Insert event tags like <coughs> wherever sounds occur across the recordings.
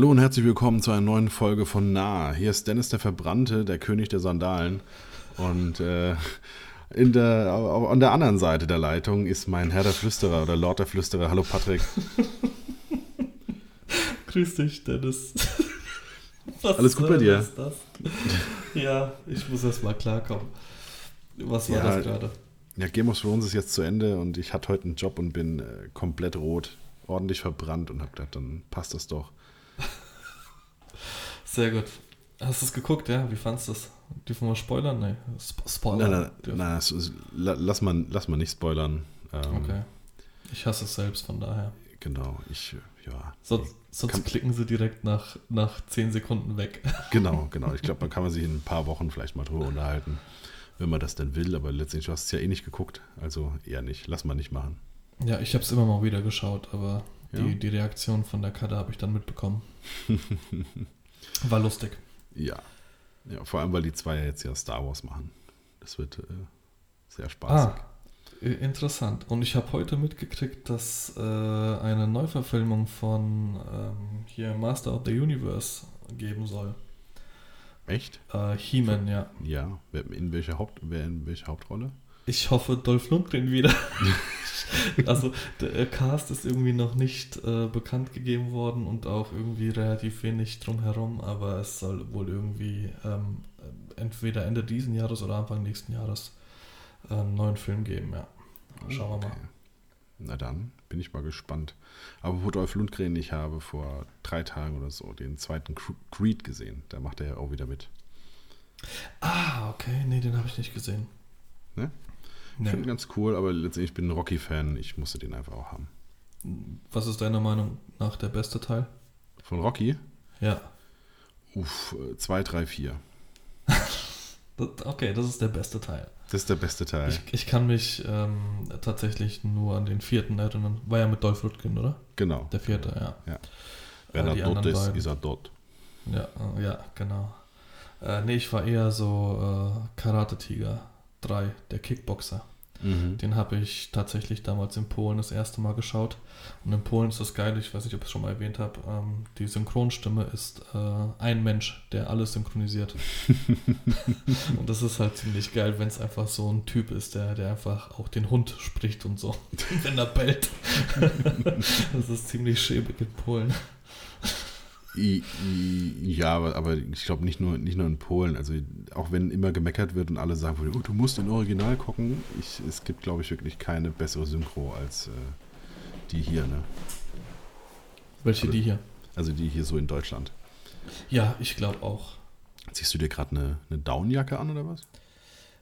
Hallo und herzlich willkommen zu einer neuen Folge von Nah. Hier ist Dennis der Verbrannte, der König der Sandalen. Und äh, in der, an der anderen Seite der Leitung ist mein Herr der Flüsterer oder Lord der Flüsterer. Hallo Patrick. <laughs> Grüß dich, Dennis. Was <laughs> Alles gut bei dir? Ja, ich muss erst mal klarkommen. Was war ja, das gerade? Ja, Game of Thrones ist jetzt zu Ende und ich hatte heute einen Job und bin äh, komplett rot, ordentlich verbrannt und habe gedacht, dann passt das doch. Sehr gut. Hast du es geguckt, ja? Wie fandest du es? Dürfen wir spoilern? Nee. Spoiler. Nein, nein, nein ist, lass, mal, lass mal nicht spoilern. Ähm, okay. Ich hasse es selbst, von daher. Genau, ich, ja. Sonst, sonst kann, klicken sie direkt nach, nach 10 Sekunden weg. <laughs> Genau, genau. Ich glaube, man kann man sich in ein paar Wochen vielleicht mal drüber unterhalten, wenn man das denn will. Aber letztendlich, du hast es ja eh nicht geguckt. Also eher nicht. Lass mal nicht machen. Ja, ich habe es immer mal wieder geschaut, aber ja? die, die Reaktion von der Karte habe ich dann mitbekommen. <laughs> War lustig. Ja. Ja, vor allem, weil die zwei jetzt ja Star Wars machen. Das wird äh, sehr spaßig. Ah, interessant. Und ich habe heute mitgekriegt, dass äh, eine Neuverfilmung von ähm, hier Master of the Universe geben soll. Echt? Äh, He-Man, ja. Ja. In welcher, Haupt, in welcher Hauptrolle? Ich hoffe Dolph Lundgren wieder. <laughs> also der Cast ist irgendwie noch nicht äh, bekannt gegeben worden und auch irgendwie relativ wenig drumherum, aber es soll wohl irgendwie ähm, entweder Ende diesen Jahres oder Anfang nächsten Jahres äh, einen neuen Film geben, ja. Schauen okay. wir mal. Na dann, bin ich mal gespannt. Aber wo Dolph Lundgren, ich habe vor drei Tagen oder so den zweiten Creed gesehen. Da macht er ja auch wieder mit. Ah, okay. Nee, den habe ich nicht gesehen. Ne? Ich nee. finde ihn ganz cool, aber letztendlich bin ich ein Rocky-Fan. Ich musste den einfach auch haben. Was ist deiner Meinung nach der beste Teil? Von Rocky? Ja. Uff, 2, 3, 4. Okay, das ist der beste Teil. Das ist der beste Teil. Ich, ich kann mich ähm, tatsächlich nur an den vierten erinnern. War ja mit Dolph Lundgren, oder? Genau. Der vierte, ja. ja. Wenn äh, er dort ist, beiden. ist er dort. Ja, äh, ja, genau. Äh, nee, ich war eher so äh, Karate-Tiger 3, der Kickboxer. Mhm. Den habe ich tatsächlich damals in Polen das erste Mal geschaut. Und in Polen ist das geil, ich weiß nicht, ob ich es schon mal erwähnt habe, ähm, die Synchronstimme ist äh, ein Mensch, der alles synchronisiert. <laughs> und das ist halt ziemlich geil, wenn es einfach so ein Typ ist, der, der einfach auch den Hund spricht und so, <laughs> wenn er bellt. <laughs> das ist ziemlich schäbig in Polen. Ja, aber, aber ich glaube nicht nur, nicht nur in Polen. Also auch wenn immer gemeckert wird und alle sagen, oh, du musst in Original gucken, ich, es gibt, glaube ich, wirklich keine bessere Synchro als äh, die hier. Ne? Welche also, die hier? Also die hier so in Deutschland. Ja, ich glaube auch. Ziehst du dir gerade eine, eine Downjacke an oder was?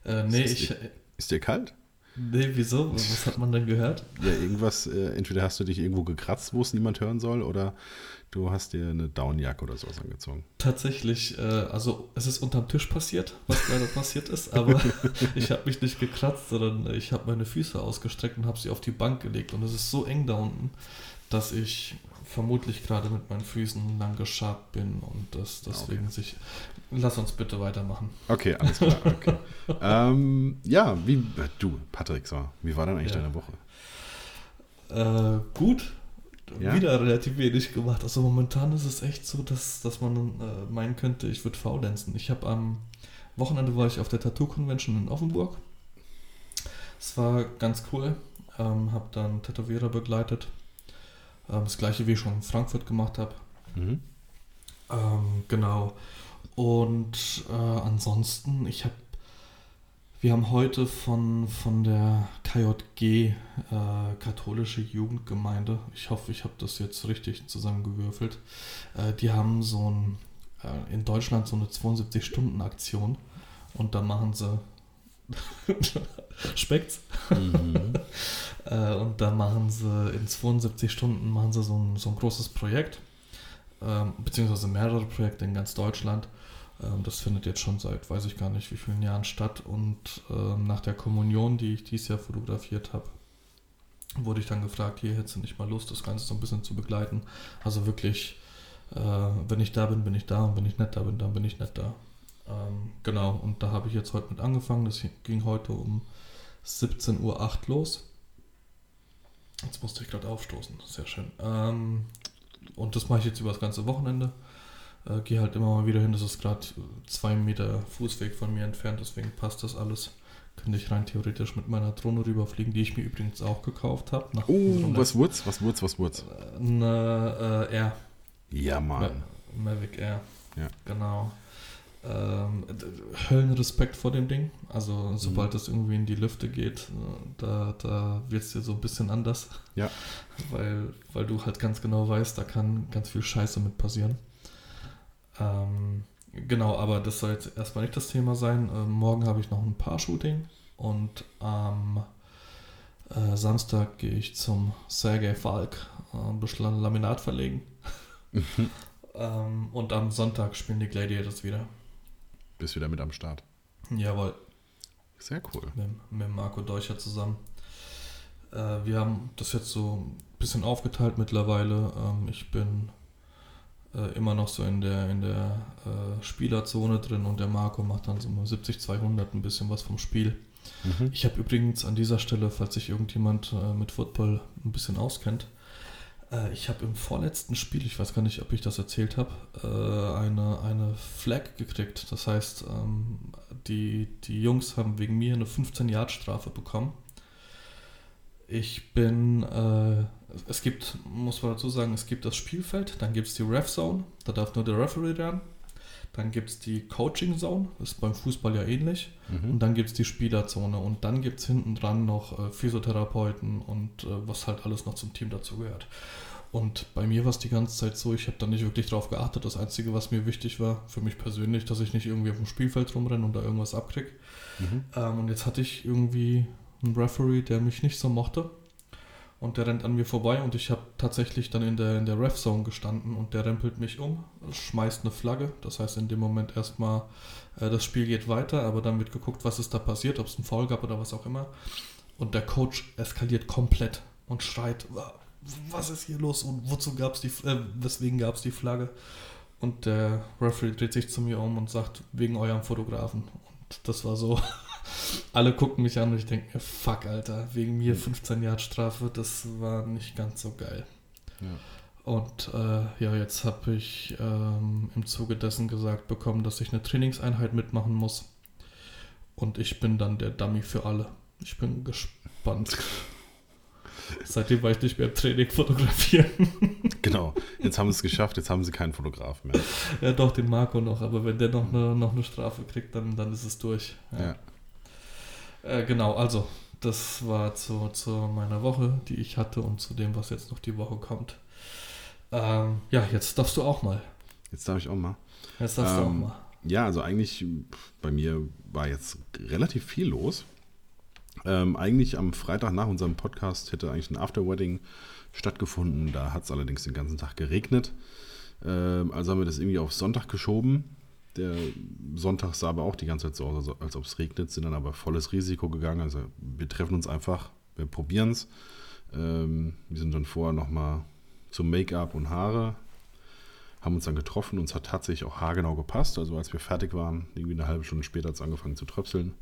Äh, nee, ist, ich. Dir, ist dir kalt? Nee, wieso? Was hat man denn gehört? Ja, irgendwas, äh, entweder hast du dich irgendwo gekratzt, wo es niemand hören soll, oder Du hast dir eine Downjacke oder sowas angezogen. Tatsächlich, äh, also es ist unterm Tisch passiert, was gerade <laughs> passiert ist, aber ich habe mich nicht gekratzt, sondern ich habe meine Füße ausgestreckt und habe sie auf die Bank gelegt. Und es ist so eng da unten, dass ich vermutlich gerade mit meinen Füßen lang geschabt bin und das deswegen okay. sich. Lass uns bitte weitermachen. Okay, alles klar. Okay. <laughs> ähm, ja, wie du, Patrick, so, wie war denn eigentlich ja. deine Woche? Äh, gut, ja? wieder relativ wenig gemacht. Also momentan ist es echt so, dass, dass man äh, meinen könnte, ich würde faulenzen. Ich habe am Wochenende war ich auf der Tattoo Convention in Offenburg. Es war ganz cool. Ähm, habe dann Tätowierer begleitet. Ähm, das gleiche wie ich schon in Frankfurt gemacht habe. Mhm. Ähm, genau. Und äh, ansonsten, ich habe wir haben heute von, von der KJG, äh, Katholische Jugendgemeinde, ich hoffe, ich habe das jetzt richtig zusammengewürfelt, äh, die haben so ein, äh, in Deutschland so eine 72-Stunden-Aktion und da machen sie, <laughs> schmeckt's? Mhm. <laughs> Äh, und da machen sie in 72 Stunden machen sie so ein, so ein großes Projekt, ähm, beziehungsweise mehrere Projekte in ganz Deutschland ähm, das findet jetzt schon seit weiß ich gar nicht wie vielen Jahren statt. Und ähm, nach der Kommunion, die ich dieses Jahr fotografiert habe, wurde ich dann gefragt, hier hättest du nicht mal Lust, das Ganze so ein bisschen zu begleiten. Also wirklich, äh, wenn ich da bin, bin ich da und wenn ich nicht da bin, dann bin ich nicht da. Ähm, genau, und da habe ich jetzt heute mit angefangen. Das ging heute um 17.08 Uhr los. Jetzt musste ich gerade aufstoßen, sehr schön. Ähm, und das mache ich jetzt über das ganze Wochenende. Äh, Gehe halt immer mal wieder hin. Das ist gerade zwei Meter Fußweg von mir entfernt, deswegen passt das alles. Könnte ich rein theoretisch mit meiner Drohne rüberfliegen, die ich mir übrigens auch gekauft habe. Oh, was Wurz, was Wurz, was Wurz? Eine äh, Air. Ja, Mann. Mavic Air. Ja. Genau. Ähm, Höllenrespekt vor dem Ding. Also sobald es irgendwie in die Lüfte geht, äh, da, da wird es dir so ein bisschen anders. Ja. <laughs> Weil, weil du halt ganz genau weißt, da kann ganz viel Scheiße mit passieren. Ähm, genau, aber das soll jetzt erstmal nicht das Thema sein. Ähm, morgen habe ich noch ein Paar-Shooting und am äh, Samstag gehe ich zum Sergei Falk äh, ein bisschen Laminat verlegen. <laughs> ähm, und am Sonntag spielen die Gladiators wieder. Bist wieder mit am Start. Jawohl. Sehr cool. Mit, mit Marco Deucher zusammen. Äh, wir haben das jetzt so ein bisschen aufgeteilt mittlerweile. Ähm, ich bin äh, immer noch so in der, in der äh, Spielerzone drin und der Marco macht dann so 70, 200 ein bisschen was vom Spiel. Mhm. Ich habe übrigens an dieser Stelle, falls sich irgendjemand äh, mit Football ein bisschen auskennt, ich habe im vorletzten Spiel, ich weiß gar nicht, ob ich das erzählt habe, äh, eine, eine Flag gekriegt. Das heißt, ähm, die, die Jungs haben wegen mir eine 15-Yard-Strafe bekommen. Ich bin, äh, es gibt, muss man dazu sagen, es gibt das Spielfeld, dann gibt es die Ref Zone, da darf nur der Referee ran. Dann gibt es die Coaching Zone, das ist beim Fußball ja ähnlich. Mhm. Und dann gibt es die Spielerzone und dann gibt es hinten dran noch äh, Physiotherapeuten und äh, was halt alles noch zum Team dazu gehört. Und bei mir war es die ganze Zeit so, ich habe da nicht wirklich drauf geachtet. Das Einzige, was mir wichtig war, für mich persönlich, dass ich nicht irgendwie auf dem Spielfeld rumrenne und da irgendwas abkriege. Mhm. Ähm, und jetzt hatte ich irgendwie einen Referee, der mich nicht so mochte. Und der rennt an mir vorbei und ich habe tatsächlich dann in der, in der Ref-Zone gestanden und der rempelt mich um, schmeißt eine Flagge. Das heißt in dem Moment erstmal, äh, das Spiel geht weiter, aber dann wird geguckt, was ist da passiert, ob es einen Foul gab oder was auch immer. Und der Coach eskaliert komplett und schreit, "Wa- was ist hier los und wozu gab's die, äh, weswegen gab es die Flagge? Und der Referee dreht sich zu mir um und sagt, wegen eurem Fotografen. Und das war so, <laughs> alle gucken mich an und ich denke mir, fuck, Alter, wegen mir 15 Jahre Strafe, das war nicht ganz so geil. Ja. Und äh, ja, jetzt habe ich ähm, im Zuge dessen gesagt bekommen, dass ich eine Trainingseinheit mitmachen muss. Und ich bin dann der Dummy für alle. Ich bin gespannt. Seitdem war ich nicht mehr im Training fotografieren. <laughs> Genau, jetzt haben sie es geschafft, jetzt haben sie keinen Fotograf mehr. ja, doch, den Marco noch, aber wenn der noch eine, noch eine Strafe kriegt, dann, dann ist es durch. Ja. Äh, genau, also, das war zu, zu meiner Woche, die ich hatte und zu dem, was jetzt noch die Woche kommt. Ähm, ja, jetzt darfst du auch mal. Jetzt darf ich auch mal. Jetzt darfst du auch Ähm, mal. Ja, also eigentlich bei mir war jetzt relativ viel los. Ähm, eigentlich am Freitag nach unserem Podcast hätte eigentlich ein Afterwedding stattgefunden. Da hat es allerdings den ganzen Tag geregnet. Ähm, also haben wir das irgendwie auf Sonntag geschoben. Der Sonntag sah aber auch die ganze Zeit so aus, als ob es regnet, sind dann aber volles Risiko gegangen. Also wir treffen uns einfach, wir probieren es. Ähm, wir sind dann vorher nochmal zum Make-up und Haare, haben uns dann getroffen. Uns hat tatsächlich auch haargenau gepasst. Also als wir fertig waren, irgendwie eine halbe Stunde später hat es angefangen zu tröpseln.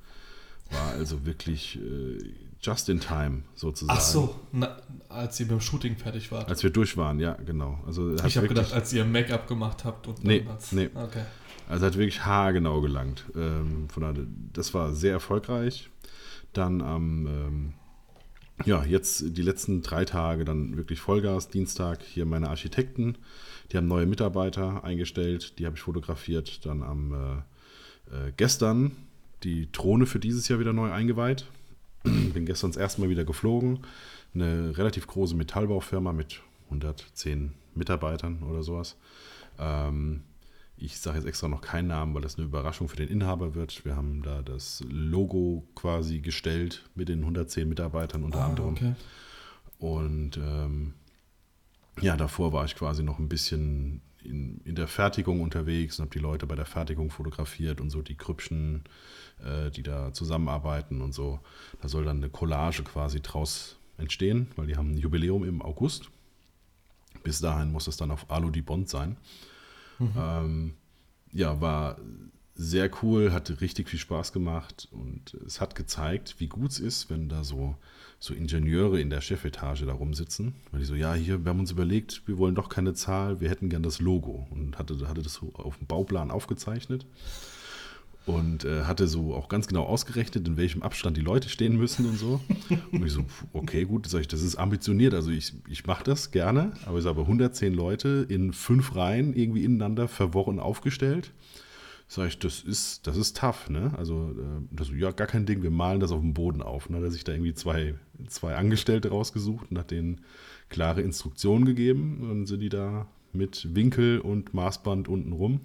War also wirklich äh, just in time sozusagen. Ach so, na, als ihr beim Shooting fertig wart. Als wir durch waren, ja, genau. Also ich habe gedacht, als ihr Make-up gemacht habt und Nee, hat's- nee. Okay. Also hat wirklich haargenau gelangt. Ähm, von daher, das war sehr erfolgreich. Dann am, ähm, ja, jetzt die letzten drei Tage dann wirklich Vollgas. Dienstag hier meine Architekten, die haben neue Mitarbeiter eingestellt, die habe ich fotografiert. Dann am äh, äh, gestern die Drohne für dieses Jahr wieder neu eingeweiht. Bin gestern das erste Mal wieder geflogen. Eine relativ große Metallbaufirma mit 110 Mitarbeitern oder sowas. Ähm, ich sage jetzt extra noch keinen Namen, weil das eine Überraschung für den Inhaber wird. Wir haben da das Logo quasi gestellt mit den 110 Mitarbeitern unter Ah, anderem. okay. Und ähm, ja, davor war ich quasi noch ein bisschen in, in der Fertigung unterwegs und habe die Leute bei der Fertigung fotografiert und so die Krüppchen, äh, die da zusammenarbeiten und so. Da soll dann eine Collage quasi draus entstehen, weil die haben ein Jubiläum im August. Bis dahin muss es dann auf Alu die Bond sein. Mhm. Ähm, ja, war sehr cool, hatte richtig viel Spaß gemacht und es hat gezeigt, wie gut es ist, wenn da so, so Ingenieure in der Chefetage da rumsitzen. Weil die so, ja, hier, wir haben uns überlegt, wir wollen doch keine Zahl, wir hätten gern das Logo. Und hatte, hatte das so auf dem Bauplan aufgezeichnet und äh, hatte so auch ganz genau ausgerechnet, in welchem Abstand die Leute stehen müssen und so. <laughs> Und ich so, okay, gut, sag ich, das ist ambitioniert, also ich, ich mache das gerne, aber ich sage, 110 Leute in fünf Reihen irgendwie ineinander verworren aufgestellt. Sag ich, das ist, das ist tough, ne? Also, äh, das, ja, gar kein Ding, wir malen das auf dem Boden auf. Und hat er sich da irgendwie zwei, zwei Angestellte rausgesucht und hat denen klare Instruktionen gegeben. Und dann sind die da mit Winkel und Maßband unten rum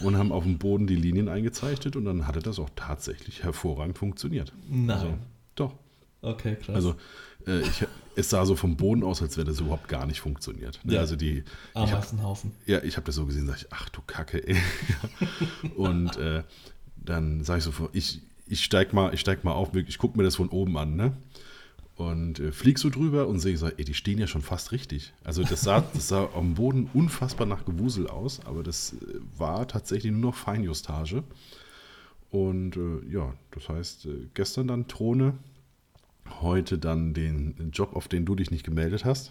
und haben auf dem Boden die Linien eingezeichnet und dann hatte das auch tatsächlich hervorragend funktioniert. Nein. Also, doch. Okay, krass. Also äh, ich, es sah so vom Boden aus, als wäre das überhaupt gar nicht funktioniert. Ne? Ja. Also die, Ameisenhaufen. ja, ich habe das so gesehen, sage ich, ach du Kacke, ey. <laughs> und äh, dann sage ich so, ich, ich steig mal, ich steig mal auf, ich gucke mir das von oben an, ne? Und äh, flieg so drüber und sehe so, ey, die stehen ja schon fast richtig. Also das sah, das sah am Boden unfassbar nach Gewusel aus, aber das äh, war tatsächlich nur noch Feinjustage. Und äh, ja, das heißt, äh, gestern dann Throne, heute dann den Job, auf den du dich nicht gemeldet hast.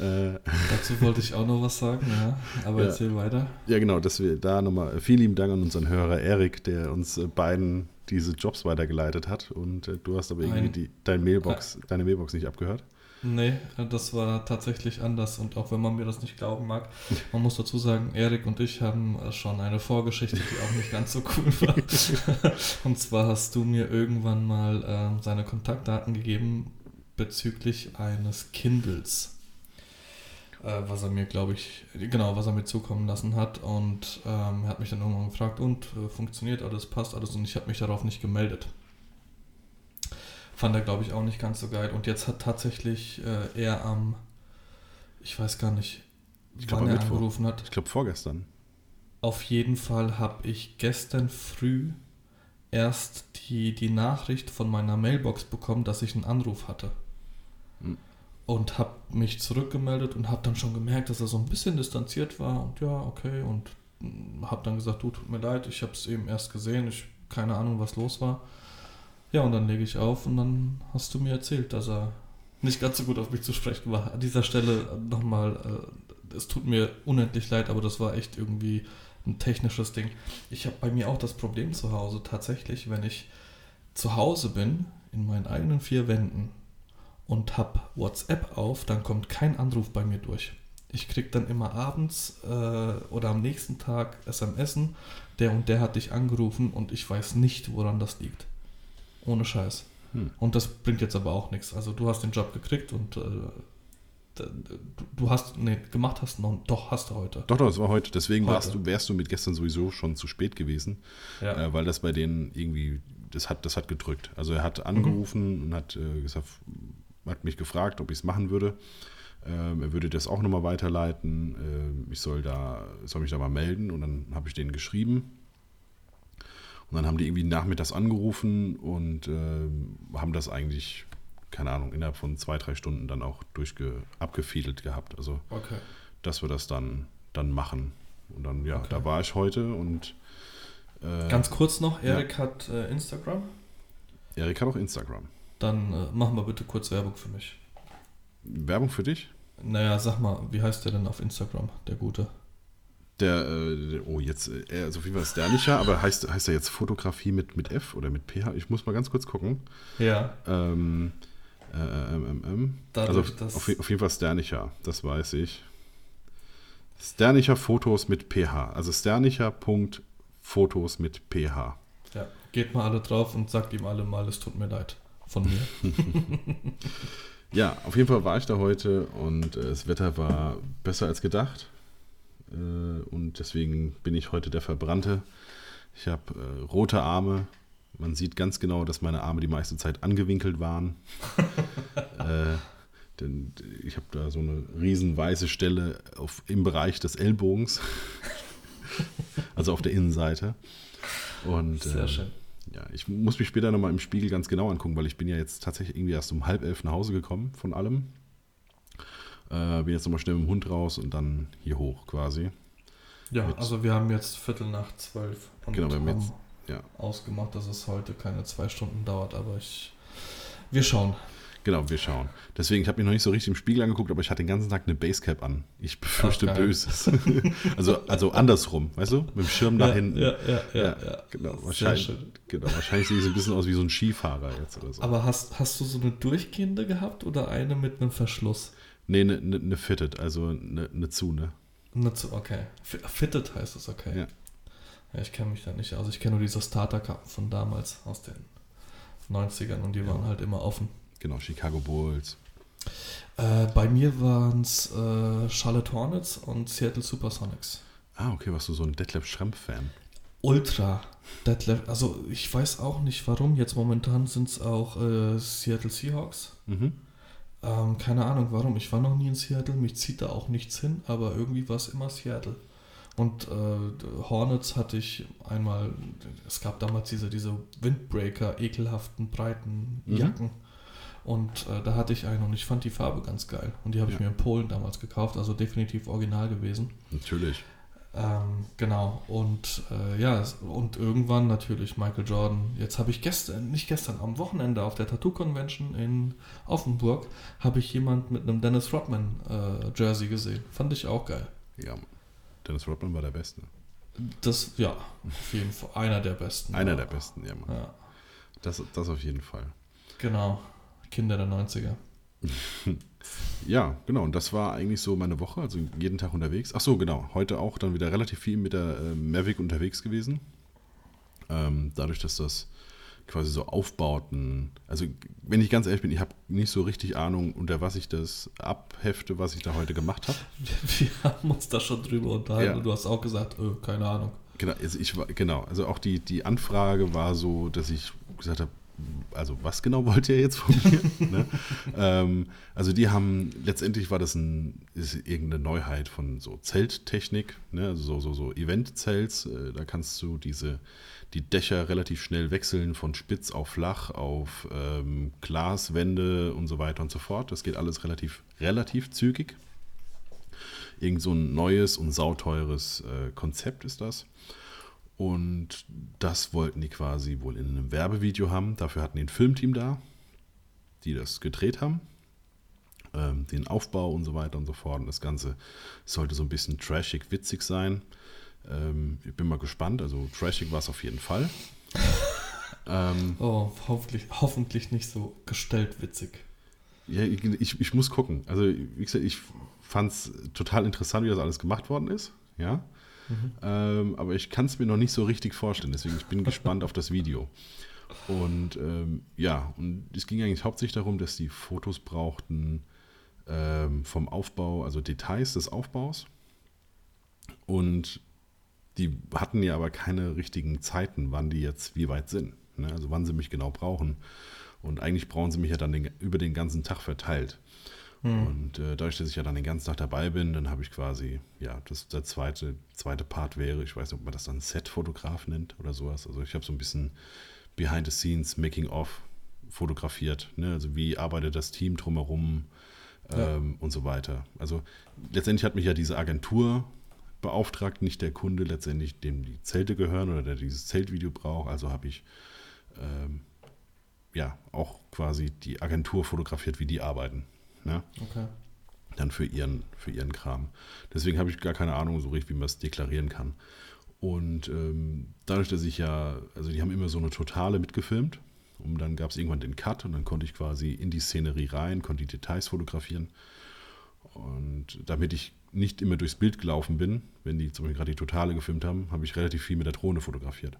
Äh, <laughs> Dazu wollte ich auch noch was sagen, ja. Aber Ja. erzähl weiter. Ja, genau, dass wir da nochmal vielen lieben Dank an unseren Hörer Erik, der uns äh, beiden diese Jobs weitergeleitet hat. Und äh, du hast aber irgendwie die, dein Mailbox, deine Mailbox nicht abgehört. Nee, das war tatsächlich anders und auch wenn man mir das nicht glauben mag, man muss dazu sagen, Erik und ich haben äh, schon eine Vorgeschichte, die auch nicht ganz so cool war. <laughs> Und zwar hast du mir irgendwann mal ähm, seine Kontaktdaten gegeben bezüglich eines Kindles, äh, was er mir, glaube ich, genau, was er mir zukommen lassen hat und ähm, er hat mich dann irgendwann gefragt, und äh, funktioniert alles, passt alles und ich habe mich darauf nicht gemeldet. Fand er, glaube ich, auch nicht ganz so geil. Und jetzt hat tatsächlich äh, er am, ich weiß gar nicht, Ich glaub, wann er Mittwoch. angerufen hat. Ich glaube vorgestern. Auf jeden Fall habe ich gestern früh erst die, die Nachricht von meiner Mailbox bekommen, dass ich einen Anruf hatte. Hm. Und habe mich zurückgemeldet und habe dann schon gemerkt, dass er so ein bisschen distanziert war. Und ja, okay. Und habe dann gesagt, du, tut mir leid, ich habe es eben erst gesehen. Ich keine Ahnung, was los war. Ja, und dann lege ich auf und dann hast du mir erzählt, dass er nicht ganz so gut auf mich zu sprechen war. An dieser Stelle nochmal, äh, es tut mir unendlich leid, aber das war echt irgendwie ein technisches Ding. Ich habe bei mir auch das Problem zu Hause tatsächlich, wenn ich zu Hause bin, in meinen eigenen vier Wänden und habe WhatsApp auf, dann kommt kein Anruf bei mir durch. Ich krieg dann immer abends äh, oder am nächsten Tag SMS, der und der hat dich angerufen und ich weiß nicht, woran das liegt. Ohne Scheiß. Hm. Und das bringt jetzt aber auch nichts. Also du hast den Job gekriegt und äh, du hast, nee, gemacht hast noch, doch, hast du heute. Doch, doch, es war heute. Deswegen Heute. Warst du, wärst du mit gestern sowieso schon zu spät gewesen, Ja. äh, weil das bei denen irgendwie, das hat, das hat gedrückt. Also er Mhm. hat angerufen und hat äh, gesagt, hat mich gefragt, ob ich es machen würde. Ähm, er würde das auch nochmal weiterleiten. Ähm, ich soll da, soll mich da mal melden und dann habe ich denen geschrieben. Und dann haben die irgendwie nachmittags angerufen und ähm, haben das eigentlich, keine Ahnung, innerhalb von zwei, drei Stunden dann auch durchge abgefädelt gehabt. Also Okay. dass wir das dann, dann machen. Und dann, ja, Okay. da war ich heute und äh, Ganz kurz noch, Erik hat äh, Instagram. Erik hat auch Instagram. Dann äh, machen wir bitte kurz Werbung für mich. Werbung für dich? Naja, sag mal, wie heißt der denn auf Instagram, der Gute? Der, äh, der- oh, jetzt, äh, er ist auf jeden Fall sternicher, aber heißt, heißt er jetzt Fotografie mit, mit F oder mit PH? Ich muss mal ganz kurz gucken. Ja. Ähm, äh, ähm, ähm, ähm. Dadurch, also dass- auf, auf jeden Fall sternicher, das weiß ich. Sternicher Fotos mit PH. Also sternicher.fotos mit PH. Ja. Geht mal alle drauf und sagt ihm alle mal, es tut mir leid. Von mir. <laughs> Ja, auf jeden Fall war ich da heute und äh, das Wetter war besser als gedacht. Äh, und deswegen bin ich heute der Verbrannte. Ich habe äh, rote Arme. Man sieht ganz genau, dass meine Arme die meiste Zeit angewinkelt waren. <laughs> äh, denn ich habe da so eine riesen weiße Stelle auf, im Bereich des Ellbogens. <laughs> also auf der Innenseite. Und, Sehr äh, schön. Ja, ich muss mich später nochmal im Spiegel ganz genau angucken, weil ich bin ja jetzt tatsächlich irgendwie erst um halb elf nach Hause gekommen von allem. Äh, bin jetzt nochmal schnell mit dem Hund raus und dann hier hoch quasi. Ja, also wir haben jetzt Viertel nach zwölf und genau, wir haben jetzt, ja. ausgemacht, dass es heute keine zwei Stunden dauert, aber ich. Wir schauen. Genau, wir schauen. Deswegen, ich habe mich noch nicht so richtig im Spiegel angeguckt, aber ich hatte den ganzen Tag eine Basecap an. Ich befürchte Ach, Böses. <laughs> also, also andersrum, weißt du? Mit dem Schirm ja, hinten. Ja, ja, ja. ja, ja. Genau, wahrscheinlich, genau, wahrscheinlich ich so ein bisschen aus wie so ein Skifahrer jetzt oder so. Aber hast, hast du so eine durchgehende gehabt oder eine mit einem Verschluss? Nee, eine ne, ne Fitted, also eine ne zu, ne? Eine zu, okay. Fitted heißt es, okay. Ja. Ja, ich kenne mich da nicht aus. Ich kenne nur diese Starter-Karten von damals aus den 90ern und die waren halt immer offen. Genau, Chicago Bulls. Äh, bei mir waren es äh, Charlotte Hornets und Seattle Supersonics. Ah, okay, warst du so ein Detlef Schrempf-Fan? Ultra. Detlef, also ich weiß auch nicht warum. Jetzt momentan sind es auch äh, Seattle Seahawks. Mhm. Ähm, keine Ahnung warum. Ich war noch nie in Seattle, mich zieht da auch nichts hin, aber irgendwie war es immer Seattle. Und äh, Hornets hatte ich einmal, es gab damals diese, diese Windbreaker, ekelhaften, breiten mhm. Und äh, da hatte ich einen und ich fand die Farbe ganz geil. Und die habe ja. ich mir in Polen damals gekauft, also definitiv original gewesen. Natürlich. Ähm, genau. Und äh, ja, und irgendwann natürlich Michael Jordan. Jetzt habe ich gestern, nicht gestern, am Wochenende auf der Tattoo Convention in Offenburg, habe ich jemand mit einem Dennis Rodman äh, Jersey gesehen. Fand ich auch geil. Ja, Dennis Rodman war der Beste. Das, ja, auf jeden Fall. Einer der Besten. Einer der Besten, ja, Mann. Ja. Das, das auf jeden Fall. Genau. Kinder der 90er. <laughs> ja, genau. Und das war eigentlich so meine Woche, also jeden Tag unterwegs. Ach so, genau. Heute auch dann wieder relativ viel mit der äh, Mavic unterwegs gewesen. Ähm, dadurch, dass das quasi so Aufbauten. Also, wenn ich ganz ehrlich bin, ich habe nicht so richtig Ahnung, unter was ich das abhefte, was ich da heute gemacht habe. <laughs> Wir haben uns da schon drüber unterhalten ja. und du hast auch gesagt, öh, keine Ahnung. Genau, also ich war, genau, also auch die, die Anfrage war so, dass ich gesagt habe, also was genau <laughs> wollt ihr jetzt von mir? <laughs> ne? ähm, also die haben, letztendlich war das ein, ist irgendeine Neuheit von so Zelttechnik, ne? also so, so, so Event-Zelts, äh, da kannst du diese die Dächer relativ schnell wechseln von spitz auf flach, auf ähm, Glaswände und so weiter und so fort. Das geht alles relativ, relativ zügig. Irgend so ein neues und sauteures äh, Konzept ist das. Und das wollten die quasi wohl in einem Werbevideo haben. Dafür hatten die ein Filmteam da, die das gedreht haben. Ähm, den Aufbau und so weiter und so fort. Und das Ganze sollte so ein bisschen trashig, witzig sein. Ähm, ich bin mal gespannt. Also trashig war es auf jeden Fall. <laughs> ähm, oh, hoffentlich, hoffentlich nicht so gestellt witzig. Ja, ich, ich muss gucken. Also, wie gesagt, ich fand es total interessant, wie das alles gemacht worden ist. Ja. Mhm. Ähm, aber ich kann es mir noch nicht so richtig vorstellen. Deswegen ich bin gespannt auf das Video. Und ähm, ja, und es ging eigentlich hauptsächlich darum, dass die Fotos brauchten ähm, vom Aufbau, also Details des Aufbaus. Und die hatten ja aber keine richtigen Zeiten, wann die jetzt wie weit sind. Ne? Also wann sie mich genau brauchen. Und eigentlich brauchen sie mich ja dann den, über den ganzen Tag verteilt. Mhm. Und äh, dadurch, dass ich ja dann den ganzen Tag dabei bin, dann habe ich quasi, ja, das der zweite, zweite Part wäre, ich weiß nicht, ob man das dann Set-Fotograf nennt oder sowas. Also ich habe so ein bisschen Behind the Scenes, Making of fotografiert. Ne? Also wie arbeitet das Team drumherum ähm, ja. und so weiter. Also letztendlich hat mich ja diese Agentur beauftragt, nicht der Kunde letztendlich, dem die Zelte gehören oder der dieses Zeltvideo braucht. Also habe ich ähm, ja auch quasi die Agentur fotografiert, wie die arbeiten. Ne? Okay. Dann für ihren, für ihren Kram. Deswegen habe ich gar keine Ahnung so richtig, wie man es deklarieren kann. Und ähm, dadurch, dass ich ja, also die haben immer so eine Totale mitgefilmt. Und dann gab es irgendwann den Cut und dann konnte ich quasi in die Szenerie rein, konnte die Details fotografieren. Und damit ich nicht immer durchs Bild gelaufen bin, wenn die zum Beispiel gerade die Totale gefilmt haben, habe ich relativ viel mit der Drohne fotografiert.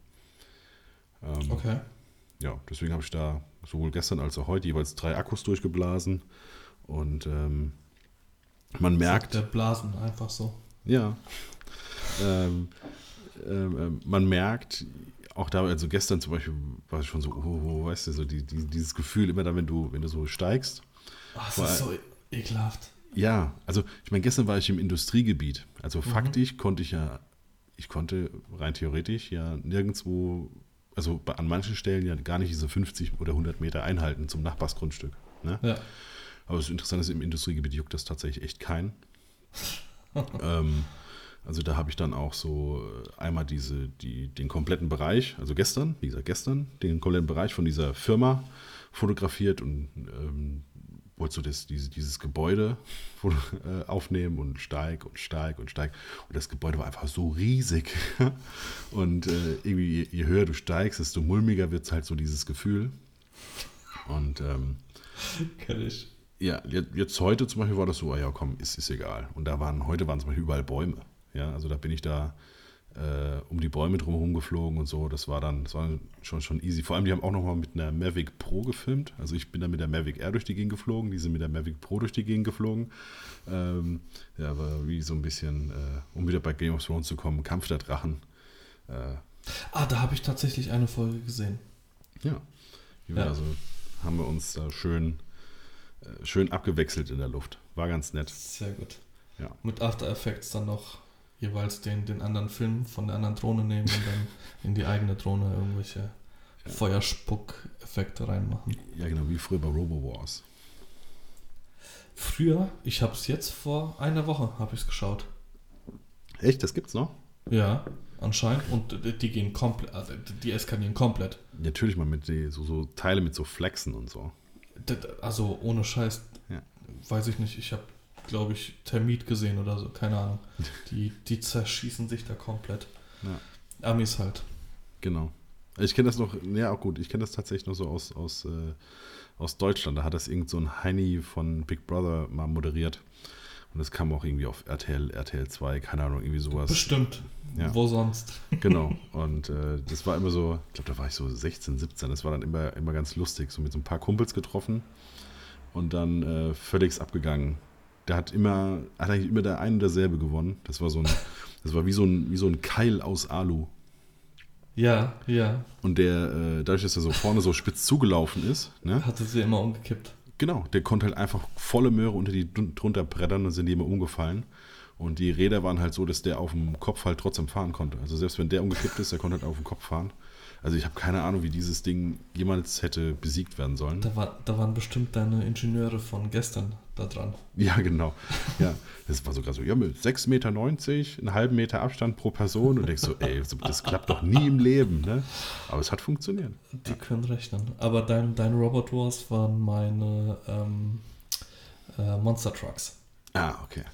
Ähm, okay. Ja, deswegen habe ich da sowohl gestern als auch heute jeweils drei Akkus durchgeblasen. Und ähm, man merkt. Der Blasen einfach so. Ja. <laughs> Ähm, ähm, ähm, man merkt, auch da, also gestern zum Beispiel war ich schon so, oh, oh, weißt du, so die, die, dieses Gefühl immer da, wenn du, wenn du so steigst. Oh, das ist so ekelhaft. Ja, also ich meine, gestern war ich im Industriegebiet. Also mhm. faktisch konnte ich ja, ich konnte rein theoretisch ja nirgendwo, also an manchen Stellen ja gar nicht diese 50 oder 100 Meter einhalten zum Nachbarsgrundstück. Ne? Ja. Aber das Interessante ist, im Industriegebiet juckt das tatsächlich echt keinen. <laughs> ähm, Also da habe ich dann auch so äh, einmal diese, die, den kompletten Bereich, also gestern, wie gesagt, gestern, den kompletten Bereich von dieser Firma fotografiert und ähm, wollte so das, diese, dieses Gebäude <laughs> äh, aufnehmen und steig und steig und steig. Und das Gebäude war einfach so riesig. <laughs> und äh, irgendwie, je, je, höher du steigst, desto mulmiger wird es halt so dieses Gefühl. Und ähm, Kenn ich. Ja, jetzt heute zum Beispiel war das so, ah ja komm, ist, ist egal. Und da waren, heute waren zum Beispiel überall Bäume. Ja, also da bin ich da äh, um die Bäume drumherum geflogen und so. Das war dann, das war schon, schon easy. Vor allem, die haben auch nochmal mit einer Mavic Pro gefilmt. Also ich bin da mit der Mavic Air durch die Gegend geflogen, die sind mit der Mavic Pro durch die Gegend geflogen. Ähm, ja, aber wie so ein bisschen, äh, um wieder bei Game of Thrones zu kommen, Kampf der Drachen. Äh, ah, da habe ich tatsächlich eine Folge gesehen. Ja. ja. Also haben wir uns da schön, schön abgewechselt in der Luft. War ganz nett. Sehr gut. Ja. Mit After Effects dann noch jeweils den, den anderen Film von der anderen Drohne nehmen und dann <laughs> in die eigene Drohne irgendwelche ja. Feuerspuck-Effekte reinmachen. Ja, genau, wie früher bei Robo Wars. Früher, ich habe es jetzt vor einer Woche, habe ich es geschaut. Echt, das gibt's noch? Ja, anscheinend. Und die gehen komplett, also die eskalieren komplett. Natürlich mal mit die, so, so Teile mit so Flexen und so. Also ohne Scheiß, ja. weiß ich nicht, ich habe glaube ich, Termit gesehen oder so, keine Ahnung. <laughs> Die, die zerschießen sich da komplett. Ja. Amis halt. Genau. Ich kenne das noch, ja auch gut, ich kenne das tatsächlich noch so aus, aus, äh, aus Deutschland. Da hat das irgend so ein Heini von Big Brother mal moderiert. Und das kam auch irgendwie auf RTL, RTL 2, keine Ahnung, irgendwie sowas. Bestimmt. Ja. Wo sonst? Genau. <laughs> Und äh, das war immer so, ich glaube, da war ich so 16, 17. Das war dann immer, immer ganz lustig. So mit so ein paar Kumpels getroffen und dann äh, völlig abgegangen der hat immer, hat eigentlich immer der eine und derselbe gewonnen. Das war so ein, <laughs> das war wie so ein, wie so ein Keil aus Alu. Ja, ja. Und der, äh, dadurch, dass er so vorne so spitz zugelaufen ist, ne? Hatte sie immer umgekippt. Genau, der konnte halt einfach volle Möhre unter die drunter brettern und sind die immer umgefallen. Und die Räder waren halt so, dass der auf dem Kopf halt trotzdem fahren konnte. Also selbst wenn der umgekippt ist, der konnte halt auf dem Kopf fahren. Also ich habe keine Ahnung, wie dieses Ding jemals hätte besiegt werden sollen. Da, war, da waren bestimmt deine Ingenieure von gestern da dran. Ja, genau. <laughs> Ja, das war sogar so, ja, mit 6,90 Meter, einen halben Meter Abstand pro Person und denkst so, ey, das klappt doch nie im Leben, ne? Aber es hat funktioniert. Die ja. können rechnen. Aber dein, dein Robot Wars waren meine ähm, äh, Monster Trucks. Ah, okay.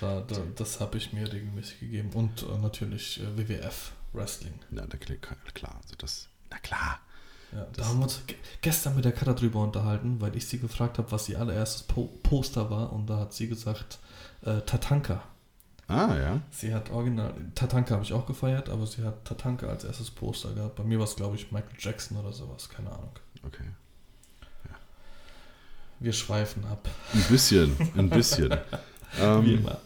Da, da, das habe ich mir regelmäßig gegeben. Und äh, natürlich äh, WWF. Wrestling. Na klar, also das, na klar. Ja, da haben wir uns gestern mit der Katha drüber unterhalten, weil ich sie gefragt habe, was ihr allererstes po Poster war und da hat sie gesagt, äh, Tatanka. Ah, ja. Sie hat original, Tatanka habe ich auch gefeiert, aber sie hat Tatanka als erstes Poster gehabt. Bei mir war es, glaube ich, Michael Jackson oder sowas, keine Ahnung. Okay. Ja. Wir schweifen ab. Ein bisschen, ein bisschen. <laughs> ähm, Wie immer.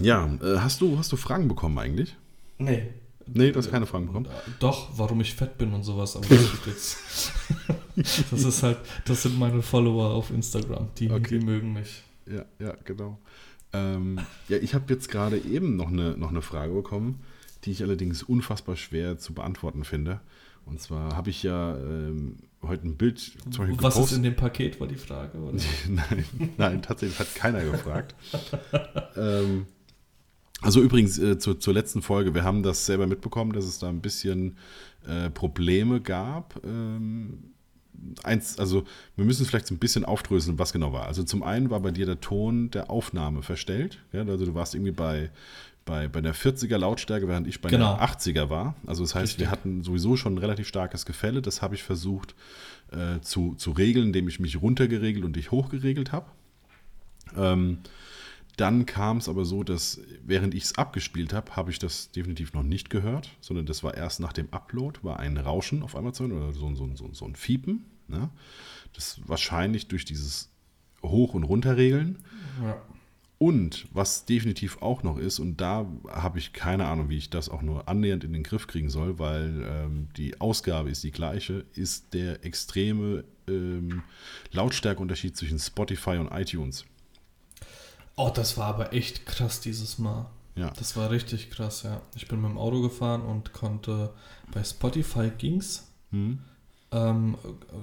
Ja, äh, hast, du, hast du Fragen bekommen eigentlich? Nee. Nee, du hast keine Fragen bekommen. Doch, warum ich fett bin und sowas, aber das ist jetzt. <laughs> das ist halt, das sind meine Follower auf Instagram, die, okay. die mögen mich. Ja, ja, genau. Ähm, ja, ich habe jetzt gerade eben noch eine, noch eine Frage bekommen, die ich allerdings unfassbar schwer zu beantworten finde. Und zwar habe ich ja ähm, heute ein Bild zum Beispiel Was gepostet. ist in dem Paket, war die Frage? <laughs> nein, nein, tatsächlich hat keiner gefragt. <laughs> ähm, also übrigens äh, zu, zur letzten Folge, wir haben das selber mitbekommen, dass es da ein bisschen äh, Probleme gab. Ähm, eins, also wir müssen es vielleicht so ein bisschen aufdröseln, was genau war. Also zum einen war bei dir der Ton der Aufnahme verstellt. Ja? Also du warst irgendwie bei, bei, bei der 40er Lautstärke, während ich bei genau. der 80er war. Also das heißt, Richtig. wir hatten sowieso schon ein relativ starkes Gefälle. Das habe ich versucht äh, zu, zu regeln, indem ich mich runtergeregelt und dich hochgeregelt habe. Ähm, dann kam es aber so, dass während ich es abgespielt habe, habe ich das definitiv noch nicht gehört, sondern das war erst nach dem Upload, war ein Rauschen auf Amazon oder so, so, so, so ein Fiepen. Ne? Das wahrscheinlich durch dieses Hoch- und Runterregeln. Ja. Und was definitiv auch noch ist, und da habe ich keine Ahnung, wie ich das auch nur annähernd in den Griff kriegen soll, weil ähm, die Ausgabe ist die gleiche, ist der extreme ähm, Lautstärkeunterschied zwischen Spotify und iTunes. Oh, das war aber echt krass dieses Mal. Ja. Das war richtig krass, ja. Ich bin mit dem Auto gefahren und konnte bei Spotify ging's. Hm. Ähm,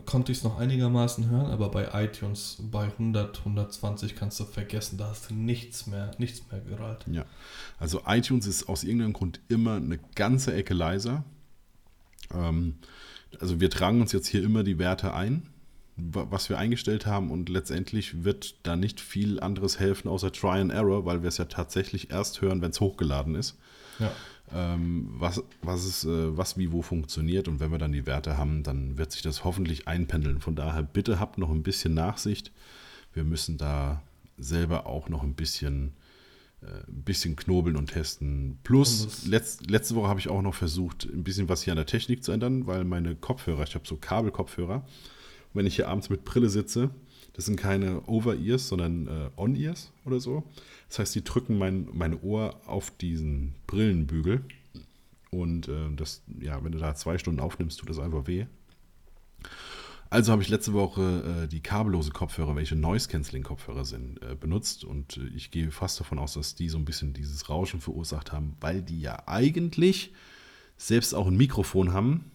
konnte ich es noch einigermaßen hören, aber bei iTunes bei 100, 120 kannst du vergessen, da hast du nichts mehr, nichts mehr gerallt. Ja, also iTunes ist aus irgendeinem Grund immer eine ganze Ecke leiser. Ähm, also wir tragen uns jetzt hier immer die Werte ein, was wir eingestellt haben und letztendlich wird da nicht viel anderes helfen außer Try and Error, weil wir es ja tatsächlich erst hören, wenn es hochgeladen ist. Ja. Ähm, was, was, ist, äh, was wie wo funktioniert und wenn wir dann die Werte haben, dann wird sich das hoffentlich einpendeln. Von daher bitte habt noch ein bisschen Nachsicht. Wir müssen da selber auch noch ein bisschen, äh, ein bisschen knobeln und testen. Plus, letzt, letzte Woche habe ich auch noch versucht, ein bisschen was hier an der Technik zu ändern, weil meine Kopfhörer, ich habe so Kabelkopfhörer, wenn ich hier abends mit Brille sitze, das sind keine Over-Ears, sondern äh, On-Ears oder so. Das heißt, die drücken mein, mein Ohr auf diesen Brillenbügel. Und äh, das, ja, wenn du da zwei Stunden aufnimmst, tut das einfach weh. Also habe ich letzte Woche äh, die kabellose Kopfhörer, welche Noise-Canceling-Kopfhörer sind, äh, benutzt. Und äh, ich gehe fast davon aus, dass die so ein bisschen dieses Rauschen verursacht haben, weil die ja eigentlich selbst auch ein Mikrofon haben,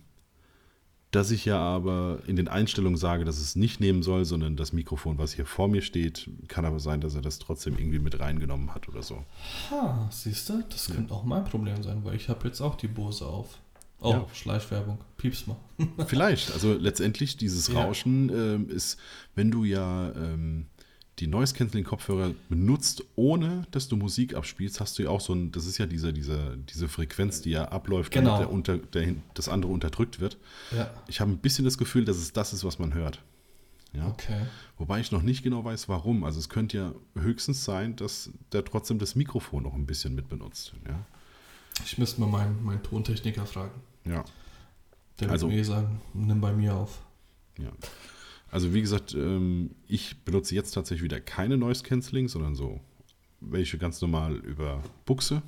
dass ich ja aber in den Einstellungen sage, dass es nicht nehmen soll, sondern das Mikrofon, was hier vor mir steht, kann aber sein, dass er das trotzdem irgendwie mit reingenommen hat oder so. Ha, siehst du, das ja. könnte auch mein Problem sein, weil ich habe jetzt auch die Bose auf. Oh, ja. Schleichwerbung. Pieps mal. Vielleicht. Also letztendlich dieses Rauschen ja. ähm, ist, wenn du ja ähm, die Noise Cancelling Kopfhörer benutzt, ohne dass du Musik abspielst, hast du ja auch so ein, das ist ja diese, diese, diese Frequenz, die ja abläuft, genau. der unter, der, das andere unterdrückt wird. Ja. Ich habe ein bisschen das Gefühl, dass es das ist, was man hört. Ja? Okay. Wobei ich noch nicht genau weiß, warum. Also es könnte ja höchstens sein, dass der trotzdem das Mikrofon noch ein bisschen mit benutzt. Ja? Ich müsste mal meinen, meinen Tontechniker fragen. Ja. Der also, wird mir sagen, nimm bei mir auf. Ja. Also wie gesagt, ähm, ich benutze jetzt tatsächlich wieder keine Noise Cancelling, sondern so welche ganz normal über Buchse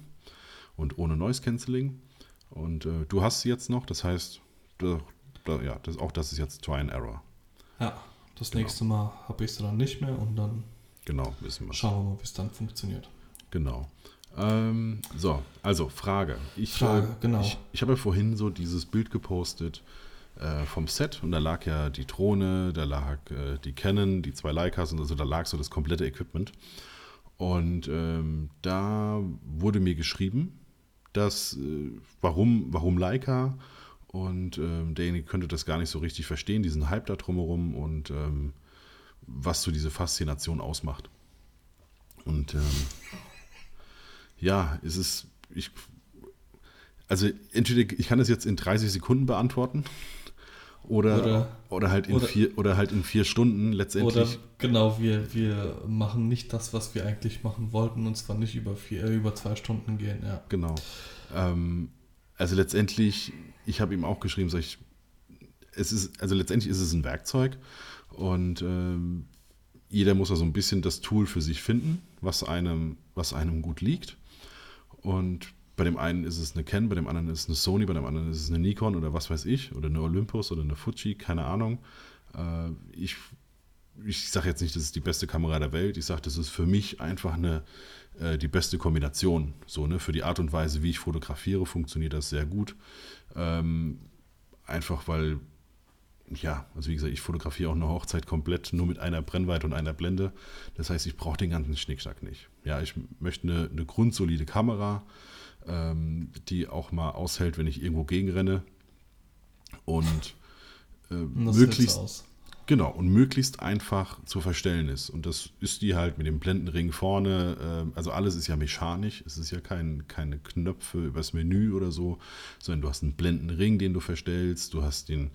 und ohne Noise Cancelling. Und äh, du hast sie jetzt noch, das heißt, da, da, ja, das, auch das ist jetzt Try and Error. Ja, das genau. nächste Mal habe ich es dann nicht mehr und dann genau, wissen wir. schauen wir mal, wie es dann funktioniert. Genau. Ähm, so, also Frage. Ich, Frage, äh, genau. Ich, ich habe ja vorhin so dieses Bild gepostet äh, vom Set und da lag ja die Drohne, da lag äh, die Canon, die zwei Leicas und also da lag so das komplette Equipment. Und ähm, da wurde mir geschrieben, dass äh, warum, warum Leica und ähm, derjenige könnte das gar nicht so richtig verstehen, diesen Hype da drumherum und ähm, was so diese Faszination ausmacht. Und ähm, ja, es ist, ich, also entweder ich kann das jetzt in 30 Sekunden beantworten oder, oder, oder, halt in oder, vier, oder halt in vier Stunden letztendlich. Oder genau, wir, wir machen nicht das, was wir eigentlich machen wollten, und zwar nicht über, vier, äh, über zwei Stunden gehen, ja. Genau. Ähm, also letztendlich, ich habe ihm auch geschrieben, sag ich, es ist, also letztendlich ist es ein Werkzeug und ähm, jeder muss also ein bisschen das Tool für sich finden, was einem, was einem gut liegt. Und bei dem einen ist es eine Canon, bei dem anderen ist es eine Sony, bei dem anderen ist es eine Nikon oder was weiß ich, oder eine Olympus oder eine Fuji, keine Ahnung. Äh, ich ich sage jetzt nicht, das ist die beste Kamera der Welt, ich sage, das ist für mich einfach eine, äh, die beste Kombination. So, ne? Für die Art und Weise, wie ich fotografiere, funktioniert das sehr gut. Ähm, einfach weil, ja, also wie gesagt, ich fotografiere auch eine Hochzeit komplett nur mit einer Brennweite und einer Blende. Das heißt, ich brauche den ganzen Schnickschnack nicht. Ja, ich möchte eine, eine grundsolide Kamera ähm, die auch mal aushält, wenn ich irgendwo gegenrenne. Und äh, möglichst, genau, und möglichst einfach zu verstellen ist. Und das ist die halt mit dem Blendenring vorne. Äh, also alles ist ja mechanisch. Es ist ja kein, keine Knöpfe übers Menü oder so, sondern du hast einen Blendenring, den du verstellst. Du hast den,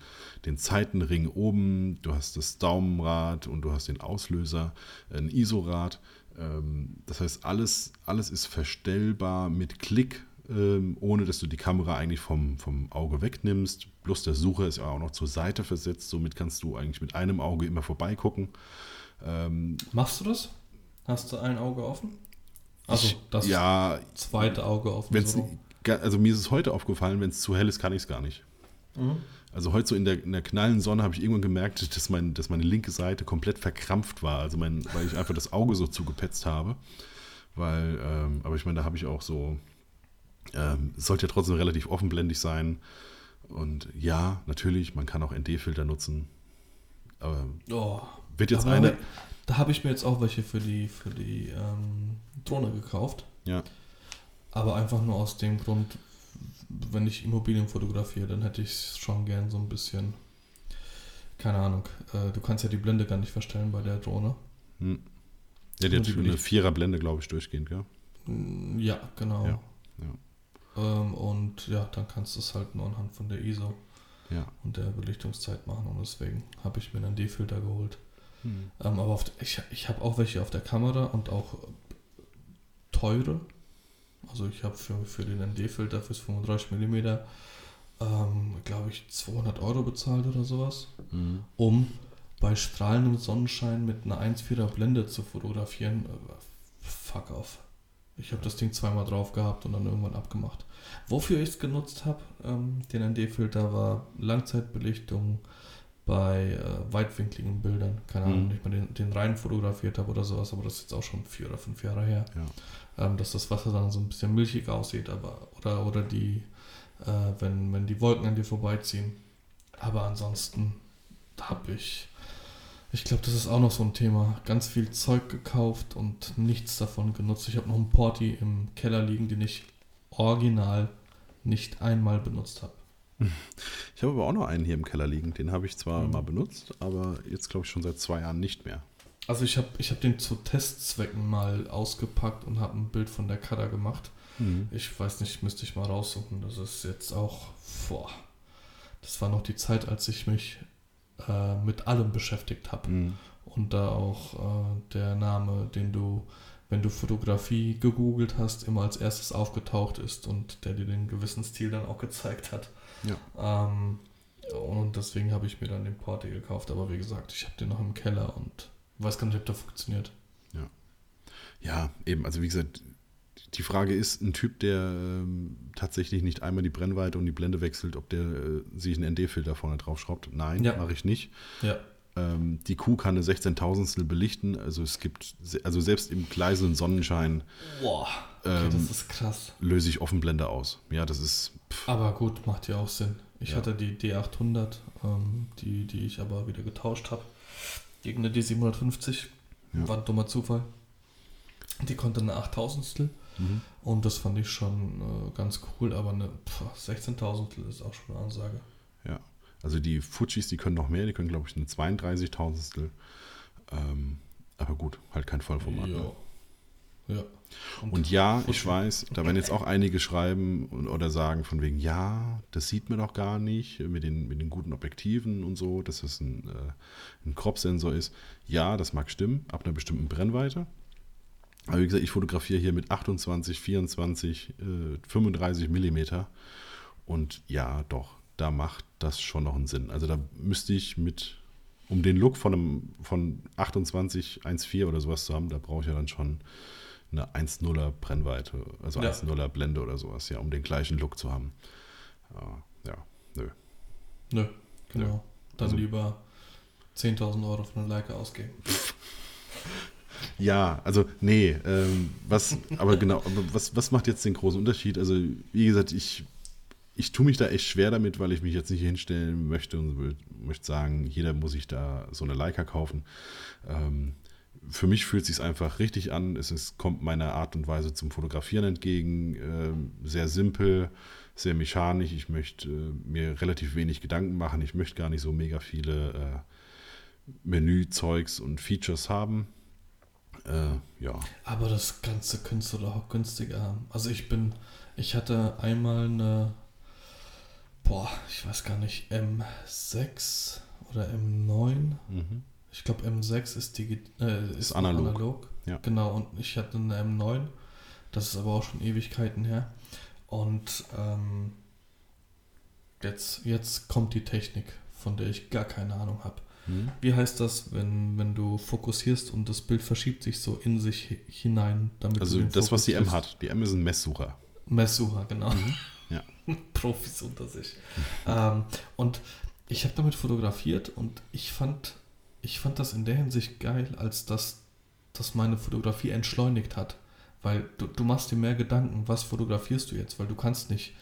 den Zeitenring oben, du hast das Daumenrad und du hast den Auslöser, ein ISO-Rad. Ähm, das heißt, alles, alles ist verstellbar mit Klick, ähm, ohne dass du die Kamera eigentlich vom, vom Auge wegnimmst. Plus der Sucher ist ja auch noch zur Seite versetzt, somit kannst du eigentlich mit einem Auge immer vorbeigucken. Ähm, Machst du das? Hast du ein Auge offen? Also ich, das ja, zweite Auge offen. So also mir ist es heute aufgefallen, wenn es zu hell ist, kann ich es gar nicht. Mhm. Also heute so in der, in der knallen Sonne habe ich irgendwann gemerkt, dass, mein, dass meine linke Seite komplett verkrampft war. Also mein, weil ich einfach das Auge so zugepetzt habe. Weil, ähm, aber ich meine, da habe ich auch so, ähm, es sollte ja trotzdem relativ offenblendig sein. Und ja, natürlich, man kann auch ND-Filter nutzen. Aber Oh, wird jetzt da eine. habe da hab ich mir jetzt auch welche für die, für die ähm, Drohne gekauft. Ja, Aber einfach nur aus dem Grund, wenn ich Immobilien fotografiere, dann hätte ich schon gern so ein bisschen, keine Ahnung, äh, du kannst ja die Blende gar nicht verstellen bei der Drohne. hm. ja die hat die eine Vierer-Blende, glaube ich, durchgehend, gell? Mm, Ja, genau. Ja, Ähm, und ja, dann kannst du es halt nur anhand von der ISO Ja. und der Belichtungszeit machen und deswegen habe ich mir einen D-Filter geholt. Hm. Ähm, aber auf, ich, ich habe auch welche auf der Kamera und auch teure. Also ich habe für, für den ND-Filter fürs 35 mm, ähm, glaube ich, 200 Euro bezahlt oder sowas, Mhm. um bei strahlendem Sonnenschein mit einer 1,4er Blende zu fotografieren. Äh, fuck off. Ich habe das Ding zweimal drauf gehabt und dann irgendwann abgemacht. Wofür ich es genutzt habe, ähm, den ND-Filter, war Langzeitbelichtung bei äh, weitwinkligen Bildern. Keine Ahnung, Mhm. nicht mal den, den rein fotografiert habe oder sowas, aber das ist jetzt auch schon vier oder fünf Jahre her. Ähm, dass das Wasser dann so ein bisschen milchig aussieht, aber oder, oder die, äh, wenn, wenn die Wolken an dir vorbeiziehen. Aber ansonsten habe ich, ich glaube, das ist auch noch so ein Thema, ganz viel Zeug gekauft und nichts davon genutzt. Ich habe noch einen Porti im Keller liegen, den ich original nicht einmal benutzt habe. Ich habe aber auch noch einen hier im Keller liegen. Den habe ich zwar Mhm. mal benutzt, aber jetzt glaube ich schon seit zwei Jahren nicht mehr. Also ich habe ich hab den zu Testzwecken mal ausgepackt und habe ein Bild von der Cutter gemacht. Mhm. Ich weiß nicht, müsste ich mal raussuchen. Das ist jetzt auch, boah, das war noch die Zeit, als ich mich äh, mit allem beschäftigt habe. Mhm. Und da auch äh, der Name, den du, wenn du Fotografie gegoogelt hast, immer als erstes aufgetaucht ist und der dir den gewissen Stil dann auch gezeigt hat. Ja. Ähm, und deswegen habe ich mir dann den Porte gekauft. Aber wie gesagt, ich habe den noch im Keller und weiß gar nicht, ob der funktioniert. Ja, eben, also wie gesagt, die Frage ist, ein Typ, der ähm, tatsächlich nicht einmal die Brennweite und die Blende wechselt, ob der äh, sich einen ND-Filter vorne drauf schraubt. Nein, Ja. mache ich nicht. Ja. Ähm, die Kuh kann eine 16.000stel belichten, also es gibt, also selbst im gleißenden Sonnenschein Boah, okay, ähm, das ist krass. löse ich Offenblende aus. Ja, das ist, pff, Aber gut, macht ja auch Sinn. Ich Ja. hatte die D800, ähm, die, die ich aber wieder getauscht habe, gegen eine D750. Ja. War ein dummer Zufall. Die konnte eine 8000stel mhm. und das fand ich schon äh, ganz cool, aber eine pf, 16.000stel ist auch schon eine Ansage. also die Fujis, die können noch mehr, die können glaube ich eine 32.000stel. Ähm, aber gut, halt kein Vollformat. Ne? Ja. Und ja, Fuji. ich weiß, da werden jetzt auch einige schreiben und, oder sagen von wegen, ja, das sieht man doch gar nicht mit den, mit den guten Objektiven und so, dass das ein, äh, ein Crop-Sensor ist. Ja, das mag stimmen, ab einer bestimmten Brennweite. Aber wie gesagt, ich fotografiere hier mit 28, 24, äh, 35 Millimeter. Und ja, doch, da macht das schon noch einen Sinn. Also da müsste ich mit, um den Look von einem von 28, 1,4 oder sowas zu haben, da brauche ich ja dann schon eine 1,0er Brennweite, also Ja. 1,0er Blende oder sowas, ja, um den gleichen Look zu haben. Ja, ja nö. Nö, genau. Dann Also- lieber 10.000 Euro für eine Leica ausgeben. <laughs> Ja, also nee, ähm, was, aber genau, was, was macht jetzt den großen Unterschied? Also, wie gesagt, ich, ich tue mich da echt schwer damit, weil ich mich jetzt nicht hinstellen möchte und möchte sagen, jeder muss sich da so eine Leica kaufen. Ähm, für mich fühlt es sich einfach richtig an. Es ist, kommt meiner Art und Weise zum Fotografieren entgegen. Ähm, sehr simpel, sehr mechanisch. Ich möchte äh, mir relativ wenig Gedanken machen. Ich möchte gar nicht so mega viele äh, Menüzeugs und Features haben. Äh, ja. Aber das Ganze könntest du doch auch günstiger haben. Also ich bin, ich hatte einmal eine, boah, ich weiß gar nicht, M6 oder M9. Mhm. Ich glaube M6 ist, digi äh, ist, Ist noch analog. Ja. Genau, und ich hatte eine M9. Das ist aber auch schon Ewigkeiten her. Und ähm, jetzt, jetzt kommt die Technik, von der ich gar keine Ahnung habe. Mhm. Wie heißt das, wenn, wenn du fokussierst und das Bild verschiebt sich so in sich hi- hinein, damit Also das, was die M hat. Die M ist ein Messsucher. Messsucher, genau. <laughs> Ja. Profis unter sich. ähm, und ich habe damit fotografiert und ich fand, ich fand das in der Hinsicht geil, als dass das meine Fotografie entschleunigt hat. Weil du, du machst dir mehr Gedanken, was fotografierst du jetzt, weil du kannst nicht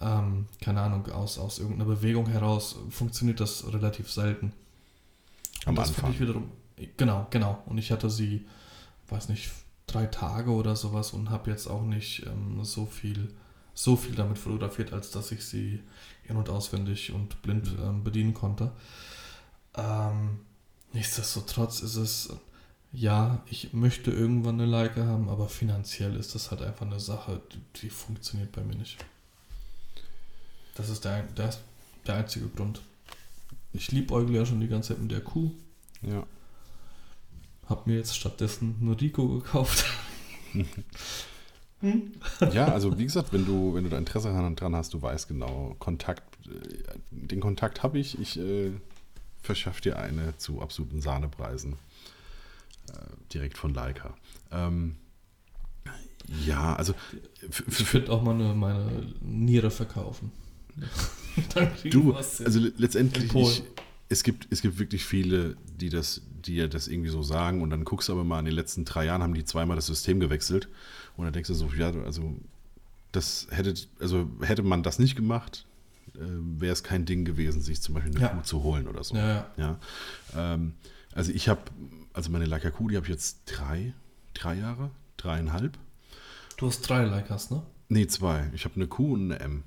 ähm, keine Ahnung, aus, aus irgendeiner Bewegung heraus funktioniert das relativ selten. Am das Anfang. ich wiederum, genau, genau. Und ich hatte sie, weiß nicht, drei Tage oder sowas und habe jetzt auch nicht ähm, so viel so viel damit fotografiert, als dass ich sie in- und auswendig und blind ähm, bedienen konnte. Ähm, nichtsdestotrotz ist es, ja, ich möchte irgendwann eine Leica haben, aber finanziell ist das halt einfach eine Sache, die, funktioniert bei mir nicht. Das ist der, der, der einzige Grund. Ich liebäugle ja schon die ganze Zeit mit der Kuh. Ja. Hab mir jetzt stattdessen eine Rico gekauft. <laughs> Ja, also wie gesagt, wenn du, wenn du da Interesse dran dran hast, du weißt genau, Kontakt, äh, den Kontakt habe ich, ich äh, verschaffe dir eine zu absoluten Sahnepreisen. Äh, direkt von Leica. Ähm, ja, also Ich könnte auch mal eine, meine Niere verkaufen. <laughs> Du, was also le- letztendlich, ich, es, gibt, es gibt wirklich viele, die das, die ja das irgendwie so sagen und dann guckst du aber mal, in den letzten drei Jahren haben die zweimal das System gewechselt und dann denkst du so, ja, also das hätte, also hätte man das nicht gemacht, wäre es kein Ding gewesen, sich zum Beispiel eine Ja. Kuh zu holen oder so. ja, ja. Ähm, also ich habe, also meine Leica Kuh, die habe ich jetzt drei, drei Jahre, dreieinhalb. Du hast drei Leicas, ne? Nee, zwei. Ich habe eine Q und eine M.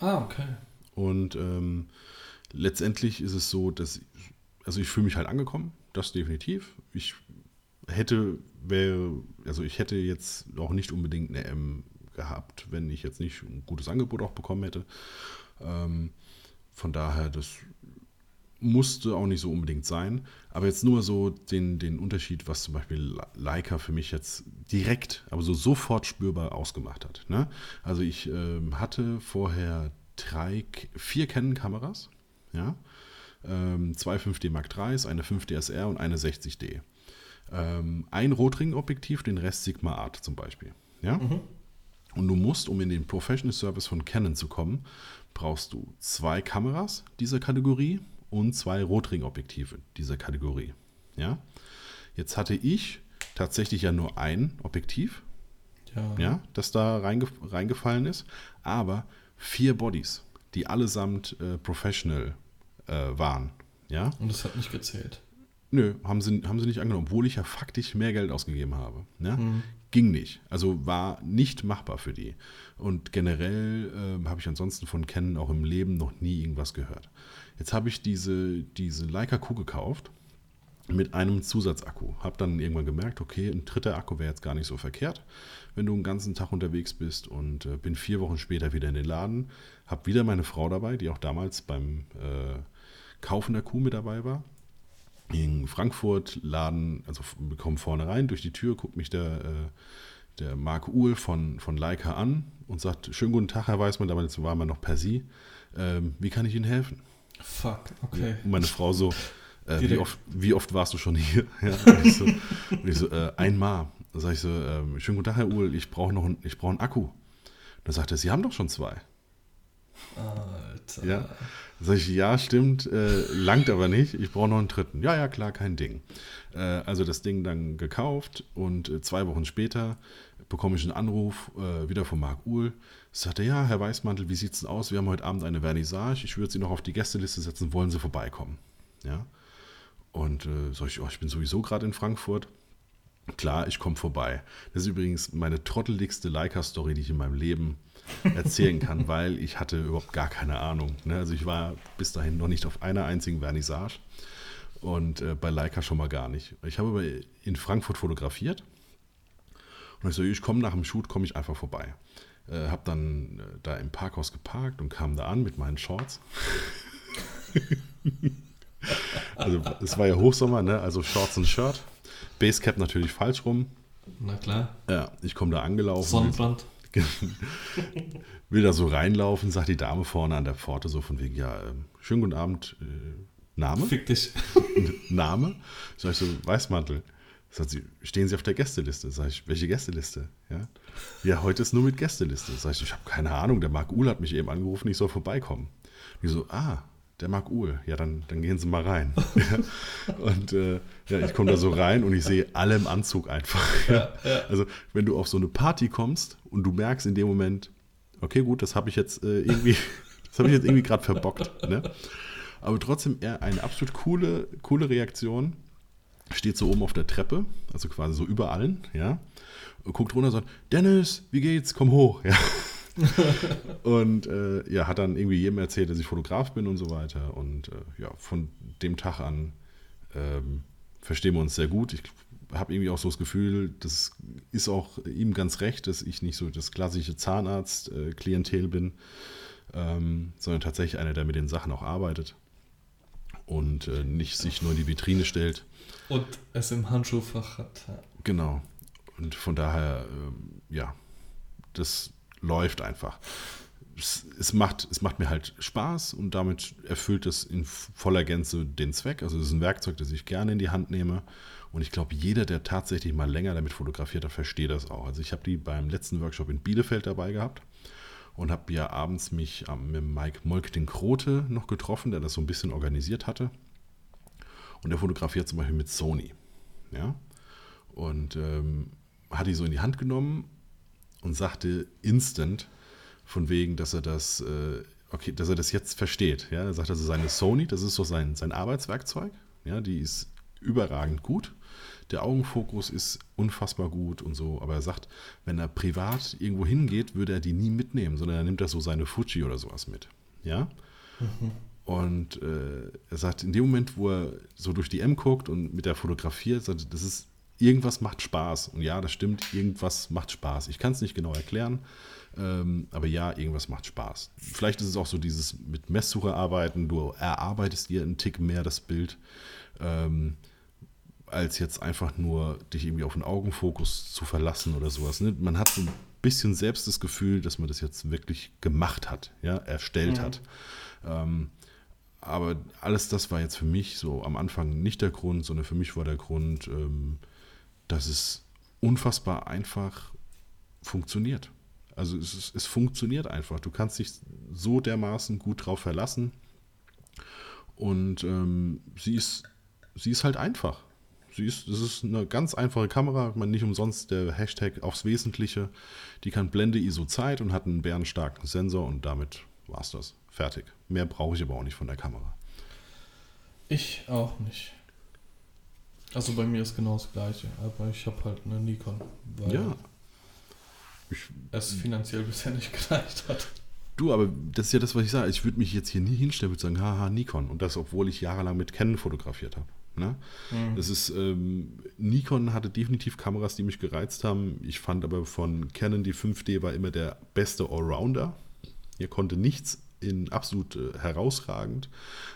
Ah, okay. Und ähm, letztendlich ist es so, dass, also ich fühle mich halt angekommen, das definitiv. Ich hätte, wäre, also ich hätte jetzt auch nicht unbedingt eine M gehabt, wenn ich jetzt nicht ein gutes Angebot auch bekommen hätte. Ähm, von daher, das musste auch nicht so unbedingt sein. Aber jetzt nur so den, den Unterschied, was zum Beispiel Leica für mich jetzt direkt, aber so sofort spürbar ausgemacht hat. Ne? Also ich ähm, hatte vorher drei, vier Canon-Kameras, ja, ähm, zwei 5D Mark IIIs, eine 5D SR und eine 60D. Ähm, ein Rotring-Objektiv, den Rest Sigma Art zum Beispiel. Ja? Und du musst, um in den Professional Service von Canon zu kommen, brauchst du zwei Kameras dieser Kategorie und zwei Rotring-Objektive dieser Kategorie. Ja? Jetzt hatte ich tatsächlich ja nur ein Objektiv, Ja. ja, das da reinge reingefallen ist, aber vier Bodies, die allesamt äh, professional äh, waren. Ja? Und das hat nicht gezählt. Nö, haben sie, haben sie nicht angenommen, obwohl ich ja faktisch mehr Geld ausgegeben habe. Ne? Mhm. Ging nicht. Also war nicht machbar für die. Und generell ähm, habe ich ansonsten von Canon auch im Leben noch nie irgendwas gehört. Jetzt habe ich diese, diese Leica Q gekauft mit einem Zusatzakku. Habe dann irgendwann gemerkt, okay, ein dritter Akku wäre jetzt gar nicht so verkehrt, wenn du einen ganzen Tag unterwegs bist und äh, bin vier Wochen später wieder in den Laden. Habe wieder meine Frau dabei, die auch damals beim äh, Kaufen der Kuh mit dabei war in Frankfurt Laden, also wir kommen vorne rein durch die Tür, guckt mich der, äh, der Marc Uhl von, von Leica an und sagt, schönen guten Tag, Herr Weißmann, damals war man noch per Sie, ähm, wie kann ich Ihnen helfen? Fuck, okay. Und meine Frau so, äh, wie, oft, wie oft warst du schon hier? <laughs> Ja, und ich so, und ich so äh, einmal. Da sage ich so, ähm, schönen guten Tag, Herr Uhl, ich brauche noch einen, ich brauche einen Akku. Da sagt er, Sie haben doch schon zwei. Ja. Sag ich, ja, stimmt, äh, langt aber nicht. Ich brauche noch einen dritten. Ja, ja, klar, kein Ding. Äh, also das Ding dann gekauft und äh, zwei Wochen später bekomme ich einen Anruf äh, wieder von Marc Uhl. Sagt er, ja, Herr Weißmantel, wie sieht's denn aus? Wir haben heute Abend eine Vernissage. Ich würde Sie noch auf die Gästeliste setzen. Wollen Sie vorbeikommen? Ja. Und äh, sag ich, oh, ich bin sowieso gerade in Frankfurt. Klar, ich komme vorbei. Das ist übrigens meine trotteligste Leica-Story, die ich in meinem Leben erzählen kann, weil ich hatte überhaupt gar keine Ahnung. Ne? Also ich war bis dahin noch nicht auf einer einzigen Vernissage und äh, bei Leica schon mal gar nicht. Ich habe aber in Frankfurt fotografiert und ich so, ich komme nach dem Shoot, komme ich einfach vorbei. Äh, habe dann äh, da im Parkhaus geparkt und kam da an mit meinen Shorts. <laughs> also es war ja Hochsommer, ne? also Shorts und Shirt. Basecap natürlich falsch rum. Na klar. Ja, ich komme da angelaufen. Sonnenbrand. <laughs> will da so reinlaufen, sagt die Dame vorne an der Pforte so von wegen, ja, ähm, schönen guten Abend, äh, Name? Fick dich. <laughs> Name? Sag ich so, Weißmantel. Sagt sie, stehen Sie auf der Gästeliste? Sag ich, welche Gästeliste? Ja, ja heute ist nur mit Gästeliste. Sag ich, ich habe keine Ahnung, der Marc Uhl hat mich eben angerufen, ich soll vorbeikommen. Die so, ah, der Marc Uhl, ja, dann, dann gehen Sie mal rein. <laughs> ja. Und äh, ja, ich komme da so rein und ich sehe alle im Anzug einfach. Ja, ja. Also, wenn du auf so eine Party kommst und du merkst in dem Moment, Okay, gut, das habe ich jetzt äh, irgendwie, <laughs> das habe ich jetzt irgendwie gerade verbockt. Ne? Aber trotzdem eher eine absolut coole, coole Reaktion. Steht so oben auf der Treppe, also quasi so über allen, ja. Und guckt runter und sagt, Dennis, wie geht's? Komm hoch, ja. <laughs> und äh, ja, hat dann irgendwie jedem erzählt, dass ich Fotograf bin und so weiter. Und äh, ja, von dem Tag an ähm, verstehen wir uns sehr gut. Ich habe irgendwie auch so das Gefühl, das ist auch ihm ganz recht, dass ich nicht so das klassische Zahnarzt-Klientel bin, ähm, sondern tatsächlich einer, der mit den Sachen auch arbeitet und äh, nicht sich nur in die Vitrine stellt. Und es im Handschuhfach hat. Genau. Und von daher, ähm, ja, das läuft einfach. Es, es, macht, es macht mir halt Spaß und damit erfüllt es in voller Gänze den Zweck. Also es ist ein Werkzeug, das ich gerne in die Hand nehme. Und ich glaube, jeder, der tatsächlich mal länger damit fotografiert hat, versteht das auch. Also ich habe die beim letzten Workshop in Bielefeld dabei gehabt und habe ja abends mich ähm, mit Mike Molk den Krote noch getroffen, der das so ein bisschen organisiert hatte. Und der fotografiert zum Beispiel mit Sony. Ja? Und ähm, hat die so in die Hand genommen und sagte instant, von wegen, dass er das, äh, okay, dass er das jetzt versteht. Ja? Er sagt also, seine Sony, das ist so sein, sein Arbeitswerkzeug. Ja, die ist überragend gut. Der Augenfokus ist unfassbar gut und so, aber er sagt, wenn er privat irgendwo hingeht, würde er die nie mitnehmen, sondern er nimmt da so seine Fuji oder sowas mit. Ja? Mhm. Und äh, er sagt, in dem Moment, wo er so durch die M guckt und mit der fotografiert, sagt, das ist, irgendwas macht Spaß. Und ja, das stimmt, irgendwas macht Spaß. Ich kann es nicht genau erklären, ähm, aber ja, irgendwas macht Spaß. Vielleicht ist es auch so dieses mit Messsuche arbeiten, du erarbeitest dir einen Tick mehr das Bild. Ähm, als jetzt einfach nur dich irgendwie auf den Augenfokus zu verlassen oder sowas. Ne? Man hat so ein bisschen selbst das Gefühl, dass man das jetzt wirklich gemacht hat, ja, erstellt mhm. hat. Ähm, aber alles das war jetzt für mich so am Anfang nicht der Grund, sondern für mich war der Grund, ähm, dass es unfassbar einfach funktioniert. Also es, es, funktioniert einfach. Du kannst dich so dermaßen gut drauf verlassen. Und ähm, sie, ist, sie ist halt einfach. Sie ist, das ist eine ganz einfache Kamera, man nicht umsonst der Hashtag aufs Wesentliche. Die kann Blende ISO Zeit und hat einen bärenstarken Sensor und damit war es das. Fertig. Mehr brauche ich aber auch nicht von der Kamera. Ich auch nicht. Also bei mir ist genau das gleiche, aber ich habe halt eine Nikon, weil ja. ich, es finanziell bisher nicht <laughs> gereicht hat. Du, aber das ist ja das, was ich sage. Ich würde mich jetzt hier nie hinstellen und sagen, haha, Nikon. Und das, obwohl ich jahrelang mit Canon fotografiert habe. Ne? Mhm. Das ist, ähm, Nikon hatte definitiv Kameras, die mich gereizt haben. Ich fand aber von Canon die 5D war immer der beste Allrounder. Hier konnte nichts in absolut äh, herausragend,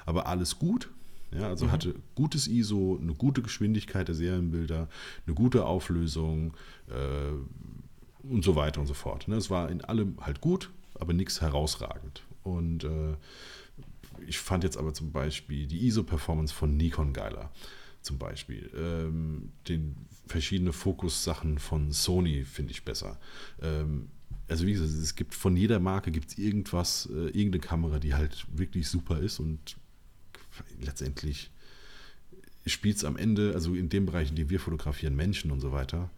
aber alles gut. Ja, also mhm. hatte gutes ISO, eine gute Geschwindigkeit der Serienbilder, eine gute Auflösung äh, und so weiter und so fort. Ne? Es war in allem halt gut, aber nichts herausragend. Und äh, ich fand jetzt aber zum Beispiel die ISO-Performance von Nikon geiler. Zum Beispiel. Ähm, den verschiedene Fokus-Sachen von Sony finde ich besser. Ähm, also wie gesagt, es gibt von jeder Marke gibt es irgendwas, äh, irgendeine Kamera, die halt wirklich super ist und letztendlich spielt es am Ende, also in dem Bereich, in dem wir fotografieren, Menschen und so weiter,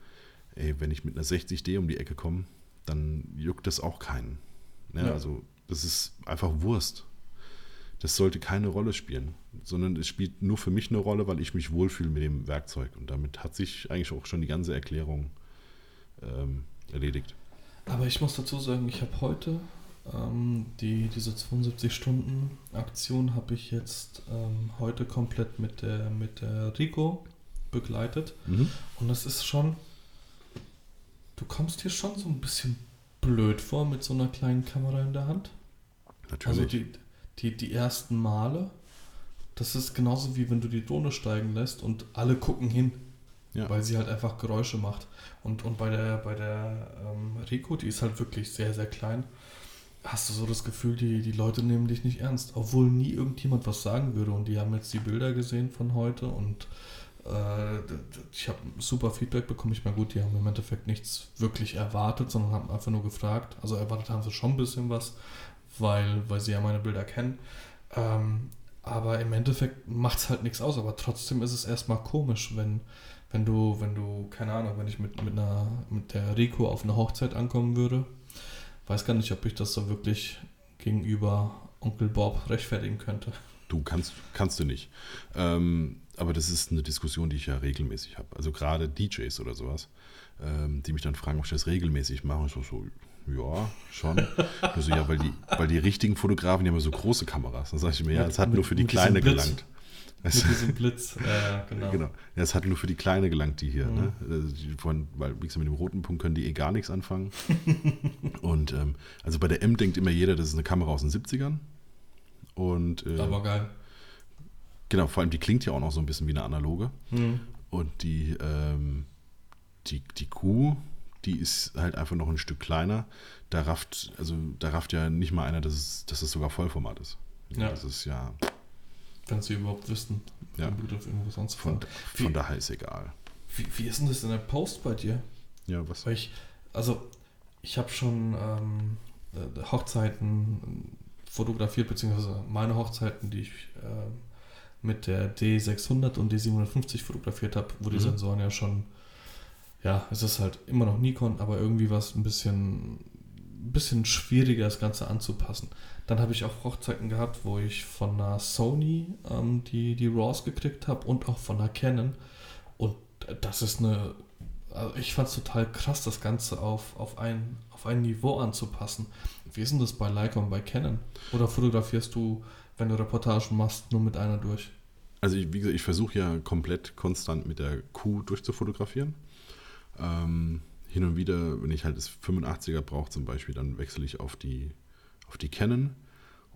ey, wenn ich mit einer 60D um die Ecke komme, dann juckt das auch keinen. Ne? Ja. Also das ist einfach Wurst das sollte keine Rolle spielen, sondern es spielt nur für mich eine Rolle, weil ich mich wohlfühle mit dem Werkzeug. Und damit hat sich eigentlich auch schon die ganze Erklärung ähm, erledigt. Aber ich muss dazu sagen, ich habe heute ähm, die, diese 72-Stunden-Aktion habe ich jetzt ähm, heute komplett mit der, mit der Rico begleitet. Mhm. Und das ist schon, du kommst hier schon so ein bisschen blöd vor mit so einer kleinen Kamera in der Hand. Natürlich. Also die, die, die ersten Male, das ist genauso wie wenn du die Drohne steigen lässt und alle gucken hin, ja. weil sie halt einfach Geräusche macht. Und, und bei der, bei der ähm, Rico, die ist halt wirklich sehr, sehr klein, hast du so das Gefühl, die, die Leute nehmen dich nicht ernst, obwohl nie irgendjemand was sagen würde. Und die haben jetzt die Bilder gesehen von heute und äh, ich habe super Feedback bekommen. Ich meine, gut, die haben im Endeffekt nichts wirklich erwartet, sondern haben einfach nur gefragt. Also erwartet haben sie schon ein bisschen was, weil, weil sie ja meine Bilder kennen. Ähm, aber im Endeffekt macht es halt nichts aus. Aber trotzdem ist es erstmal komisch, wenn, wenn du, wenn du, keine Ahnung, wenn ich mit, mit, einer, mit der Rico auf eine Hochzeit ankommen würde weiß gar nicht, ob ich das so wirklich gegenüber Onkel Bob rechtfertigen könnte. Du kannst, kannst du nicht. Ähm, aber das ist eine Diskussion, die ich ja regelmäßig habe. Also gerade DJs oder sowas, ähm, die mich dann fragen, ob ich das regelmäßig mache. Ich so, so ja, schon. also, ja, weil die, weil die richtigen Fotografen die haben ja so große Kameras. Dann sage ich mir, ja, es hat mit, nur für die kleine gelangt. mit diesem Blitz, ja, genau. genau. Ja, es hat nur für die Kleine gelangt, die hier. Mhm. Ne? Also die von, weil, wie gesagt, mit dem roten Punkt können die eh gar nichts anfangen. <laughs> und ähm, also bei der M denkt immer jeder, das ist eine Kamera aus den 70ern. Und, äh, Aber geil. Genau, vor allem die klingt ja auch noch so ein bisschen wie eine analoge. Mhm. Und die, ähm, die, die Kuh, die ist halt einfach noch ein Stück kleiner. Da rafft, also da rafft ja nicht mal einer, dass es, dass es sogar Vollformat ist. Ja. Das ist ja. Wenn sie überhaupt wüssten, ja. irgendwo sonst von, von daher ist egal. Wie, wie ist denn das in der Post bei dir? Ja, was? Weil ich, also ich habe schon ähm, äh, Hochzeiten fotografiert, beziehungsweise meine Hochzeiten, die ich äh, mit der D600 und D750 fotografiert habe, wo die mhm. Sensoren ja schon, ja, es ist halt immer noch Nikon, aber irgendwie was ein bisschen, ein bisschen schwieriger, das Ganze anzupassen. Dann habe ich auch Hochzeiten gehabt, wo ich von einer Sony ähm, die, die RAWs gekriegt habe und auch von einer Canon. Und das ist eine, also ich fand es total krass, das Ganze auf, auf, ein, auf ein Niveau anzupassen. Wie ist denn das bei Leica und bei Canon? Oder fotografierst du, wenn du Reportagen machst, nur mit einer durch? Also ich, wie gesagt, ich versuche ja komplett konstant mit der Kuh durchzufotografieren. Ähm, hin und wieder, wenn ich halt das 85er brauche zum Beispiel, dann wechsle ich auf die, auf die Canon.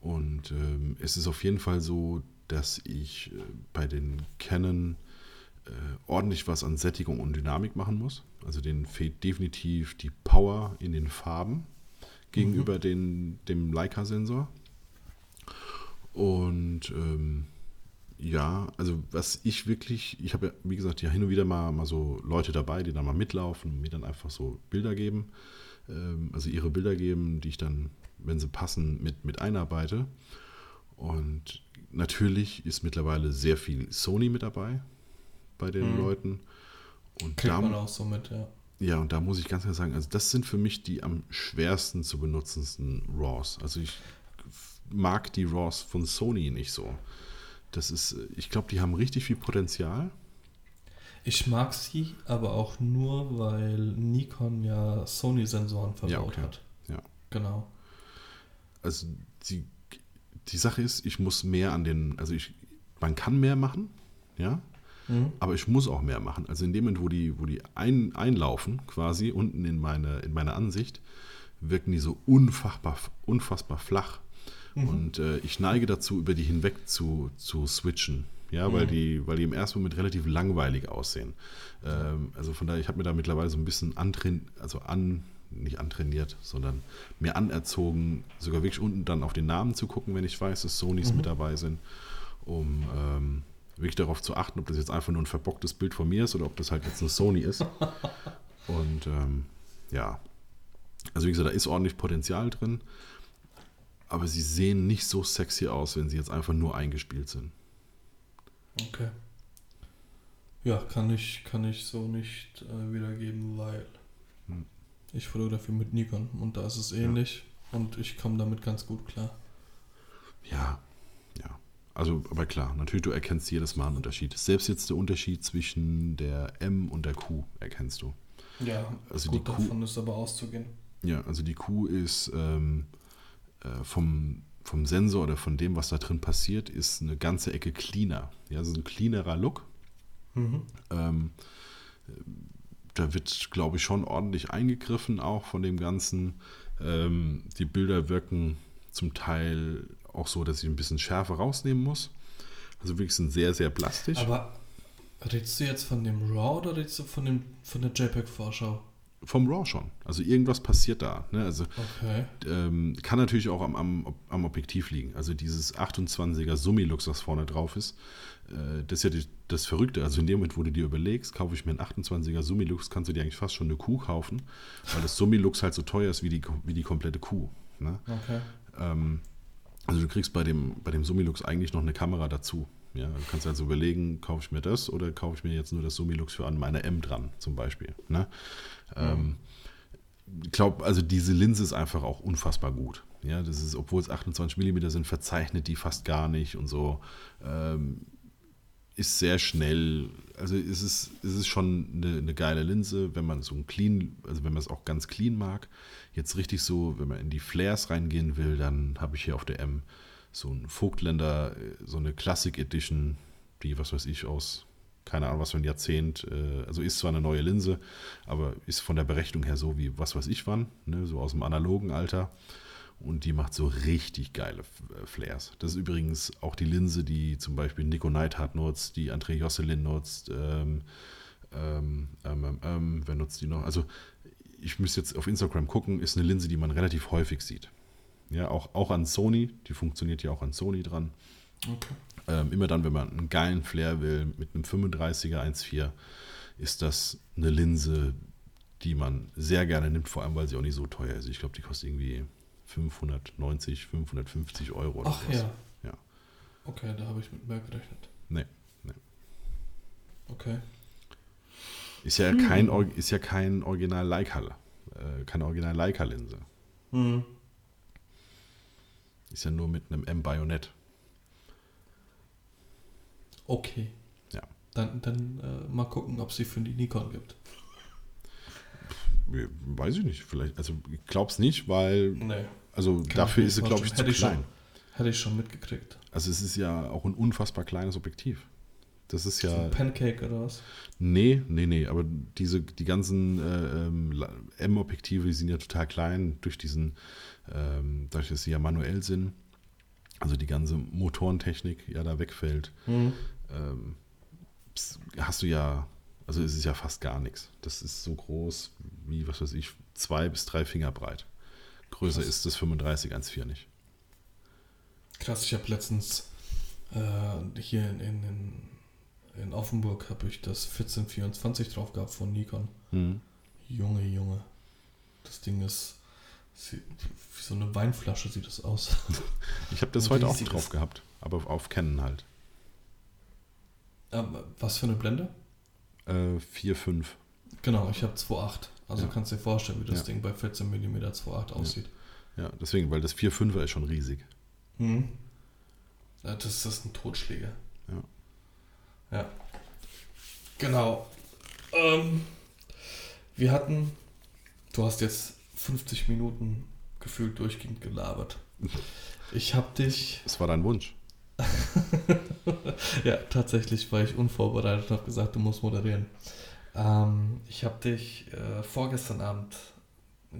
Und ähm, es ist auf jeden Fall so, dass ich äh, bei den Canon äh, ordentlich was an Sättigung und Dynamik machen muss. Also denen fehlt definitiv die Power in den Farben gegenüber mhm. den, dem Leica-Sensor. Und ähm, ja, also was ich wirklich, ich habe ja, wie gesagt, ja hin und wieder mal, mal so Leute dabei, die dann mal mitlaufen und mir dann einfach so Bilder geben, ähm, also ihre Bilder geben, die ich dann, wenn sie passen, mit, mit einarbeite. Und natürlich ist mittlerweile sehr viel Sony mit dabei bei den mhm. Leuten. Und Kriegt da, man auch so mit, ja. Ja, und da muss ich ganz klar sagen, also das sind für mich die am schwersten zu benutzendsten RAWs. Also ich mag die RAWs von Sony nicht so. Das ist, ich glaube, die haben richtig viel Potenzial. Ich mag sie, aber auch nur, weil Nikon ja Sony-Sensoren verbaut ja, okay. hat. Ja. Genau. Also die, die Sache ist, ich muss mehr an den, also ich, man kann mehr machen, ja, Mhm. Aber ich muss auch mehr machen. Also in dem Moment, wo die, wo die ein, einlaufen, quasi unten in meine, in meine Ansicht, wirken die so unfassbar, unfassbar flach. Mhm. Und äh, ich neige dazu, über die hinweg zu, zu switchen. Ja, weil, mhm. die, weil die im ersten Moment relativ langweilig aussehen. Ähm, also von daher, ich habe mir da mittlerweile so ein bisschen antrainiert, also an, nicht antrainiert, sondern mir anerzogen, sogar wirklich unten dann auf den Namen zu gucken, wenn ich weiß, dass Sonys mhm. mit dabei sind, um ähm, wirklich darauf zu achten, ob das jetzt einfach nur ein verbocktes Bild von mir ist oder ob das halt jetzt eine Sony ist. <laughs> Und ähm, ja, also wie gesagt, da ist ordentlich Potenzial drin, aber sie sehen nicht so sexy aus, wenn sie jetzt einfach nur eingespielt sind. Okay. Ja, kann ich, kann ich so nicht äh, wiedergeben, weil hm. ich fotografiere mit Nikon und da ist es ähnlich ja. und ich komme damit ganz gut klar. Ja, also, aber klar, natürlich, du erkennst jedes Mal einen Unterschied. Selbst jetzt der Unterschied zwischen der M und der Q erkennst du. Ja, also gut, die davon ist aber auszugehen. Ja, also die Q ist ähm, äh, vom, vom Sensor oder von dem, was da drin passiert, ist eine ganze Ecke cleaner. Ja, also ein cleanerer Look. Mhm. Ähm, da wird, glaube ich, schon ordentlich eingegriffen, auch von dem Ganzen. Ähm, die Bilder wirken zum Teil auch so, dass ich ein bisschen Schärfe rausnehmen muss. Also wirklich sind sehr, sehr plastisch. Aber redest du jetzt von dem RAW oder redest du von, dem, von der JPEG-Vorschau? Vom RAW schon. Also irgendwas passiert da. Ne? Also okay. ähm, kann natürlich auch am, am, am, Objektiv liegen. Also dieses 28er Summilux, was vorne drauf ist, äh, das ist ja die, das Verrückte. Also in dem Moment, wo du dir überlegst, kaufe ich mir einen 28er Summilux, kannst du dir eigentlich fast schon eine Kuh kaufen, weil das Summilux halt so teuer ist wie die, wie die komplette Kuh. Ne? Okay. Ähm, also du kriegst bei dem, bei dem Summilux eigentlich noch eine Kamera dazu. Ja, du kannst also überlegen, kaufe ich mir das oder kaufe ich mir jetzt nur das Summilux für an meiner M dran, zum Beispiel. Ne? Ähm, ich glaube, also diese Linse ist einfach auch unfassbar gut. Ja, das ist, obwohl es 28 mm sind, verzeichnet die fast gar nicht und so. Ähm, ist sehr schnell. Also es ist, es schon eine, eine, geile Linse, wenn man so ein clean, also wenn man es auch ganz clean mag. Jetzt richtig so, wenn man in die Flares reingehen will, dann habe ich hier auf der M so ein Vogtländer, so eine Classic Edition, die, was weiß ich, aus keine Ahnung, was für ein Jahrzehnt, äh, also ist zwar eine neue Linse, aber ist von der Berechnung her so wie was weiß ich wann, ne, so aus dem analogen Alter. Und die macht so richtig geile äh, Flares. Das ist übrigens auch die Linse, die zum Beispiel Nico Neidhardt nutzt, die André Josselin nutzt. Ähm, ähm, ähm, ähm, ähm wer nutzt die noch? Also ich müsste jetzt auf Instagram gucken, ist eine Linse, die man relativ häufig sieht. Ja, auch, auch an Sony, die funktioniert ja auch an Sony dran. Okay. Ähm, immer dann, wenn man einen geilen Flair will, mit einem 35er 1.4, ist das eine Linse, die man sehr gerne nimmt, vor allem weil sie auch nicht so teuer ist. Ich glaube, die kostet irgendwie 590, 550 Euro oder Ach was. ja. ja. Okay, da habe ich mit mehr gerechnet. Nee, nee. Okay. Ist ja hm. kein, ist ja kein Original Leica, äh, keine Original Leica-Linse. Hm. Ist ja nur mit einem M-Bajonett. Okay. Ja. Dann, dann äh, mal gucken, ob es sie für die Nikon gibt. Weiß ich nicht, vielleicht. Also ich glaube es nicht, weil. Nee. Also Kann dafür ist sie, glaube ich, zu hätte klein. Ich hätte ich schon mitgekriegt. Also es ist ja auch ein unfassbar kleines Objektiv. Das ist ja. So ein Pancake oder was? Nee, nee, nee. Aber diese, die ganzen äh, ähm, M-Objektive, die sind ja total klein durch diesen, ähm, dadurch, dass sie ja manuell sind. Also die ganze Motorentechnik ja da wegfällt. Mhm ähm, hast du ja, also es ist ja fast gar nichts. Das ist so groß wie, was weiß ich, zwei bis drei Finger breit. Größer Krass. ist das 35 1.4 nicht. Krass, ich habe letztens äh, hier in, in, in Offenburg habe ich das 1424 drauf gehabt von Nikon. Mhm. Junge, Junge. Das Ding ist wie so eine Weinflasche sieht das aus. <laughs> ich habe das heute auch drauf gehabt, aber auf Canon halt. Ähm, was für eine Blende? Äh, 4,5. Genau, ich habe 2,8. Also ja. kannst du dir vorstellen, wie das ja. Ding bei 14 mm 2,8 aussieht. Ja. deswegen, weil das 4,5er ist schon riesig. Mhm. Ja, das, das ist ein Totschläger. Ja. Ja. Genau. Ähm, wir hatten, du hast jetzt 50 Minuten gefühlt durchgehend gelabert. <laughs> Ich habe dich. Es war dein Wunsch. <laughs> ja, tatsächlich war ich unvorbereitet und habe gesagt, du musst moderieren. Ähm, ich habe dich äh, vorgestern Abend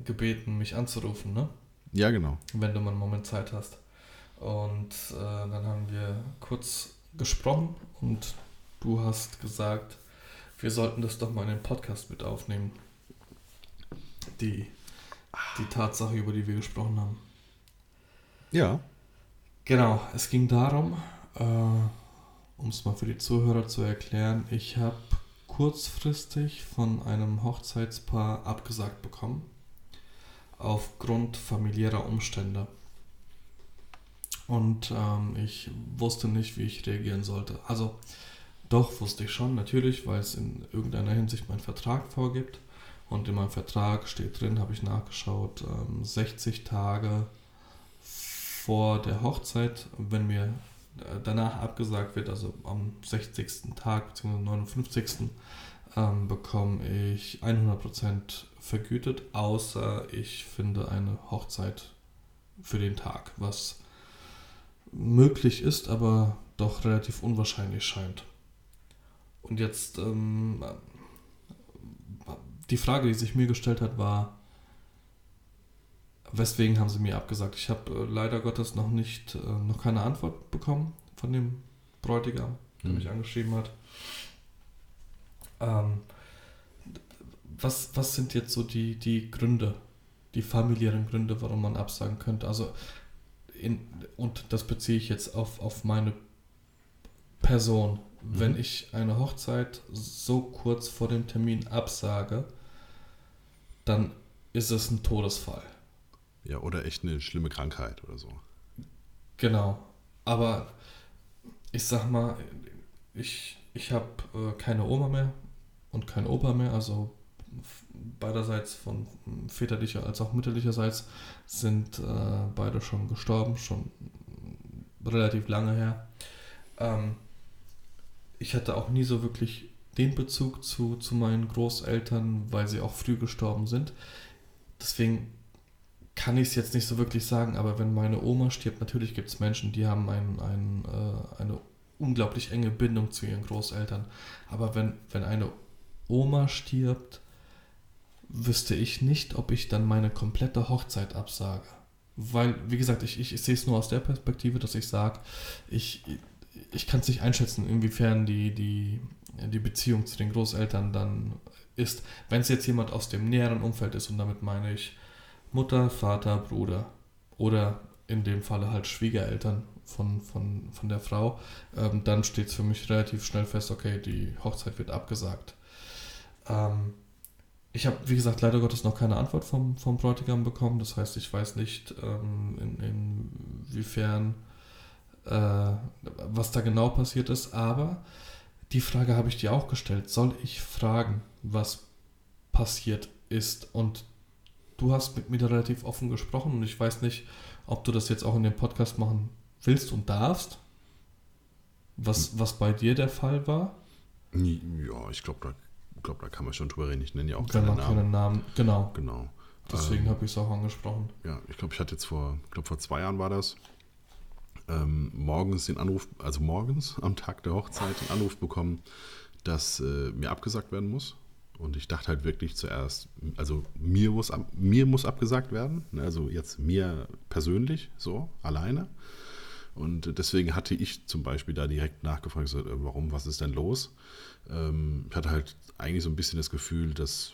gebeten, mich anzurufen, ne? Ja, genau. Wenn du mal einen Moment Zeit hast. Und äh, dann haben wir kurz gesprochen und du hast gesagt, wir sollten das doch mal in den Podcast mit aufnehmen. Die, die Tatsache, über die wir gesprochen haben. Ja. Genau, es ging darum, äh, um es mal für die Zuhörer zu erklären, ich habe kurzfristig von einem Hochzeitspaar abgesagt bekommen, aufgrund familiärer Umstände. Und ähm, ich wusste nicht, wie ich reagieren sollte. Also doch wusste ich schon, natürlich, weil es in irgendeiner Hinsicht meinen Vertrag vorgibt. Und in meinem Vertrag steht drin, habe ich nachgeschaut, ähm, 60 Tage vor der Hochzeit, wenn mir äh, danach abgesagt wird, also am 60. Tag bzw. 59. Ähm, bekomme ich 100% vergütet, außer ich finde eine Hochzeit für den Tag, was möglich ist, aber doch relativ unwahrscheinlich scheint. Und jetzt ähm, die Frage, die sich mir gestellt hat, war, Weswegen haben sie mir abgesagt? Ich habe äh, leider Gottes noch nicht, äh, noch keine Antwort bekommen von dem Bräutigam, der mhm. mich angeschrieben hat. Ähm, was, was sind jetzt so die, die Gründe, die familiären Gründe, warum man absagen könnte? Also, in, und das beziehe ich jetzt auf, auf meine Person. Mhm. Wenn ich eine Hochzeit so kurz vor dem Termin absage, dann ist es ein Todesfall. Ja, oder echt eine schlimme Krankheit oder so. Genau. Aber ich sag mal, ich, ich habe äh, keine Oma mehr und kein Opa mehr, also beiderseits von väterlicher als auch mütterlicherseits sind äh, beide schon gestorben, schon relativ lange her. Ähm, ich hatte auch nie so wirklich den Bezug zu, zu meinen Großeltern, weil sie auch früh gestorben sind. Deswegen kann ich es jetzt nicht so wirklich sagen, aber wenn meine Oma stirbt, natürlich gibt es Menschen, die haben ein, ein, äh, eine unglaublich enge Bindung zu ihren Großeltern. Aber wenn, wenn eine Oma stirbt, wüsste ich nicht, ob ich dann meine komplette Hochzeit absage. Weil, wie gesagt, ich, ich, ich sehe es nur aus der Perspektive, dass ich sage, ich, ich kann es nicht einschätzen, inwiefern die, die, die Beziehung zu den Großeltern dann ist. Wenn es jetzt jemand aus dem näheren Umfeld ist, und damit meine ich Mutter, Vater, Bruder oder in dem Falle halt Schwiegereltern von, von, von der Frau, ähm, dann steht es für mich relativ schnell fest, okay, die Hochzeit wird abgesagt. Ähm, ich habe, wie gesagt, leider Gottes noch keine Antwort vom, vom Bräutigam bekommen. Das heißt, ich weiß nicht, ähm, in, inwiefern, äh, was da genau passiert ist. Aber die Frage habe ich dir auch gestellt. Soll ich fragen, was passiert ist? Und du hast mit mir relativ offen gesprochen und ich weiß nicht, ob du das jetzt auch in dem Podcast machen willst und darfst. Was, was bei dir der Fall war? Ja, ich glaube, da, glaub, da kann man schon drüber reden. Ich nenne ja auch keine Namen. keine Namen. Genau. Genau. Deswegen ähm, habe ich es auch angesprochen. Ja, ich glaube, ich hatte jetzt vor, ich glaube, vor zwei Jahren war das, ähm, morgens den Anruf, also morgens am Tag der Hochzeit den Anruf bekommen, dass äh, mir abgesagt werden muss. Und ich dachte halt wirklich zuerst, also mir muss, mir muss abgesagt werden, ne, also jetzt mir persönlich, so, alleine. Und deswegen hatte ich zum Beispiel da direkt nachgefragt, so, äh, warum, was ist denn los? Ähm, ich hatte halt eigentlich so ein bisschen das Gefühl, dass,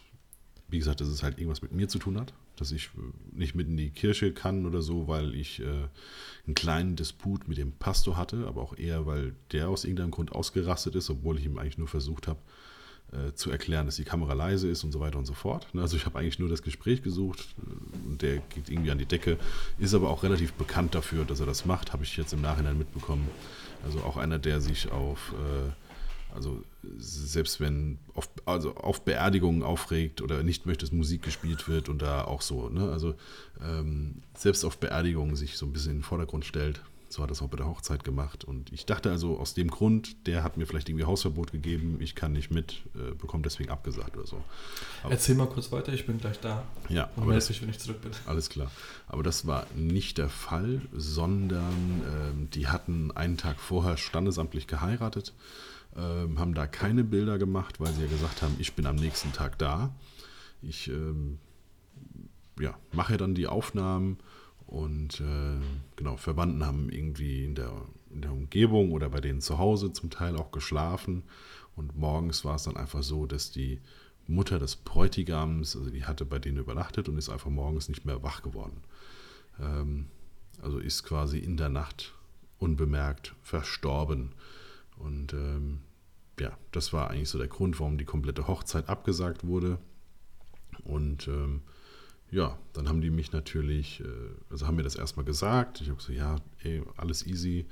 wie gesagt, dass es halt irgendwas mit mir zu tun hat, dass ich äh, nicht mit in die Kirche kann oder so, weil ich äh, einen kleinen Disput mit dem Pastor hatte, aber auch eher, weil der aus irgendeinem Grund ausgerastet ist, obwohl ich ihm eigentlich nur versucht habe, zu erklären, dass die Kamera leise ist und so weiter und so fort. Ne, also ich habe eigentlich nur das Gespräch gesucht äh, und der geht irgendwie an die Decke, ist aber auch relativ bekannt dafür, dass er das macht, habe ich jetzt im Nachhinein mitbekommen. Also auch einer, der sich auf, äh, also selbst wenn auf, also auf Beerdigungen aufregt oder nicht möchte, dass Musik gespielt wird und da auch so, ne? also ähm, selbst auf Beerdigungen sich so ein bisschen in den Vordergrund stellt so hat er es auch bei der Hochzeit gemacht. Und ich dachte also aus dem Grund, der hat mir vielleicht irgendwie Hausverbot gegeben, ich kann nicht mit, äh, bekomme deswegen abgesagt oder so. Aber, Erzähl mal kurz weiter, ich bin gleich da. Ja, und melde mich, wenn ich zurück bin. Alles klar. Aber das war nicht der Fall, sondern ähm, die hatten einen Tag vorher standesamtlich geheiratet, ähm, haben da keine Bilder gemacht, weil sie ja gesagt haben, ich bin am nächsten Tag da. Ich ähm, ja, mache dann die Aufnahmen und äh, genau, Verwandten haben irgendwie in der, in der Umgebung oder bei denen zu Hause zum Teil auch geschlafen. Und morgens war es dann einfach so, dass die Mutter des Bräutigams, also die hatte bei denen übernachtet und ist einfach morgens nicht mehr wach geworden. Ähm, also ist quasi in der Nacht unbemerkt verstorben. Und ähm, ja, das war eigentlich so der Grund, warum die komplette Hochzeit abgesagt wurde. Und ähm, ja, dann haben die mich natürlich, äh, also haben mir das erstmal gesagt. Ich habe gesagt, ja, ey, alles easy,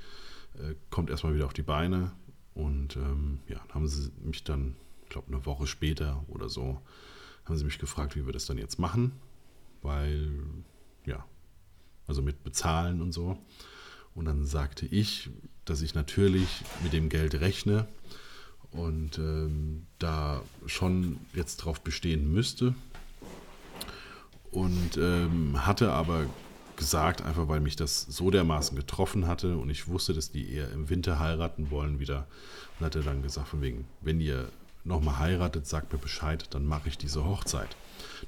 äh, kommt erstmal wieder auf die Beine. Und ähm, ja, haben sie mich dann, ich glaube, eine Woche später oder so, haben sie mich gefragt, wie wir das dann jetzt machen. Weil, ja, also mit bezahlen und so. Und dann sagte ich, dass ich natürlich mit dem Geld rechne und ähm, da schon jetzt drauf bestehen müsste, und ähm, hatte aber gesagt, einfach weil mich das so dermaßen getroffen hatte und ich wusste, dass die eher im Winter heiraten wollen wieder und hatte dann gesagt, von wegen, wenn ihr nochmal heiratet, sagt mir Bescheid, dann mache ich diese Hochzeit.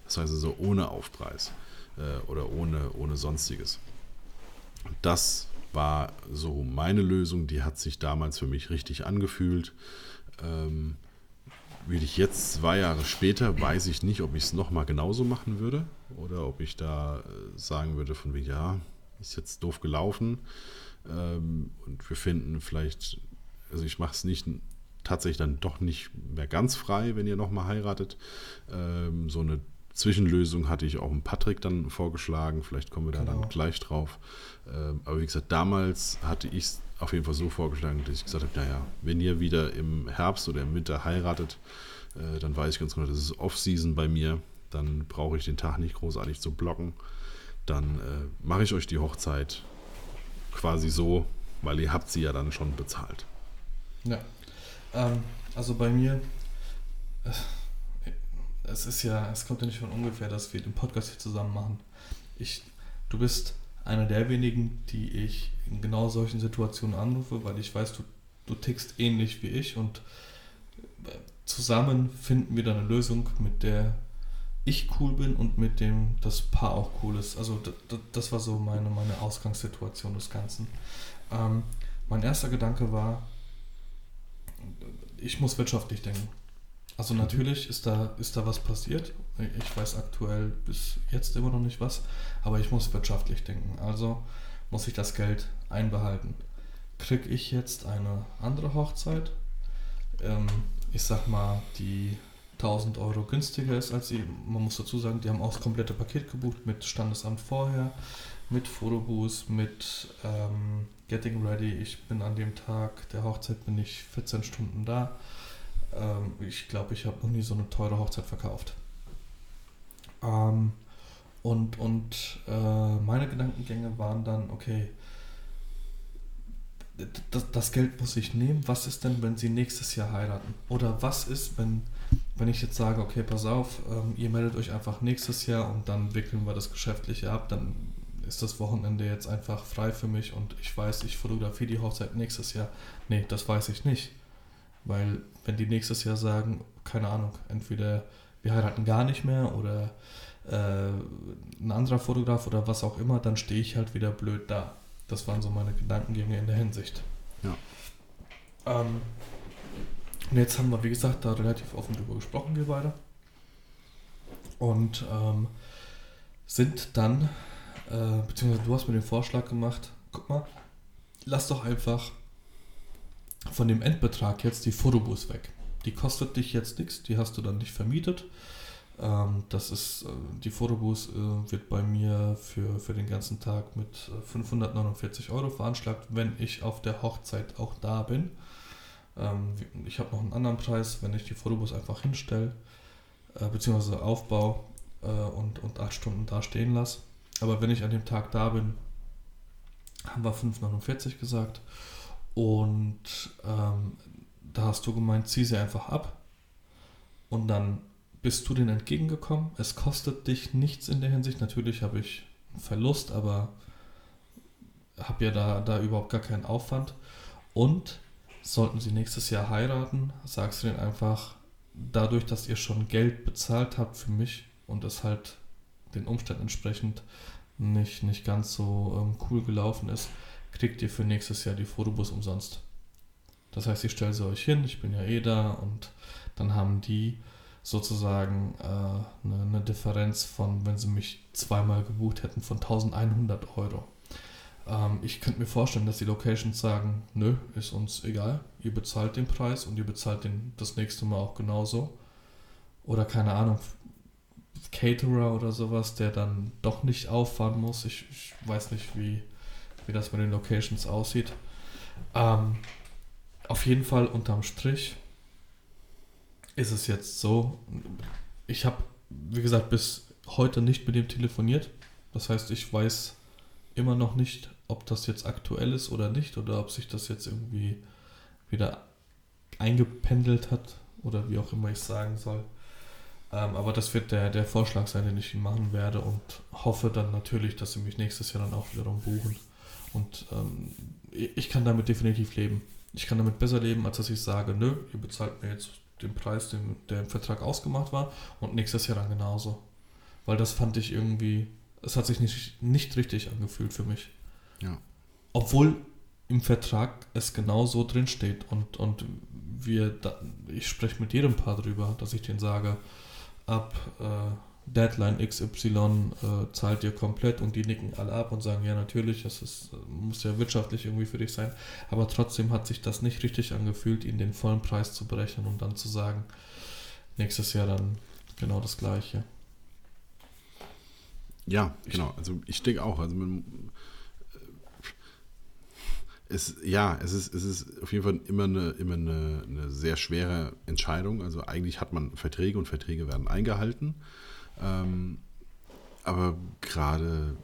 Das heißt also ohne Aufpreis äh, oder ohne, ohne sonstiges. Das war so meine Lösung, die hat sich damals für mich richtig angefühlt. Ähm, will ich jetzt zwei Jahre später, weiß ich nicht, ob ich es nochmal genauso machen würde oder ob ich da äh, sagen würde von wie, ja, ist jetzt doof gelaufen ähm, und wir finden vielleicht, also ich mache es nicht tatsächlich dann doch nicht mehr ganz frei, wenn ihr nochmal heiratet. Ähm, so eine Zwischenlösung hatte ich auch dem Patrick dann vorgeschlagen, vielleicht kommen wir da genau. dann gleich drauf. Ähm, aber wie gesagt, damals hatte ich es auf jeden Fall so vorgeschlagen, dass ich gesagt habe, naja, wenn ihr wieder im Herbst oder im Winter heiratet, äh, dann weiß ich ganz genau, das ist Off-Season bei mir. Dann brauche ich den Tag nicht großartig zu blocken. Dann äh, mache ich euch die Hochzeit quasi so, weil ihr habt sie ja dann schon bezahlt. Ja, ähm, also bei mir, äh, es ist ja, es kommt ja nicht von ungefähr, dass wir den Podcast hier zusammen machen. Ich, du bist einer der wenigen, die ich in genau solchen Situationen anrufe, weil ich weiß, du, du tickst ähnlich wie ich und äh, zusammen finden wir dann eine Lösung, mit der ich cool bin und mit dem das Paar auch cool ist. Also das, war so meine, meine Ausgangssituation des Ganzen. Ähm, mein erster Gedanke war, ich muss wirtschaftlich denken. Also mhm. natürlich ist da, ist da was passiert. Ich weiß aktuell bis jetzt immer noch nicht was, aber ich muss wirtschaftlich denken. Also muss ich das Geld einbehalten. Kriege ich jetzt eine andere Hochzeit? Ähm, ich sag mal, die 1000 Euro günstiger ist als sie. Man muss dazu sagen, die haben auch das komplette Paket gebucht mit Standesamt vorher, mit Fotobooth, mit ähm, Getting Ready. Ich bin an dem Tag der Hochzeit bin ich 14 Stunden da. Ähm, ich glaube, ich habe noch nie so eine teure Hochzeit verkauft. Ähm, und und äh, meine Gedankengänge waren dann, okay, das, das, Geld muss ich nehmen. Was ist denn, wenn sie nächstes Jahr heiraten? Oder was ist, wenn, wenn ich jetzt sage, okay, pass auf, ähm, ihr meldet euch einfach nächstes Jahr und dann wickeln wir das Geschäftliche ab, dann ist das Wochenende jetzt einfach frei für mich und ich weiß, ich fotografiere die Hochzeit nächstes Jahr. Nee, das weiß ich nicht. Weil wenn die nächstes Jahr sagen, keine Ahnung, entweder wir heiraten gar nicht mehr oder äh, ein anderer Fotograf oder was auch immer, dann stehe ich halt wieder blöd da. Das waren so meine Gedankengänge in der Hinsicht. Ja. Ähm, und jetzt haben wir, wie gesagt, da relativ offen drüber gesprochen, wir beide. Und ähm, sind dann, äh, beziehungsweise du hast mir den Vorschlag gemacht, guck mal, lass doch einfach von dem Endbetrag jetzt die Fotobus weg. Die kostet dich jetzt nichts, die hast du dann nicht vermietet. Ähm, das ist, äh, die Fotobus äh, wird bei mir für, für den ganzen Tag mit 549 äh, Euro veranschlagt, wenn ich auf der Hochzeit auch da bin. Ähm, ich habe noch einen anderen Preis, wenn ich die Fotobus einfach hinstelle, beziehungsweise aufbaue und, und acht Stunden da stehen lasse. Aber wenn ich an dem Tag da bin, haben wir 5,49 gesagt. Und ähm, da hast du gemeint, zieh sie einfach ab. Und dann bist du denen entgegengekommen. Es kostet dich nichts in der Hinsicht. Natürlich habe ich einen Verlust, aber habe ja da, da überhaupt gar keinen Aufwand. Und sollten sie nächstes Jahr heiraten, sagst du denen einfach, dadurch, dass ihr schon Geld bezahlt habt für mich und es halt den Umständen entsprechend nicht, nicht ganz so ähm, cool gelaufen ist, kriegt ihr für nächstes Jahr die Fotobus umsonst. Das heißt, ich stelle sie euch hin, ich bin ja eh da und dann haben die sozusagen äh, eine, eine, Differenz von, wenn sie mich zweimal gebucht hätten, von 1100 Euro. Ähm, ich könnte mir vorstellen, dass die Locations sagen, nö, ist uns egal, ihr bezahlt den Preis und ihr bezahlt den das nächste Mal auch genauso. Oder keine Ahnung, Caterer oder sowas, der dann doch nicht auffahren muss. Ich, ich weiß nicht, wie, wie das mit den Locations aussieht. Ähm, auf jeden Fall unterm Strich ist es jetzt so, ich habe, wie gesagt, bis heute nicht mit ihm telefoniert. Das heißt, ich weiß immer noch nicht, ob das jetzt aktuell ist oder nicht oder ob sich das jetzt irgendwie wieder eingependelt hat oder wie auch immer ich sagen soll. Ähm, aber das wird der, der Vorschlag sein, den ich ihm machen werde und hoffe dann natürlich, dass sie mich nächstes Jahr dann auch wiederum buchen. Und ähm, ich kann damit definitiv leben. Ich kann damit besser leben, als dass ich sage, nö, ihr bezahlt mir jetzt den Preis, den, der im Vertrag ausgemacht war und nächstes Jahr dann genauso. Weil das fand ich irgendwie, es hat sich nicht, nicht richtig angefühlt für mich. Ja. Obwohl im Vertrag es genau so drin steht und, und wir da, ich spreche mit jedem Paar drüber, dass ich denen sage, ab äh, Deadline XY äh, zahlt ihr komplett und die nicken alle ab und sagen, ja natürlich, das ist, muss ja wirtschaftlich irgendwie für dich sein. Aber trotzdem hat sich das nicht richtig angefühlt, ihnen den vollen Preis zu berechnen und dann zu sagen, nächstes Jahr dann genau das gleiche. Ja, genau. Also ich denke auch, also man, Es, ja, es ist, es ist auf jeden Fall immer, eine, immer eine, eine sehr schwere Entscheidung. Also eigentlich hat man Verträge und Verträge werden eingehalten. Ähm, aber gerade,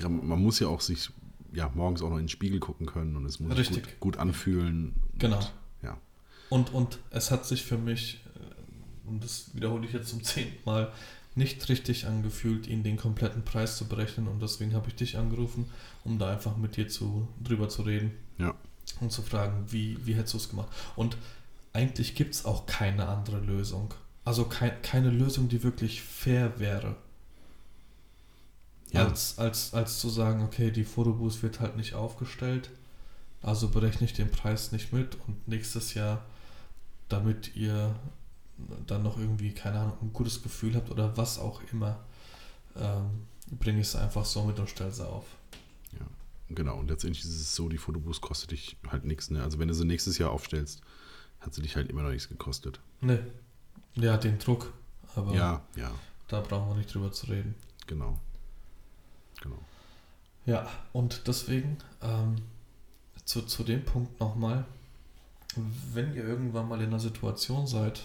man muss ja auch sich ja, morgens auch noch in den Spiegel gucken können und es muss sich gut, gut, anfühlen. Genau. Und, ja. Und, und es hat sich für mich, äh, und das wiederhole ich jetzt zum zehnten Mal, nicht richtig angefühlt, ihnen den kompletten Preis zu berechnen und deswegen habe ich dich angerufen, um da einfach mit dir zu, drüber zu reden. Ja. Und zu fragen, wie, wie hättest du es gemacht? Und eigentlich gibt es auch keine andere Lösung. Also kein, keine Lösung, die wirklich fair wäre. Ja. Als, als, als zu sagen, okay, die Fotobooth wird halt nicht aufgestellt, also berechne ich den Preis nicht mit und nächstes Jahr, damit ihr dann noch irgendwie, keine Ahnung, ein gutes Gefühl habt oder was auch immer, ähm, bringe ich es einfach so mit und stelle sie auf. Ja, genau. Und letztendlich ist es so, die Fotobooth kostet dich halt nichts. Ne? Also wenn du sie nächstes Jahr aufstellst, hat sie dich halt immer noch nichts gekostet. Ne. Ja, den Druck. Aber ja, ja. da brauchen wir nicht drüber zu reden. Genau. Genau. Ja, und deswegen ähm, zu, zu dem Punkt nochmal, wenn ihr irgendwann mal in einer Situation seid,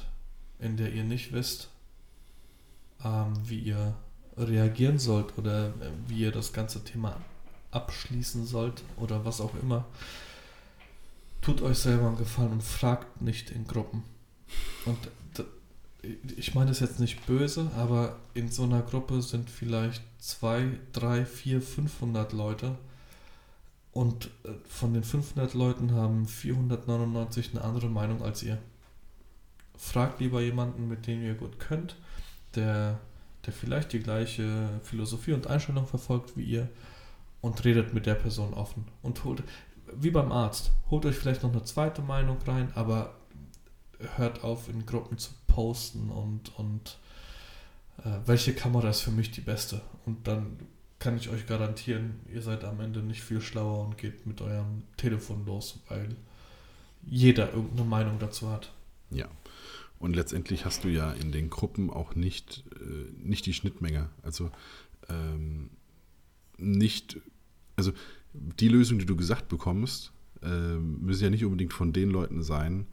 in der ihr nicht wisst, ähm, wie ihr reagieren sollt oder äh, wie ihr das ganze Thema abschließen sollt oder was auch immer, tut euch selber einen Gefallen und fragt nicht in Gruppen. Und ich meine das jetzt nicht böse, aber in so einer Gruppe sind vielleicht zwei, drei, vier, 500 Leute und äh, von den 500 Leuten haben 499 eine andere Meinung als ihr. Fragt lieber jemanden, mit dem ihr gut könnt, der, der vielleicht die gleiche Philosophie und Einstellung verfolgt wie ihr und redet mit der Person offen. Und holt, wie beim Arzt, holt euch vielleicht noch eine zweite Meinung rein, aber hört auf, in Gruppen zu posten und, und äh, welche Kamera ist für mich die beste. Und dann kann ich euch garantieren, ihr seid am Ende nicht viel schlauer und geht mit eurem Telefon los, weil jeder irgendeine Meinung dazu hat. Ja. Und letztendlich hast du ja in den Gruppen auch nicht, äh, nicht die Schnittmenge. Also ähm, nicht, also die Lösung, die du gesagt bekommst, äh, müssen ja nicht unbedingt von den Leuten sein,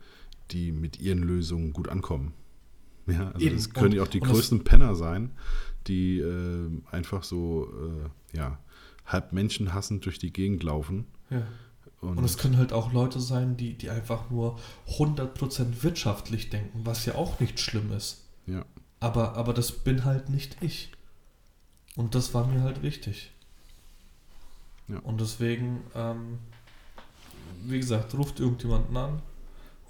die mit ihren Lösungen gut ankommen. Ja, also Eben. das können ja auch die größten Penner sein, die äh, einfach so äh, ja, halb menschenhassend durch die Gegend laufen. Ja. Und, es können halt auch Leute sein, die, die einfach nur 100% wirtschaftlich denken, was ja auch nicht schlimm ist. Ja. Aber, aber das bin halt nicht ich. Und das war mir halt wichtig. Ja. Und deswegen, ähm, wie gesagt, ruft irgendjemanden an,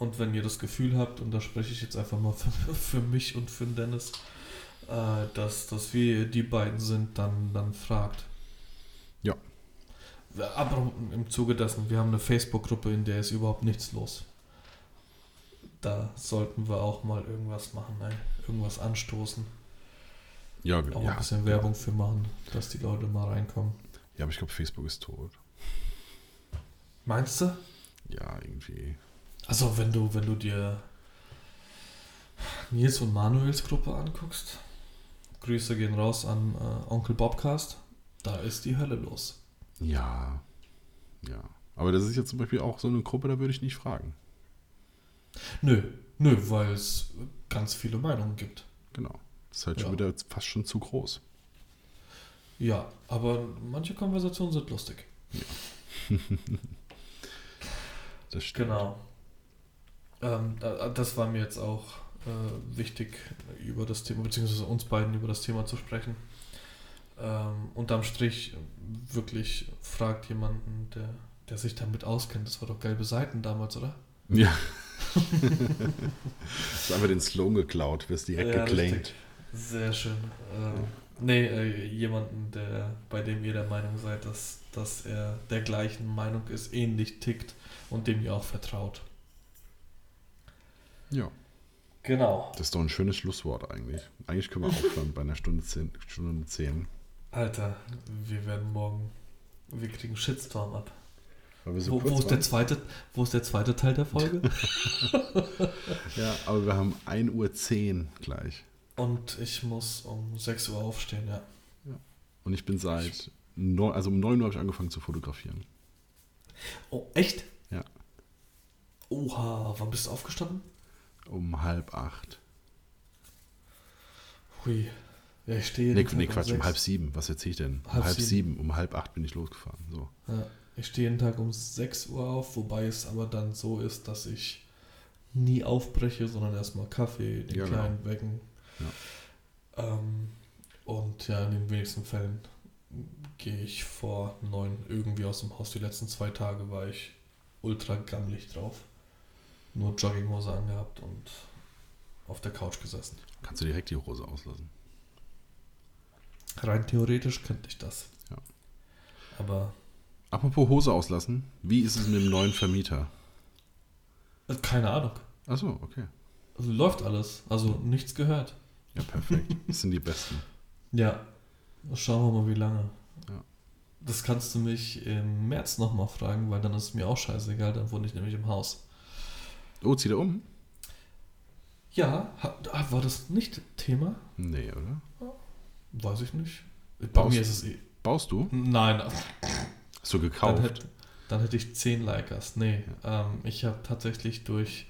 und wenn ihr das Gefühl habt, und da spreche ich jetzt einfach mal <laughs> für, für mich und für Dennis, äh, dass, dass wir die beiden sind, dann, dann fragt. Im Zuge dessen, wir haben eine Facebook-Gruppe, in der ist überhaupt nichts los. Da sollten wir auch mal irgendwas machen, ey. irgendwas anstoßen. Ja, auch ja, ein bisschen Werbung für machen, dass die Leute mal reinkommen. Ja, aber ich glaube, Facebook ist tot. Meinst du? Ja, irgendwie. Also wenn du, wenn du dir Nils und Manuels Gruppe anguckst, Grüße gehen raus an äh, Onkel Bobcast, da ist die Hölle los. Ja, ja. Aber das ist jetzt zum Beispiel auch so eine Gruppe, da würde ich nicht fragen. Nö, nö, weil es ganz viele Meinungen gibt. Genau. Das ist halt ja. schon wieder fast schon zu groß. Ja, aber manche Konversationen sind lustig. Ja. <laughs> das stimmt. Genau. Ähm, das war mir jetzt auch äh, wichtig, über das Thema, beziehungsweise uns beiden über das Thema zu sprechen. Ähm, unterm Strich wirklich fragt jemanden, der, der sich damit auskennt. Das war doch gelbe Seiten damals, oder? Ja. <laughs> haben wir den Slogan geklaut, wirst direkt ja, geclaimed. Richtig. Sehr schön. Ähm, nee, äh, jemanden, der, bei dem ihr der Meinung seid, dass, dass er der gleichen Meinung ist, ähnlich tickt und dem ihr auch vertraut. Ja. Genau. Das ist doch ein schönes Schlusswort eigentlich. Eigentlich können wir aufhören bei einer Stunde 10. Stunde 10. Alter, wir werden morgen. Wir kriegen Shitstorm ab. So wo, wo, ist der zweite, wo ist der zweite Teil der Folge? <laughs> <laughs> ja, aber wir haben 1.10 Uhr gleich. Und ich muss um 6 Uhr aufstehen, ja. ja. Und ich bin seit. Neun, also um 9 Uhr habe ich angefangen zu fotografieren. Oh, echt? Ja. Oha, wann bist du aufgestanden? Um halb acht. Hui. Ja, ich stehe Nee, nee Quatsch, um halb sieben. Was erzähle ich denn? Um Halb halb sieben. sieben. Um halb acht bin ich losgefahren. So. Ja, ich stehe jeden Tag um 6 Uhr auf, wobei es aber dann so ist, dass ich nie aufbreche, sondern erstmal Kaffee, den Ja, genau. kleinen wecken. Ähm, und ja, in den wenigsten Fällen gehe ich vor neun irgendwie aus dem Haus. Die letzten zwei Tage war ich ultra gammelig drauf. Nur Jogginghose angehabt und auf der Couch gesessen. Kannst du direkt die Hose auslassen. Rein theoretisch könnte ich das. Ja. Aber Apropos Hose auslassen, wie ist es mit dem neuen Vermieter? äh, keine Ahnung. Achso, okay. Also läuft alles. Also nichts gehört. Ja, perfekt. Das sind die Besten. <laughs> Ja, schauen wir mal, wie lange. Ja. Das kannst du mich im März nochmal fragen, weil dann ist es mir auch scheißegal, dann wohne ich nämlich im Haus. Oh, zieht er um? Ja, ah, war das nicht Thema? Nee, oder? Weiß ich nicht. Bei Baust- mir ist es eh. Baust du? Nein, Hast du dann gekauft? hätte, dann hätte ich 10 Likers. Nee, ähm, ich habe tatsächlich durch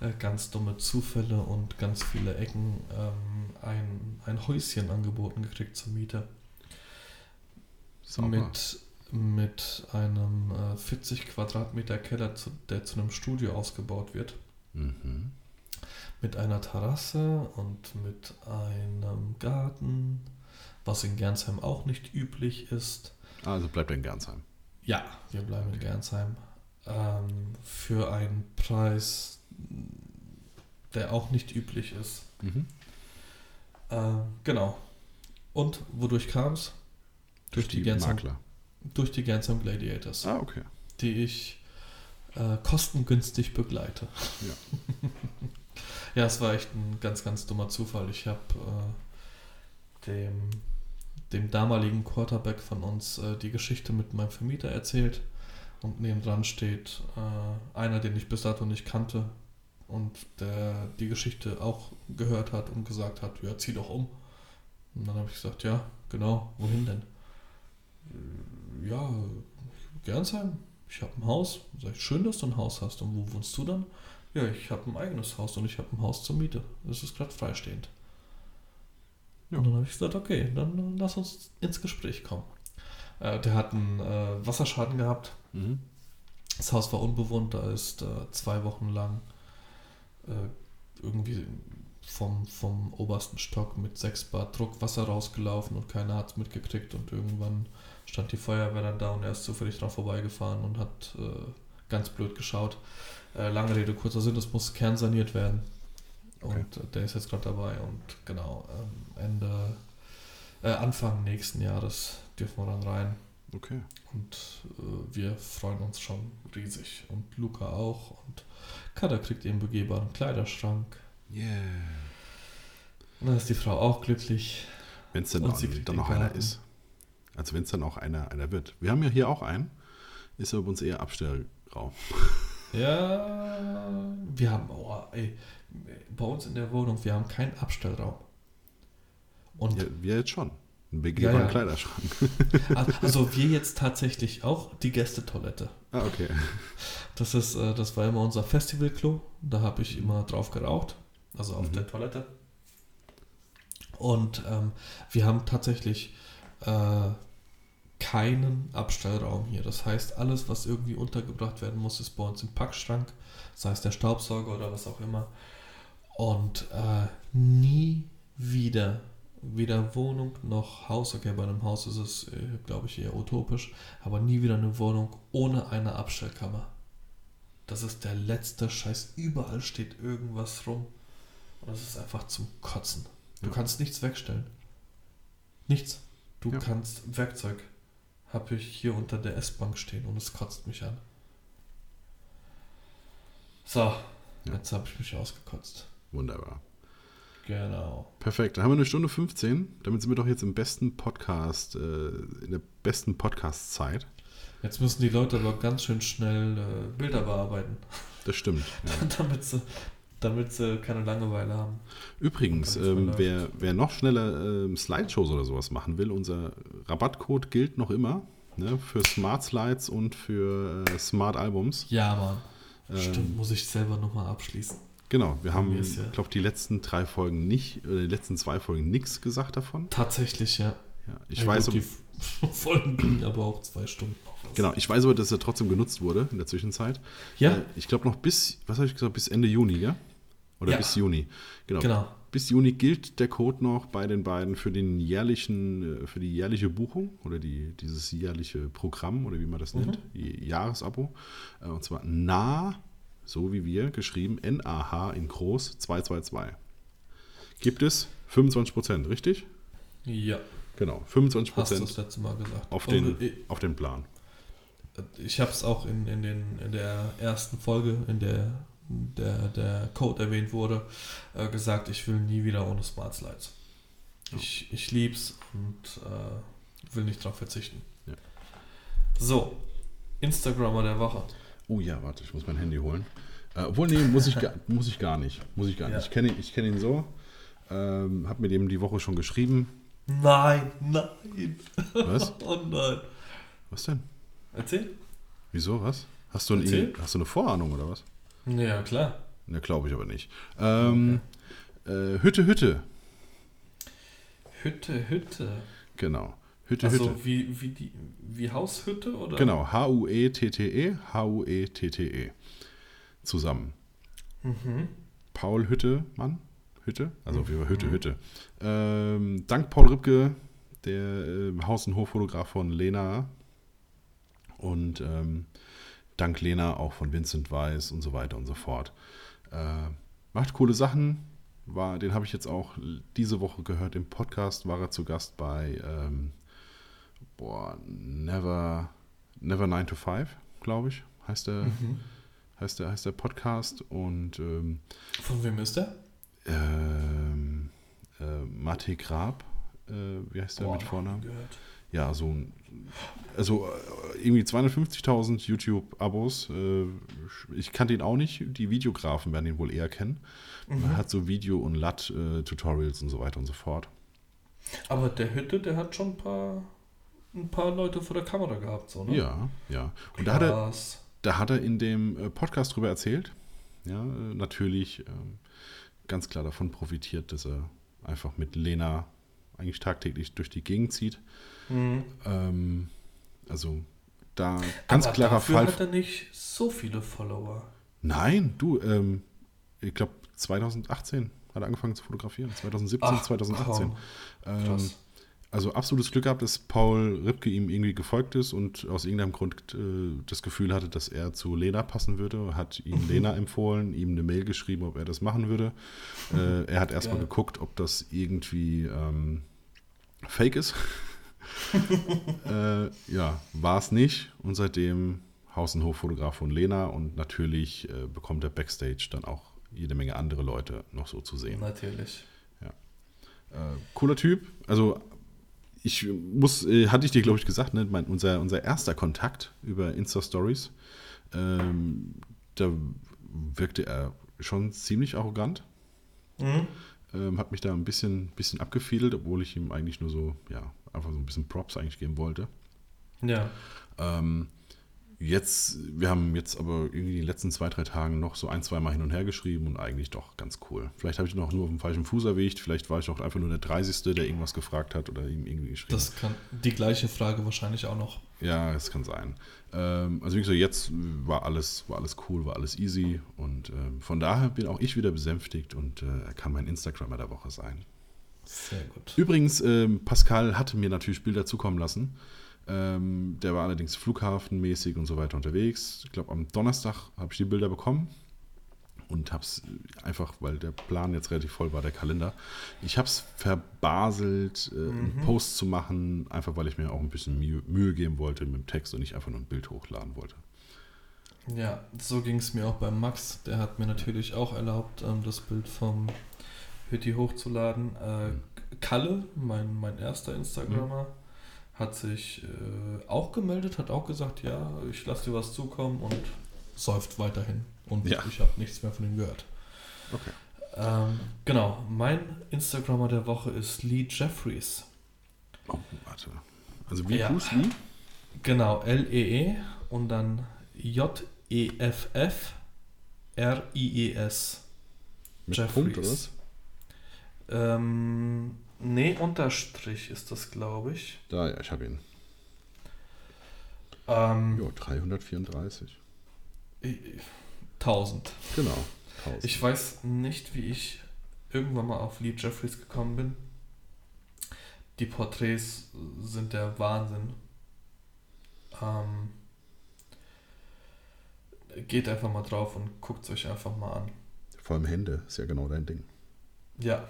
äh, ganz dumme Zufälle und ganz viele Ecken ähm, ein, ein Häuschen angeboten gekriegt zur Miete. Sauber. mit, mit einem äh, 40 Quadratmeter Keller, zu, der zu einem Studio ausgebaut wird. Mhm. Mit einer Terrasse und mit einem Garten, was in Gernsheim auch nicht üblich ist. Also bleibt in Gernsheim. Ja, wir bleiben in Gernsheim. Ähm, für einen Preis, der auch nicht üblich ist. Mhm. Ähm, genau. Und wodurch kam es? Durch die, Gernsheim, Makler. durch die Gernsheim Gladiators. Ah, okay. die ich äh, kostengünstig begleite. Ja. <laughs> ja, es war echt ein ganz, ganz dummer Zufall. Ich habe äh, dem, dem damaligen Quarterback von uns äh, die Geschichte mit meinem Vermieter erzählt und nebendran steht äh, einer, den ich bis dato nicht kannte und der die Geschichte auch gehört hat und gesagt hat, ja, zieh doch um. Und dann habe ich gesagt, ja, genau, wohin denn? "Äh, Ja, Gernsheim, ich habe ein Haus. Sag ich, schön, dass du ein Haus hast. Und wo wohnst du dann? Ja, ich habe ein eigenes Haus und ich habe ein Haus zur Miete. Das ist gerade freistehend. Ja. Und dann habe ich gesagt, okay, dann lass uns ins Gespräch kommen. Äh, der hat einen äh, Wasserschaden gehabt. Mhm. Das Haus war unbewohnt, da ist äh, zwei Wochen lang äh, irgendwie vom, vom obersten Stock mit 6 Bar Druck Wasser rausgelaufen und keiner hat es mitgekriegt und irgendwann stand die Feuerwehr dann da und er ist zufällig dran vorbeigefahren und hat äh, ganz blöd geschaut. Äh, lange Rede, kurzer Sinn, es muss kernsaniert werden. Okay. Und äh, der ist jetzt gerade dabei und genau, ähm, Ende, äh, Anfang nächsten Jahres dürfen wir dann rein. Okay. Und äh, wir freuen uns schon riesig. Und Luca auch. Und Kada kriegt ihren begehbaren Kleiderschrank. Yeah. Und dann ist die Frau auch glücklich. Wenn es denn Und auch, dann noch einer ist. Also wenn es dann auch einer, einer wird. Wir haben ja hier auch einen. Ist aber bei uns eher Abstellraum. Ja, wir haben, oh, ey, bei uns in der Wohnung, wir haben keinen Abstellraum. Und Ja, wir jetzt schon. Ein begehbaren Ja, ja. Kleiderschrank. <laughs> also wir <laughs> jetzt tatsächlich auch die Gästetoilette. Ah, okay. Das ist, äh, das war immer unser Festivalklo. Da habe ich immer drauf geraucht, also auf Mhm. der Toilette. Und ähm, wir haben tatsächlich äh, keinen Abstellraum hier. Das heißt, alles, was irgendwie untergebracht werden muss, ist bei uns im Packschrank, sei es der Staubsauger oder was auch immer. Und äh, nie wieder, weder Wohnung noch Haus, okay, bei einem Haus ist es, äh, glaube ich, eher utopisch, aber nie wieder eine Wohnung ohne eine Abstellkammer. Das ist der letzte Scheiß. Überall steht irgendwas rum. Und das ist einfach zum Kotzen. Du Ja. kannst nichts wegstellen. Nichts. Du Ja. kannst Werkzeug. Habe ich hier unter der S-Bank stehen und es kotzt mich an. So, Ja. jetzt habe ich mich ausgekotzt. Wunderbar. Genau. Perfekt. Dann haben wir eine Stunde 15. Damit sind wir doch jetzt im besten Podcast, äh, in der besten Podcast-Zeit. Jetzt müssen die Leute aber ganz schön schnell äh, Bilder bearbeiten, Das stimmt. Ja. damit, sie, damit sie keine Langeweile haben. Übrigens, ähm, wer, wer noch schneller ähm, Slideshows oder sowas machen will, unser Rabattcode gilt noch immer. ne? für Smart Slides und für äh, Smart Albums. Ja, Mann. Ähm, Stimmt, muss ich selber nochmal abschließen. Genau, wir haben, ich ja. glaube, die letzten drei Folgen nicht, oder die letzten zwei Folgen nichts gesagt davon. Tatsächlich, ja. ja ich ja, weiß, gut, die <laughs> Folgen gingen aber auch zwei Stunden. Genau, ich weiß aber, dass er trotzdem genutzt wurde in der Zwischenzeit. Ja. Äh, ich glaube noch bis, was habe ich gesagt, bis Ende Juni, ja? Oder ja. bis Juni. Genau. genau. Bis Juni gilt der Code noch bei den beiden für den jährlichen, äh, für die jährliche Buchung oder die, dieses jährliche Programm oder wie man das mhm. nennt, Jahresabo. Äh, und zwar nah so wie wir, geschrieben NAH in groß 222. Gibt es 25 Prozent, richtig? Ja. Genau, 25 Prozent. Hast du das letzte Mal gesagt. Auf den, auf den Plan. Ich habe es auch in, in, den, in der ersten Folge, in der der, der Code erwähnt wurde, äh, gesagt, ich will nie wieder ohne Smart Slides. Ich, ich lieb's und äh, will nicht darauf verzichten. Ja. So, Instagrammer der Woche. Oh ja, warte, ich muss mein Handy holen. Äh, obwohl, nee, muss ich, gar, <laughs> muss ich gar nicht. Muss ich gar nicht. Ja. Ich kenne ich kenn ihn so. Ähm, hab mit ihm die Woche schon geschrieben. Nein, nein. Was? <laughs> oh nein. Was denn? Erzähl. Wieso, was? Hast du, ein, hast du eine Vorahnung oder was? Ja, klar. Ne, glaube ich aber nicht. Ähm, okay. äh, Hütte, Hütte. Hütte, Hütte. Genau. Hütte, also Hütte. Wie, wie, die, wie Haushütte oder? Genau, H-U-E-T-T-E, H-U-E-T-T-E. Zusammen. Mhm. Paul Hütte, Mann, Hütte, also mhm. Hütte, Hütte. Ähm, dank Paul Ripke, der äh, Haus- und Hoffotograf von Lena und ähm, dank Lena auch von Vincent Weiss und so weiter und so fort. Äh, macht coole Sachen. War, den habe ich jetzt auch diese Woche gehört im Podcast, war er zu Gast bei ähm, boah, Never, Never 9 to 5, glaube ich, heißt der, mhm. heißt der, heißt der Podcast. Und ähm, von wem ist der? Ähm, äh, Mate Grab, äh, wie heißt der boah, mit Vornamen? Ja, so ein, also äh, irgendwie 250.000 YouTube-Abos. Äh, ich kannte ihn auch nicht. Die Videografen werden ihn wohl eher kennen. Mhm. Er hat so Video- und LUT-Tutorials und so weiter und so fort. Aber der Hütte, der hat schon ein paar ein paar Leute vor der Kamera gehabt, so, ne? Ja, ja. Und da hat, er, da hat er in dem äh, Podcast drüber erzählt. Ja, äh, natürlich ähm, ganz klar davon profitiert, dass er einfach mit Lena eigentlich tagtäglich durch die Gegend zieht. Mhm. Ähm, also da ganz Aber klarer dafür Fall. hat er nicht so viele Follower. Nein, du, ähm, ich glaube 2018 hat er angefangen zu fotografieren. 2017, Ach, 2018. Ähm, also absolutes Glück gehabt, dass Paul Ripke ihm irgendwie gefolgt ist und aus irgendeinem Grund äh, das Gefühl hatte, dass er zu Lena passen würde, hat ihm mhm. <laughs> Lena empfohlen, ihm eine Mail geschrieben, ob er das machen würde. <laughs> Äh, er hat erstmal geguckt, ob das irgendwie ähm, fake ist. <laughs> äh, ja, war es nicht und seitdem Haus- und Hoffotograf von Lena und natürlich äh, bekommt er Backstage dann auch jede Menge andere Leute noch so zu sehen. Natürlich. Ja. Äh, cooler Typ. Also ich muss, äh, hatte ich dir, glaube ich, gesagt, ne, mein, unser, unser erster Kontakt über Insta-Stories, ähm, da wirkte er schon ziemlich arrogant. Mhm. Ähm, hat mich da ein bisschen, bisschen abgefedelt, obwohl ich ihm eigentlich nur so, ja, einfach so ein bisschen Props eigentlich geben wollte. Ja. Ähm, Jetzt, wir haben jetzt aber irgendwie die letzten zwei, drei Tagen noch so ein, zwei Mal hin und her geschrieben und eigentlich doch ganz cool. Vielleicht habe ich noch nur auf dem falschen Fuß erwischt, vielleicht war ich auch einfach nur der 30. der irgendwas gefragt hat oder ihm irgendwie geschrieben Das kann die gleiche Frage wahrscheinlich auch noch. Ja, es kann sein. Ähm, also wie gesagt, jetzt war alles, war alles cool, war alles easy und ähm, von daher bin auch ich wieder besänftigt und äh, er kann mein Instagrammer der Woche sein. Sehr gut. Übrigens, ähm, Pascal hatte mir natürlich Bilder zukommen lassen. Ähm, der war allerdings flughafenmäßig und so weiter unterwegs. Ich glaube, am Donnerstag habe ich die Bilder bekommen und habe es einfach, weil der Plan jetzt relativ voll war, der Kalender. Ich habe es verbaselt, äh, mhm. einen Post zu machen, einfach weil ich mir auch ein bisschen Mühe, Mühe geben wollte mit dem Text und nicht einfach nur ein Bild hochladen wollte. Ja, so ging es mir auch beim Max. Der hat mir natürlich auch erlaubt, ähm, das Bild vom Hütti hochzuladen. Äh, Kalle, mein, mein erster Instagrammer, mhm hat sich äh, auch gemeldet, hat auch gesagt, ja, ich lasse dir was zukommen und säuft weiterhin. Und ja. ich habe nichts mehr von ihm gehört. Okay. Ähm, genau, mein Instagrammer der Woche ist Lee Jeffries. Oh, warte. Also wie ja. Bruce Lee? Genau, L-E-E -E und dann J-E-F-F R-I-E-S. Mit Jeffries. Punkt? Ähm, nee, Unterstrich ist das, glaube ich. Da, ja, ich habe ihn. Ähm, Jo, 334. 1000. Genau. 1000. Ich weiß nicht, wie ich irgendwann mal auf Lee Jeffries gekommen bin. Die Porträts sind der Wahnsinn. Ähm, geht einfach mal drauf und guckt es euch einfach mal an. Vor allem Hände ist ja genau dein Ding. Ja.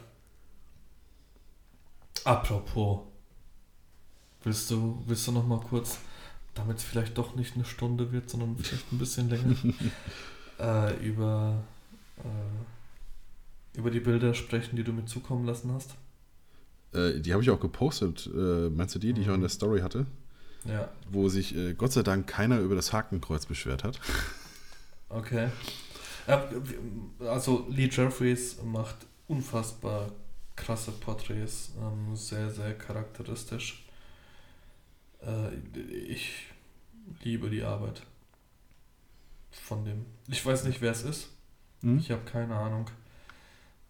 Apropos, willst du, willst du noch mal kurz, damit es vielleicht doch nicht eine Stunde wird, sondern vielleicht ein bisschen länger, <laughs> äh, über, äh, über die Bilder sprechen, die du mir zukommen lassen hast? Äh, die habe ich auch gepostet. Äh, meinst du die, die ich auch in der Story hatte? Ja, Wo sich äh, Gott sei Dank keiner über das Hakenkreuz beschwert hat. <laughs> okay. Ja, also Lee Jeffries macht unfassbar krasse Porträts, ähm, sehr, sehr charakteristisch. Äh, ich liebe die Arbeit von dem. Ich weiß nicht, wer es ist. Hm? Ich habe keine Ahnung.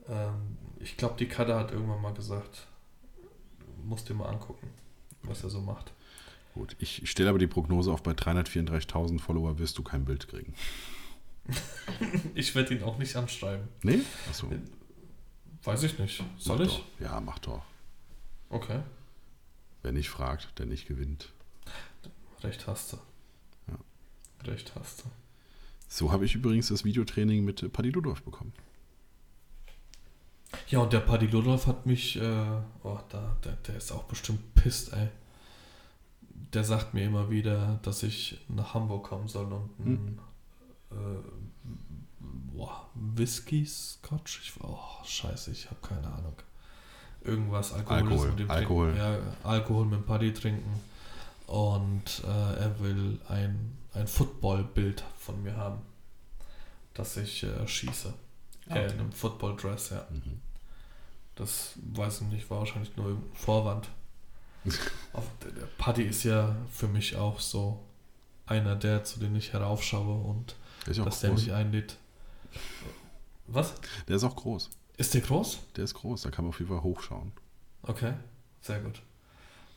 Ähm, ich glaube, die Kada hat irgendwann mal gesagt, musst dir mal angucken, was er so macht. Gut, ich stelle aber die Prognose auf, bei 334.000 Follower wirst du kein Bild kriegen. <laughs> Ich werde ihn auch nicht anschreiben. Nee? Achso. Weiß ich nicht. Soll mach ich? Doch. Ja, mach doch. Okay. Wer nicht fragt, der nicht gewinnt. Recht hast du. Ja. Recht hast du. So habe ich übrigens das Videotraining mit äh, Paddy Ludolf bekommen. Ja, und der Paddy Ludolf hat mich, äh, oh, da, der, der ist auch bestimmt pisst, ey. Der sagt mir immer wieder, dass ich nach Hamburg kommen soll und ein äh, boah, Whisky Scotch. Ich, oh, scheiße, ich habe keine Ahnung. Irgendwas Alkohol Alkohol, mit dem Alkohol. Trinken. Ja, Alkohol mit dem Paddy trinken. Und äh, er will ein, ein Football-Bild von mir haben, das ich äh, schieße. Ah, Äh, okay. in einem Football-Dress, ja. Mhm. Das weiß ich nicht, war wahrscheinlich nur irgendein Vorwand. <laughs> Der, der Paddy ist ja für mich auch so einer der, zu denen ich heraufschaue und Der dass der groß. mich einlädt. Was? Der ist auch groß. Ist der groß? Der ist groß, da kann man auf jeden Fall hochschauen. Okay, sehr gut.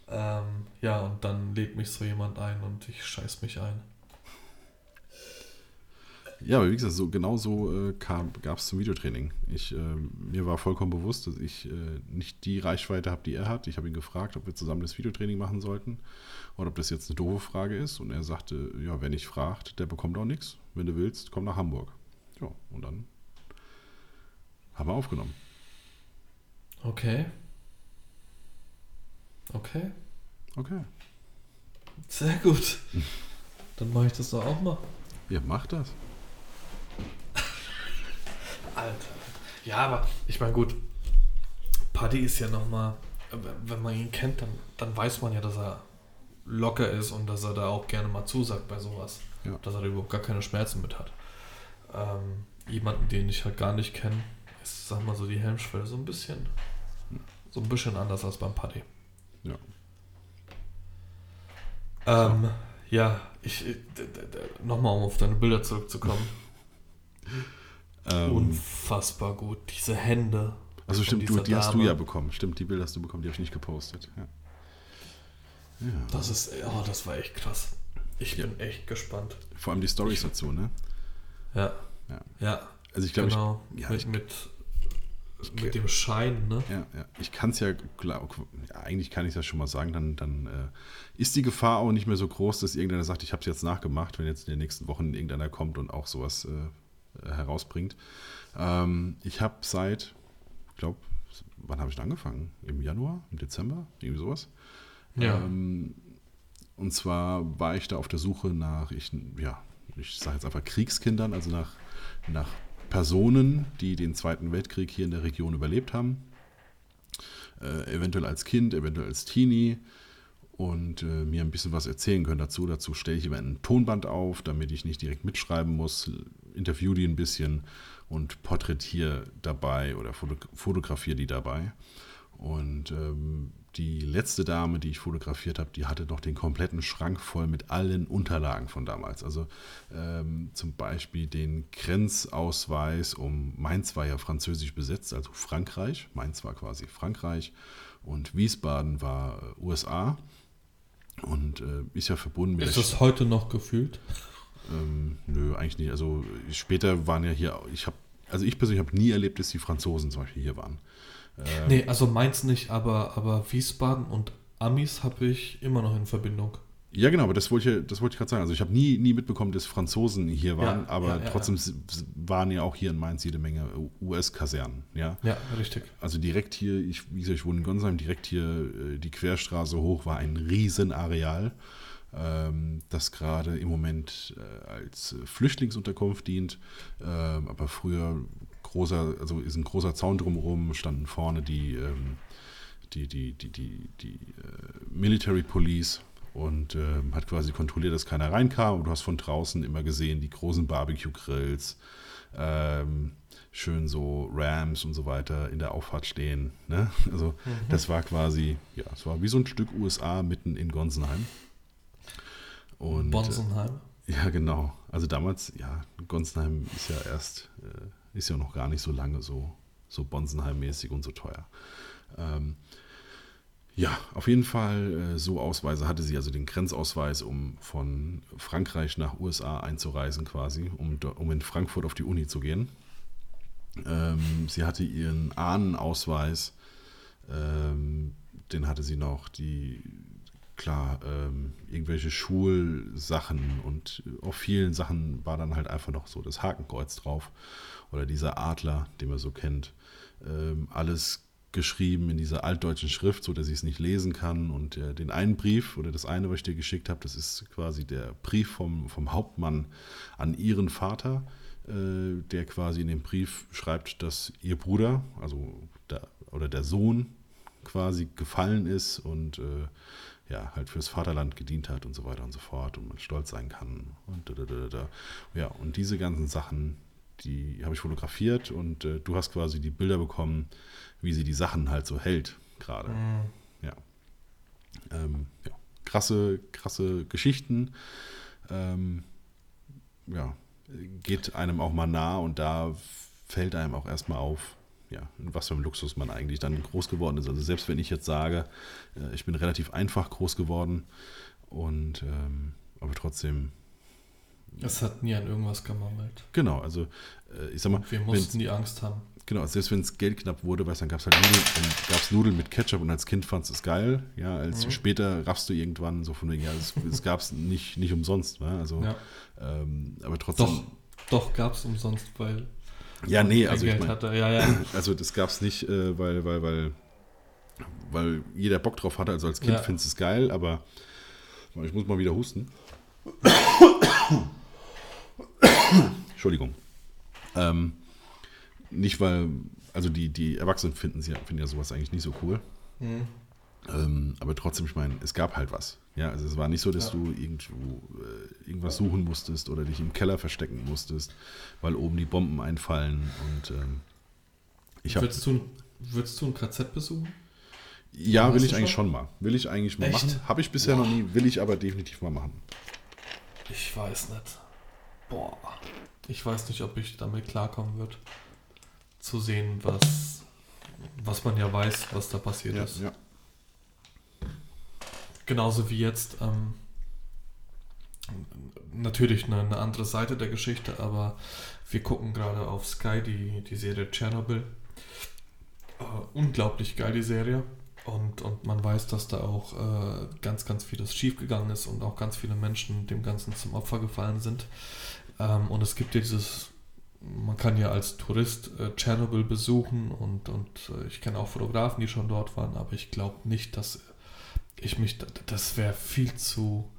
Ähm, ja, und dann lädt mich so jemand ein und ich scheiß mich ein. Ja, aber wie gesagt, so, genau so äh, gab es zum Videotraining. Ich, äh, mir war vollkommen bewusst, dass ich äh, nicht die Reichweite habe, die er hat. Ich habe ihn gefragt, ob wir zusammen das Videotraining machen sollten oder ob das jetzt eine doofe Frage ist. Und er sagte, ja, wer nicht fragt, der bekommt auch nichts. Wenn du willst, komm nach Hamburg. Ja, und dann haben wir aufgenommen. Okay. Okay, Okay. sehr gut. Dann mache ich das doch auch mal. Ja, mach das. Alter. Ja, aber ich meine, gut. Paddy ist ja nochmal, wenn man ihn kennt, dann, dann weiß man ja, dass er locker ist und dass er da auch gerne mal zusagt bei sowas. Ja. Dass er da überhaupt gar keine Schmerzen mit hat. Ähm, jemanden, den ich halt gar nicht kenne, ist, sag mal so, die Helmschwelle so ein bisschen, so ein bisschen anders als beim Paddy. Ja. Ähm, ja, ich, nochmal, um auf deine Bilder zurückzukommen. <laughs> Ähm, Unfassbar gut. Diese Hände. also stimmt, du, die hast du Dame. ja bekommen. Stimmt, die Bilder hast du bekommen, die habe ich nicht gepostet. Ja. ja. Das ist, oh, das war echt krass. Ich Ja. bin echt gespannt. Vor allem die Stories dazu, ne? Ja. Ja. Ja, Also ich glaube, genau. ja, mit, ich- mit, mit dem Schein, ne? Ja, ja. Ich kann es ja, klar, ja, eigentlich kann ich es ja schon mal sagen, dann, dann äh, ist die Gefahr auch nicht mehr so groß, dass irgendeiner sagt, ich habe es jetzt nachgemacht, wenn jetzt in den nächsten Wochen irgendeiner kommt und auch sowas äh, äh, herausbringt. Ähm, ich habe seit, ich glaube, wann habe ich denn angefangen? Im Januar, im Dezember, irgendwie sowas. Ja. Ähm, und zwar war ich da auf der Suche nach, ich, ja, ich sage jetzt einfach Kriegskindern, also nach, nach Personen, die den Zweiten Weltkrieg hier in der Region überlebt haben. Äh, eventuell als Kind, eventuell als Teenie und äh, mir ein bisschen was erzählen können dazu. Dazu stelle ich immer ein Tonband auf, damit ich nicht direkt mitschreiben muss, interview die ein bisschen und porträtiere dabei oder foto fotografiere die dabei. Und ähm, die letzte Dame, die ich fotografiert habe, die hatte noch den kompletten Schrank voll mit allen Unterlagen von damals. Also ähm, zum Beispiel den Grenzausweis um Mainz war ja französisch besetzt, also Frankreich. Mainz war quasi Frankreich und Wiesbaden war äh, USA und äh, ist ja verbunden mit. Ist das heute noch gefühlt? Ähm, nö, eigentlich nicht. Also später waren ja hier, ich habe, also ich persönlich habe nie erlebt, dass die Franzosen zum Beispiel hier waren. Ähm, nee, also Mainz nicht, aber, aber Wiesbaden und Amis habe ich immer noch in Verbindung. Ja, genau, aber das wollte ich, das wollte ich gerade sagen. Also ich habe nie, nie mitbekommen, dass Franzosen hier waren, ja, aber ja, ja, trotzdem waren ja auch hier in Mainz jede Menge US-Kasernen. Ja? ja, richtig. Also direkt hier, ich, wie gesagt, ich wohne in Gonsheim, direkt hier äh, die Querstraße hoch war ein Riesenareal, ähm, das gerade im Moment äh, als Flüchtlingsunterkunft dient, ähm, aber früher großer, also ist ein großer Zaun drumherum, standen vorne die, ähm, die, die, die, die, die äh, Military Police und äh, hat quasi kontrolliert, dass keiner reinkam. Und du hast von draußen immer gesehen, die großen Barbecue-Grills, ähm, schön so Rams und so weiter in der Auffahrt stehen. Ne? Also mhm. das war quasi, ja, es war wie so ein Stück USA mitten in Gonsenheim. Und, Bonsenheim? Äh, ja, genau. Also damals, ja, Gonsenheim ist ja erst, äh, ist ja noch gar nicht so lange so, so Bonsenheim-mäßig und so teuer. Ähm, ja, auf jeden Fall äh, so Ausweise hatte sie, also den Grenzausweis, um von Frankreich nach USA einzureisen quasi, um, um in Frankfurt auf die Uni zu gehen. Ähm, sie hatte ihren Ahnenausweis, ähm, den hatte sie noch, die, klar, ähm, irgendwelche Schulsachen und auf vielen Sachen war dann halt einfach noch so das Hakenkreuz drauf oder dieser Adler, den man so kennt. Ähm, alles geschrieben in dieser altdeutschen Schrift, so dass ich es nicht lesen kann. Und äh, den einen Brief oder das eine, was ich dir geschickt habe, das ist quasi der Brief vom, vom Hauptmann an ihren Vater, äh, der quasi in dem Brief schreibt, dass ihr Bruder, also der, oder der Sohn quasi gefallen ist und äh, ja, halt fürs Vaterland gedient hat und so weiter und so fort und man stolz sein kann. Und, da, da, da, da. Ja, und diese ganzen Sachen, die habe ich fotografiert und äh, du hast quasi die Bilder bekommen, wie sie die Sachen halt so hält gerade. Mhm. Ja. Ähm, ja. Krasse, krasse Geschichten. Ähm, ja, geht einem auch mal nah und da fällt einem auch erstmal auf, ja, in was für einem Luxus man eigentlich dann groß geworden ist. Also selbst wenn ich jetzt sage, äh, ich bin relativ einfach groß geworden und ähm, aber trotzdem. Es hat nie an irgendwas gemangelt. Genau, also äh, ich sag mal. Wir mussten die Angst haben. Genau, selbst wenn es Geld knapp wurde, weißt, dann gab es halt Nudeln, gab's Nudeln mit Ketchup und als Kind fandest du es geil. Ja, als mhm. später raffst du irgendwann so von wegen, ja, es gab es nicht, nicht umsonst. Ne? Also, ja. ähm, aber trotzdem. Doch, doch gab es umsonst, weil. Ja, nee, also ich mein, hatte. Ja, ja. <clears throat> Also das gab es nicht, äh, weil, weil, weil, weil jeder Bock drauf hatte. Also als Kind ja. findest du es geil, aber ich muss mal wieder husten. <coughs> Entschuldigung. Ähm, nicht, weil, also die, die Erwachsenen finden, sie, finden ja sowas eigentlich nicht so cool. Mhm. Ähm, aber trotzdem, ich meine, es gab halt was. Ja, also es war nicht so, dass ja. du irgendwo äh, irgendwas suchen musstest oder dich im Keller verstecken musstest, weil oben die Bomben einfallen und ähm, ich habe. Würdest du, würdest du ein KZ besuchen? Ja, will ich eigentlich schon? schon mal. Will ich eigentlich mal Echt? machen. Habe ich bisher Boah. noch nie, will ich aber definitiv mal machen. Ich weiß nicht. Boah. Ich weiß nicht, ob ich damit klarkommen würde zu sehen, was, was man ja weiß, was da passiert ja, ist. Ja. Genauso wie jetzt ähm, natürlich eine, eine, andere Seite der Geschichte, aber wir gucken gerade auf Sky die, die Serie Chernobyl. Äh, unglaublich geil, die Serie. Und, und man weiß, dass da auch äh, ganz, ganz vieles schiefgegangen ist und auch ganz viele Menschen dem Ganzen zum Opfer gefallen sind. Ähm, und es gibt ja dieses man kann ja als Tourist äh, Tschernobyl besuchen und, und äh, ich kenne auch Fotografen, die schon dort waren, aber ich glaube nicht, dass ich mich, das wäre viel zu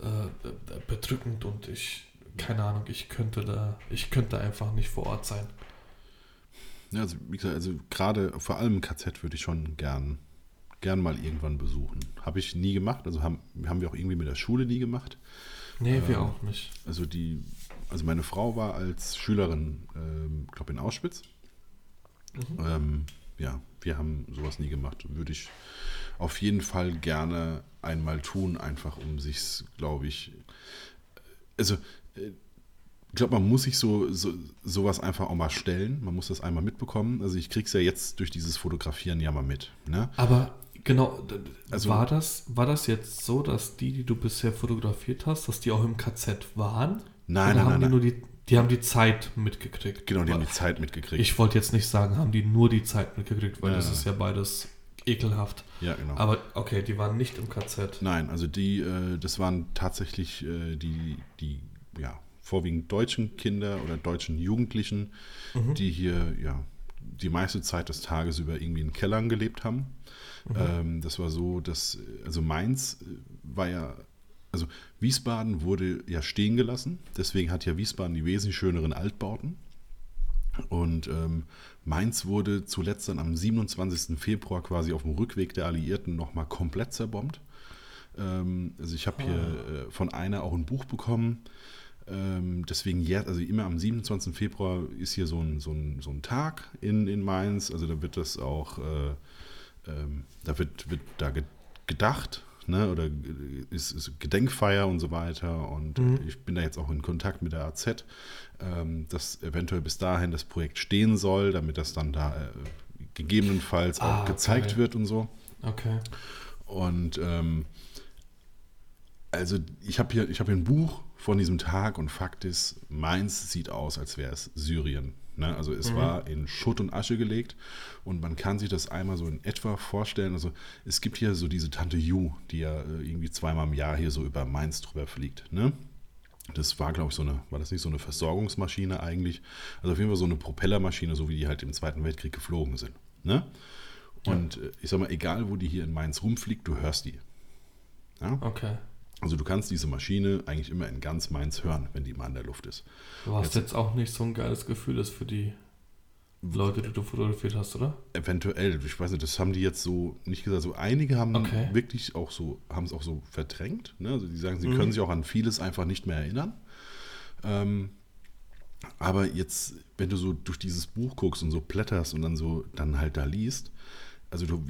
äh, bedrückend und ich, keine Ahnung, ich könnte da, ich könnte einfach nicht vor Ort sein. Ja, also wie gesagt, also gerade vor allem KZ würde ich schon gern, gern mal irgendwann besuchen. Habe ich nie gemacht, also haben, haben wir auch irgendwie mit der Schule nie gemacht. Nee, wir ähm, auch nicht. Also die also meine Frau war als Schülerin, ähm, glaube in Auschwitz. Mhm. Ähm, ja, wir haben sowas nie gemacht. Würde ich, auf jeden Fall gerne einmal tun, einfach um sich, glaube ich, also ich glaube, man muss sich so, so sowas einfach auch mal stellen. Man muss das einmal mitbekommen. Also ich krieg's ja jetzt durch dieses Fotografieren ja mal mit. Ne? Aber genau, also, war, das, war das jetzt so, dass die, die du bisher fotografiert hast, dass die auch im KZ waren? Nein, Oder nein, haben nein. Die, nein. nur die, die haben die Zeit mitgekriegt. Genau, die haben die Zeit mitgekriegt. Ich wollte jetzt nicht sagen, haben die nur die Zeit mitgekriegt, weil Ja, das ist ja beides ekelhaft. ja, genau. Aber okay, die waren nicht im KZ. Nein, also die, äh, das waren tatsächlich äh, die, die, ja, vorwiegend deutschen Kinder oder deutschen Jugendlichen, Mhm. die hier, ja, die meiste Zeit des Tages über irgendwie in Kellern gelebt haben. Ähm, das war so, dass, also Mainz äh, war ja, also Wiesbaden wurde ja stehen gelassen, deswegen hat ja Wiesbaden die wesentlich schöneren Altbauten. Und ähm, Mainz wurde zuletzt dann am 27. Februar quasi auf dem Rückweg der Alliierten nochmal komplett zerbombt. Ähm, also ich habe hier äh, von einer auch ein Buch bekommen. Ähm, deswegen also immer am 27. Februar ist hier so ein, so ein, so ein Tag in, in Mainz. Also da wird das auch, äh, ähm, da wird, wird da ge- gedacht, ne? oder ist, ist Gedenkfeier und so weiter. Und Mhm. äh, ich bin da jetzt auch in Kontakt mit der AZ, ähm, dass eventuell bis dahin das Projekt stehen soll, damit das dann da äh, gegebenenfalls auch Ah, okay. gezeigt wird und so. Okay. Und ähm, also ich habe hier, ich hab hier ein Buch von diesem Tag und Fakt ist, Mainz sieht aus, als wäre es Syrien. Ne? Also es Mhm. war in Schutt und Asche gelegt und man kann sich das einmal so in etwa vorstellen. Also es gibt hier so diese Tante Ju, die ja äh, irgendwie zweimal im Jahr hier so über Mainz drüber fliegt. Ne? Das war, glaube ich, so eine, war das nicht so eine Versorgungsmaschine eigentlich? Also auf jeden Fall so eine Propellermaschine, so wie die halt im Zweiten Weltkrieg geflogen sind. Ne? Und äh, ich sag mal, egal wo die hier in Mainz rumfliegt, du hörst die. Ja? Okay. Also du kannst diese Maschine eigentlich immer in ganz Mainz hören, wenn die mal in der Luft ist. Was Jetzt- jetzt auch nicht so ein geiles Gefühl ist für die Leute, die du fotografiert hast, oder? Eventuell, ich weiß nicht, das haben die jetzt so nicht gesagt. So einige haben Okay. wirklich auch so, haben es auch so verdrängt. Ne? Also die sagen, sie Mhm. können sich auch an vieles einfach nicht mehr erinnern. Ähm, aber jetzt, wenn du so durch dieses Buch guckst und so blätterst und dann so dann halt da liest, also du,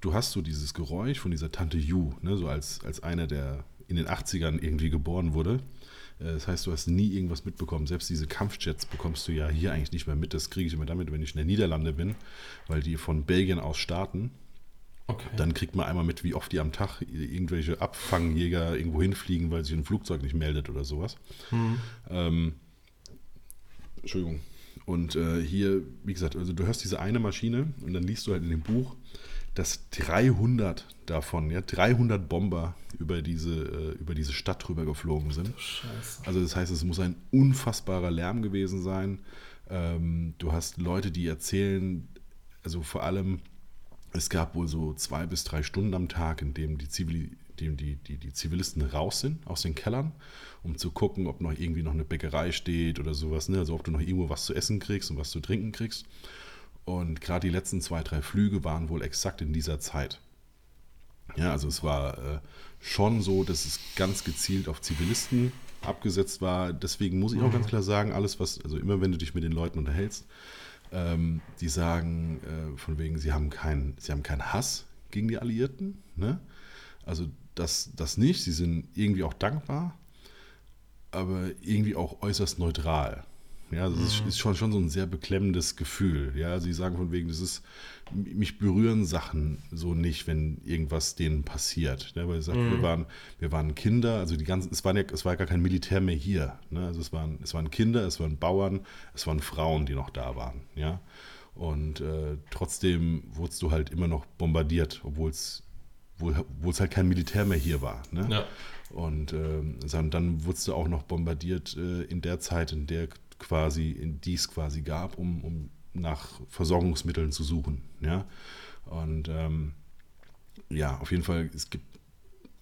du hast so dieses Geräusch von dieser Tante Ju, ne? so als, als einer, der in den 80ern irgendwie geboren wurde. Äh, Das heißt, du hast nie irgendwas mitbekommen. Selbst diese Kampfjets bekommst du ja hier eigentlich nicht mehr mit. Das kriege ich immer damit, wenn ich in der Niederlande bin, weil die von Belgien aus starten. Okay. Dann kriegt man einmal mit, wie oft die am Tag irgendwelche Abfangjäger irgendwo hinfliegen, weil sich ein Flugzeug nicht meldet oder sowas. Hm. Ähm, Entschuldigung. Und äh, hier, wie gesagt, also du hörst diese eine Maschine und dann liest du halt in dem Buch, dass 300 davon, ja, 300 Bomber über diese, äh, über diese Stadt drüber geflogen sind. Scheiße. Also das heißt, es muss ein unfassbarer Lärm gewesen sein. Ähm, du hast Leute, die erzählen, also vor allem, es gab wohl so zwei bis drei Stunden am Tag, in dem die, Zivil, dem die, die, die Zivilisten raus sind aus den Kellern, um zu gucken, ob noch irgendwie noch eine Bäckerei steht oder sowas, ne? also ob du noch irgendwo was zu essen kriegst und was zu trinken kriegst. Und gerade die letzten zwei, drei Flüge waren wohl exakt in dieser Zeit. Ja, also es war äh, schon so, dass es ganz gezielt auf Zivilisten abgesetzt war. Deswegen muss ich auch ganz klar sagen, alles was, also immer wenn du dich mit den Leuten unterhältst, ähm, die sagen äh, von wegen, sie haben keinen, sie haben keinen Hass gegen die Alliierten. Ne? Also das, das nicht. Sie sind irgendwie auch dankbar, aber irgendwie auch äußerst neutral. Ja, das ist, ist schon, schon so ein sehr beklemmendes Gefühl. Ja, sie sagen von wegen, das ist, mich berühren Sachen so nicht, wenn irgendwas denen passiert. Ne? Weil sie sagt, wir, waren, wir waren Kinder, also die ganzen, es, waren ja, es war gar kein Militär mehr hier. Ne? Also es waren, es waren Kinder, es waren Bauern, es waren Frauen, die noch da waren. Ja? Und äh, trotzdem wurdest du halt immer noch bombardiert, obwohl es obwohl es halt kein Militär mehr hier war. Ne? Ja. Und dann, dann wurdest du auch noch bombardiert äh, in der Zeit, in der quasi, die es quasi gab, um, um nach Versorgungsmitteln zu suchen. Ja. Und ähm, ja, auf jeden Fall, es gibt,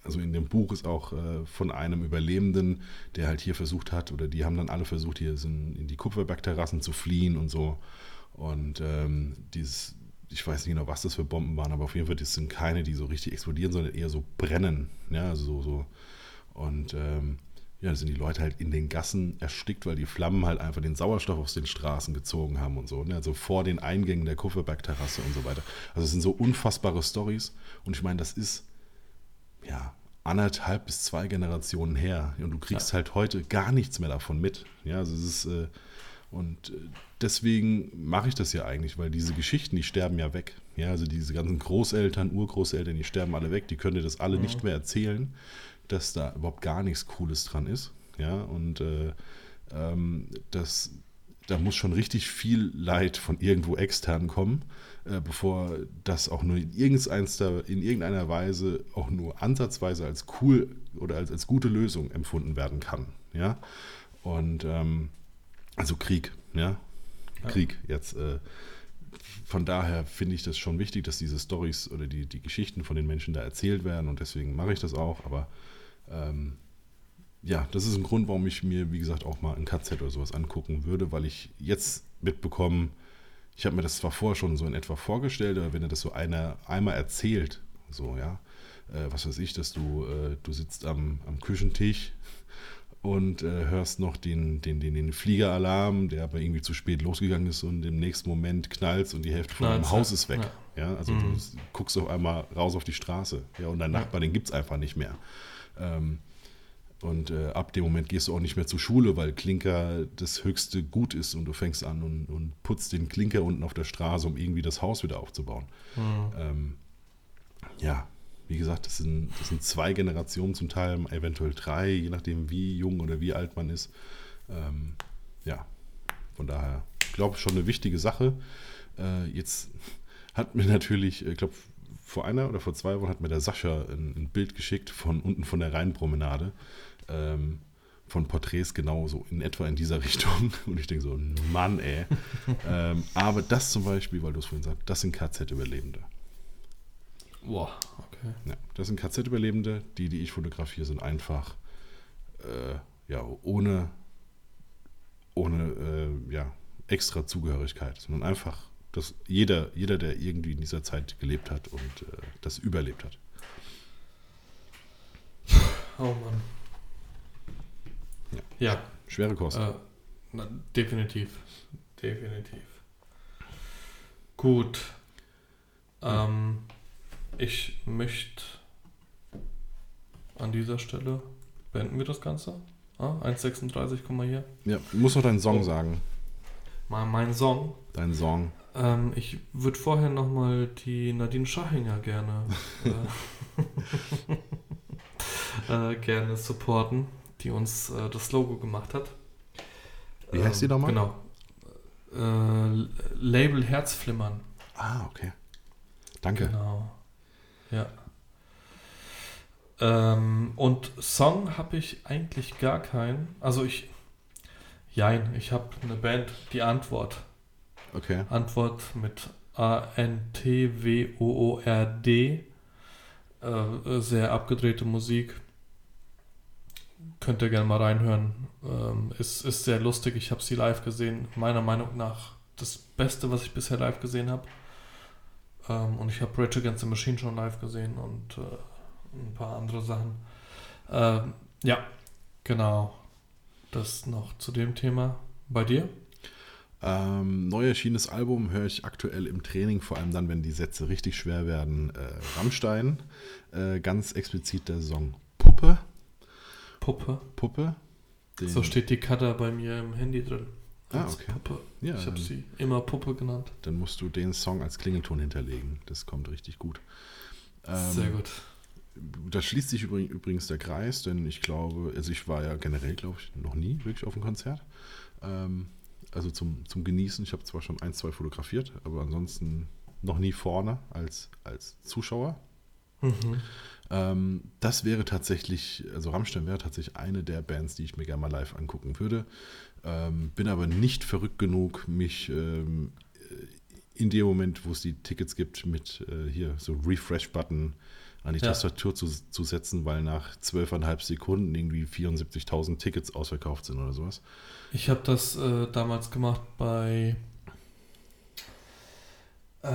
also in dem Buch ist auch äh, von einem Überlebenden, der halt hier versucht hat, oder die haben dann alle versucht, hier sind in die Kupferbergterrassen zu fliehen und so. Und ähm, dieses, ich weiß nicht genau, was das für Bomben waren, aber auf jeden Fall, das sind keine, die so richtig explodieren, sondern eher so brennen. Ja, also so, so. Und ähm, ja, da sind die Leute halt in den Gassen erstickt, weil die Flammen halt einfach den Sauerstoff aus den Straßen gezogen haben und so. Ne? Also vor den Eingängen der Kupferbergterrasse und so weiter. Also es sind so unfassbare Stories. Und ich meine, das ist ja anderthalb bis zwei Generationen her. Und du kriegst ja. halt heute gar nichts mehr davon mit. Ja, also es ist. Äh, und äh, deswegen mache ich das ja eigentlich, weil diese Geschichten, die sterben ja weg. Ja, also diese ganzen Großeltern, Urgroßeltern, die sterben alle weg, die können dir das alle mhm. nicht mehr erzählen, dass da überhaupt gar nichts Cooles dran ist. Ja, und äh, ähm, das, da muss schon richtig viel Leid von irgendwo extern kommen, äh, bevor das auch nur in, in irgendeiner Weise auch nur ansatzweise als cool oder als, als gute Lösung empfunden werden kann. Ja, und ähm, also Krieg, ja, Krieg jetzt. Äh, von daher finde ich das schon wichtig, dass diese Stories oder die, die Geschichten von den Menschen da erzählt werden und deswegen mache ich das auch. Aber ähm, ja, das ist ein Grund, warum ich mir, wie gesagt, auch mal ein KZ oder sowas angucken würde, weil ich jetzt mitbekomme, ich habe mir das zwar vorher schon so in etwa vorgestellt, aber wenn er das so einer einmal erzählt, so, ja, äh, was weiß ich, dass du, äh, du sitzt am, am Küchentisch und äh, hörst noch den, den, den, den Fliegeralarm, der aber irgendwie zu spät losgegangen ist und im nächsten Moment knallt und die Hälfte von deinem Haus ist weg. Ja. ja also mhm. du guckst auf einmal raus auf die Straße ja, und dein Nachbar, den gibt es einfach nicht mehr. Ähm, und äh, ab dem Moment gehst du auch nicht mehr zur Schule, weil Klinker das höchste Gut ist und du fängst an und, und putzt den Klinker unten auf der Straße, um irgendwie das Haus wieder aufzubauen. Mhm. Ähm, ja, wie gesagt, das sind, das sind zwei Generationen zum Teil, eventuell drei, je nachdem, wie jung oder wie alt man ist. Ähm, ja, von daher, glaube ich, schon eine wichtige Sache. Äh, jetzt <laughs> hat mir natürlich, ich glaube, vor einer oder vor zwei Wochen hat mir der Sascha ein, ein Bild geschickt von unten von der Rheinpromenade. Ähm, von Porträts genauso in etwa in dieser <laughs> Richtung. Und ich denke so, Mann, ey. <laughs> ähm, aber das zum Beispiel, weil du es vorhin sagst, das sind KZ-Überlebende. Boah, okay. Ja, das sind KZ-Überlebende. Die, die ich fotografiere, sind einfach äh, ja, ohne, ohne äh, ja, extra Zugehörigkeit, sondern einfach, dass jeder, jeder, der irgendwie in dieser Zeit gelebt hat und äh, das überlebt hat. Oh Mann. Ja. ja. Schwere Kosten. Äh, na, definitiv. Definitiv. Gut. Ähm, ich möchte an dieser Stelle beenden wir das Ganze. Ah, 1,36, komm mal hier. Ja, du musst noch deinen Song oh. sagen. Mal mein Song. Dein Song. Ähm, ich würde vorher nochmal die Nadine Schachinger gerne äh, <laughs> äh, gerne supporten, die uns äh, das Logo gemacht hat. Wie heißt die nochmal? Genau. Äh, Label Herzflimmern. Ah, okay. Danke. Genau. Ja. Ähm, und Song habe ich eigentlich gar keinen. Also ich, jein, ich habe eine Band, die Antwort. Okay. Antwort mit A-N-T-W-O-O-R-D. Äh, sehr abgedrehte Musik. Könnt ihr gerne mal reinhören. Ähm, ist, ist sehr lustig. Ich habe sie live gesehen. Meiner Meinung nach das Beste, was ich bisher live gesehen habe. Ähm, und ich habe Rage Against the Machine schon live gesehen und äh, ein paar andere Sachen. Ähm, ja, genau. Das noch zu dem Thema. Bei dir? Ähm, neu erschienenes Album höre ich aktuell im Training, vor allem dann, wenn die Sätze richtig schwer werden. Äh, Rammstein, äh, ganz explizit der Song Puppe. Puppe? Puppe. so steht die Cutter bei mir im Handy drin. Ah, okay. Puppe. Ja, ich habe sie immer Puppe genannt. Dann musst du den Song als Klingelton hinterlegen. Das kommt richtig gut. Ähm, Sehr gut. Da schließt sich übrigens der Kreis, denn ich glaube, also ich war ja generell, glaube ich, noch nie wirklich auf einem Konzert. Ähm, also zum, zum Genießen. Ich habe zwar schon ein, zwei fotografiert, aber ansonsten noch nie vorne als, als Zuschauer. Mhm. Ähm, das wäre tatsächlich, also Rammstein wäre tatsächlich eine der Bands, die ich mir gerne mal live angucken würde. Ähm, bin aber nicht verrückt genug, mich ähm, in dem Moment, wo es die Tickets gibt, mit äh, hier so Refresh-Button an die ja. Tastatur zu, zu setzen, weil nach zwölfeinhalb Sekunden irgendwie 74.000 Tickets ausverkauft sind oder sowas. Ich habe das äh, damals gemacht bei. Äh,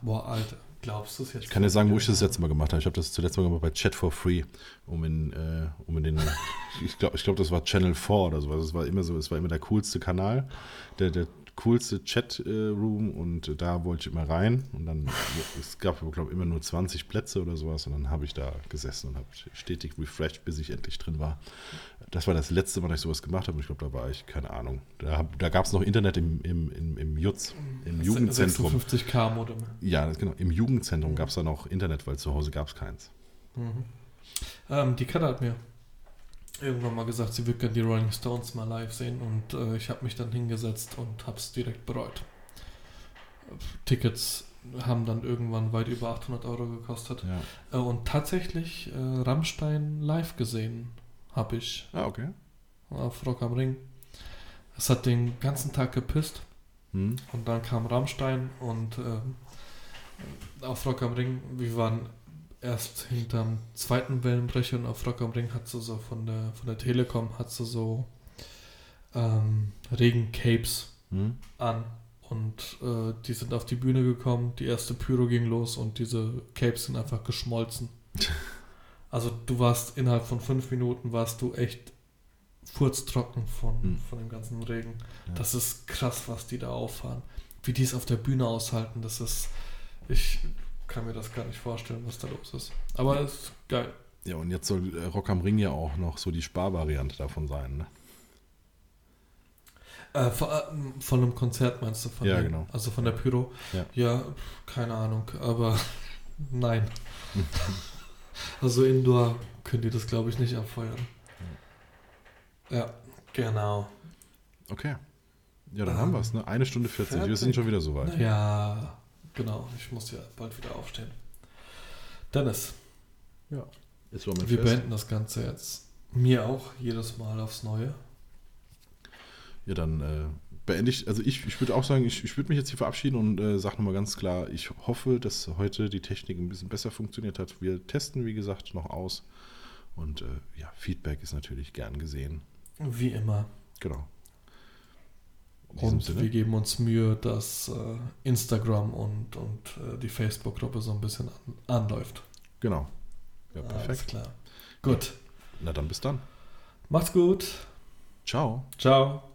boah, Alter. Glaubst du es jetzt? Ich kann dir sagen, wo ich das, letzte Mal gemacht habe. Ich habe das zuletzt Mal gemacht bei Chat for Free, um in, äh, um in den, <laughs> ich glaube, ich glaub, das war Channel 4 oder sowas. Es war immer so, es war immer der coolste Kanal, der, der coolste Chat-Room und da wollte ich immer rein und dann, <laughs> es gab, glaube ich, immer nur 20 Plätze oder sowas und dann habe ich da gesessen und habe stetig refreshed, bis ich endlich drin war. Das war das letzte Mal, dass ich sowas gemacht habe und ich glaube, da war ich, keine Ahnung, da, da gab es noch Internet im, im, im, im Jutz, im das Jugendzentrum. 56k Modem. Ja, genau, im Jugendzentrum gab es da noch Internet, weil zu Hause gab es keins. Mhm. Ähm, die Katze hat mir irgendwann mal gesagt, sie würde gerne die Rolling Stones mal live sehen und äh, ich habe mich dann hingesetzt und habe es direkt bereut. Tickets haben dann irgendwann weit über 800 Euro gekostet. Ja. Äh, und tatsächlich äh, Rammstein live gesehen habe ich. Ah, okay. Auf Rock am Ring. Es hat den ganzen Tag gepisst. Hm. Und dann kam Rammstein und äh, auf Rock am Ring, wir waren erst hinterm zweiten Wellenbrecher und auf Rock am Ring hat sie so von der, von der Telekom hat sie so ähm, Regencapes hm. an und äh, die sind auf die Bühne gekommen, die erste Pyro ging los und diese Capes sind einfach geschmolzen. <laughs> also du warst innerhalb von fünf Minuten warst du echt furztrocken von, hm. von dem ganzen Regen. Ja. Das ist krass, was die da auffahren. Wie die es auf der Bühne aushalten, das ist ich kann mir das gar nicht vorstellen, was da los ist. Aber es ist geil. Ja, und jetzt soll Rock am Ring ja auch noch so die Sparvariante davon sein, ne? Äh, von, äh, von, einem Konzert meinst du? Von ja, dem, genau. Also von der Pyro? Ja, ja keine Ahnung, aber <laughs> nein. <laughs> also Indoor könnt ihr das, glaube ich, nicht abfeuern. Ja, genau. Okay. Ja, dann um, haben wir es, ne? Eine Stunde 40. Fertig. Wir sind schon wieder so weit. Ja. Genau, ich muss ja bald wieder aufstehen. Dennis. Ja. Ist wir fest. beenden das Ganze jetzt. Mir auch jedes Mal aufs Neue. Ja, dann äh, beende ich, also ich, ich würde auch sagen, ich, ich würde mich jetzt hier verabschieden und äh, sage nochmal ganz klar, ich hoffe, dass heute die Technik ein bisschen besser funktioniert hat. Wir testen, wie gesagt, noch aus. Und äh, ja, Feedback ist natürlich gern gesehen. Wie immer. Genau. Und Sinne. wir geben uns Mühe, dass äh, Instagram und, und äh, die Facebook-Gruppe so ein bisschen an, anläuft. Genau. Ja, perfekt. Alles klar. Gut. Na dann bis dann. Macht's gut. Ciao. Ciao.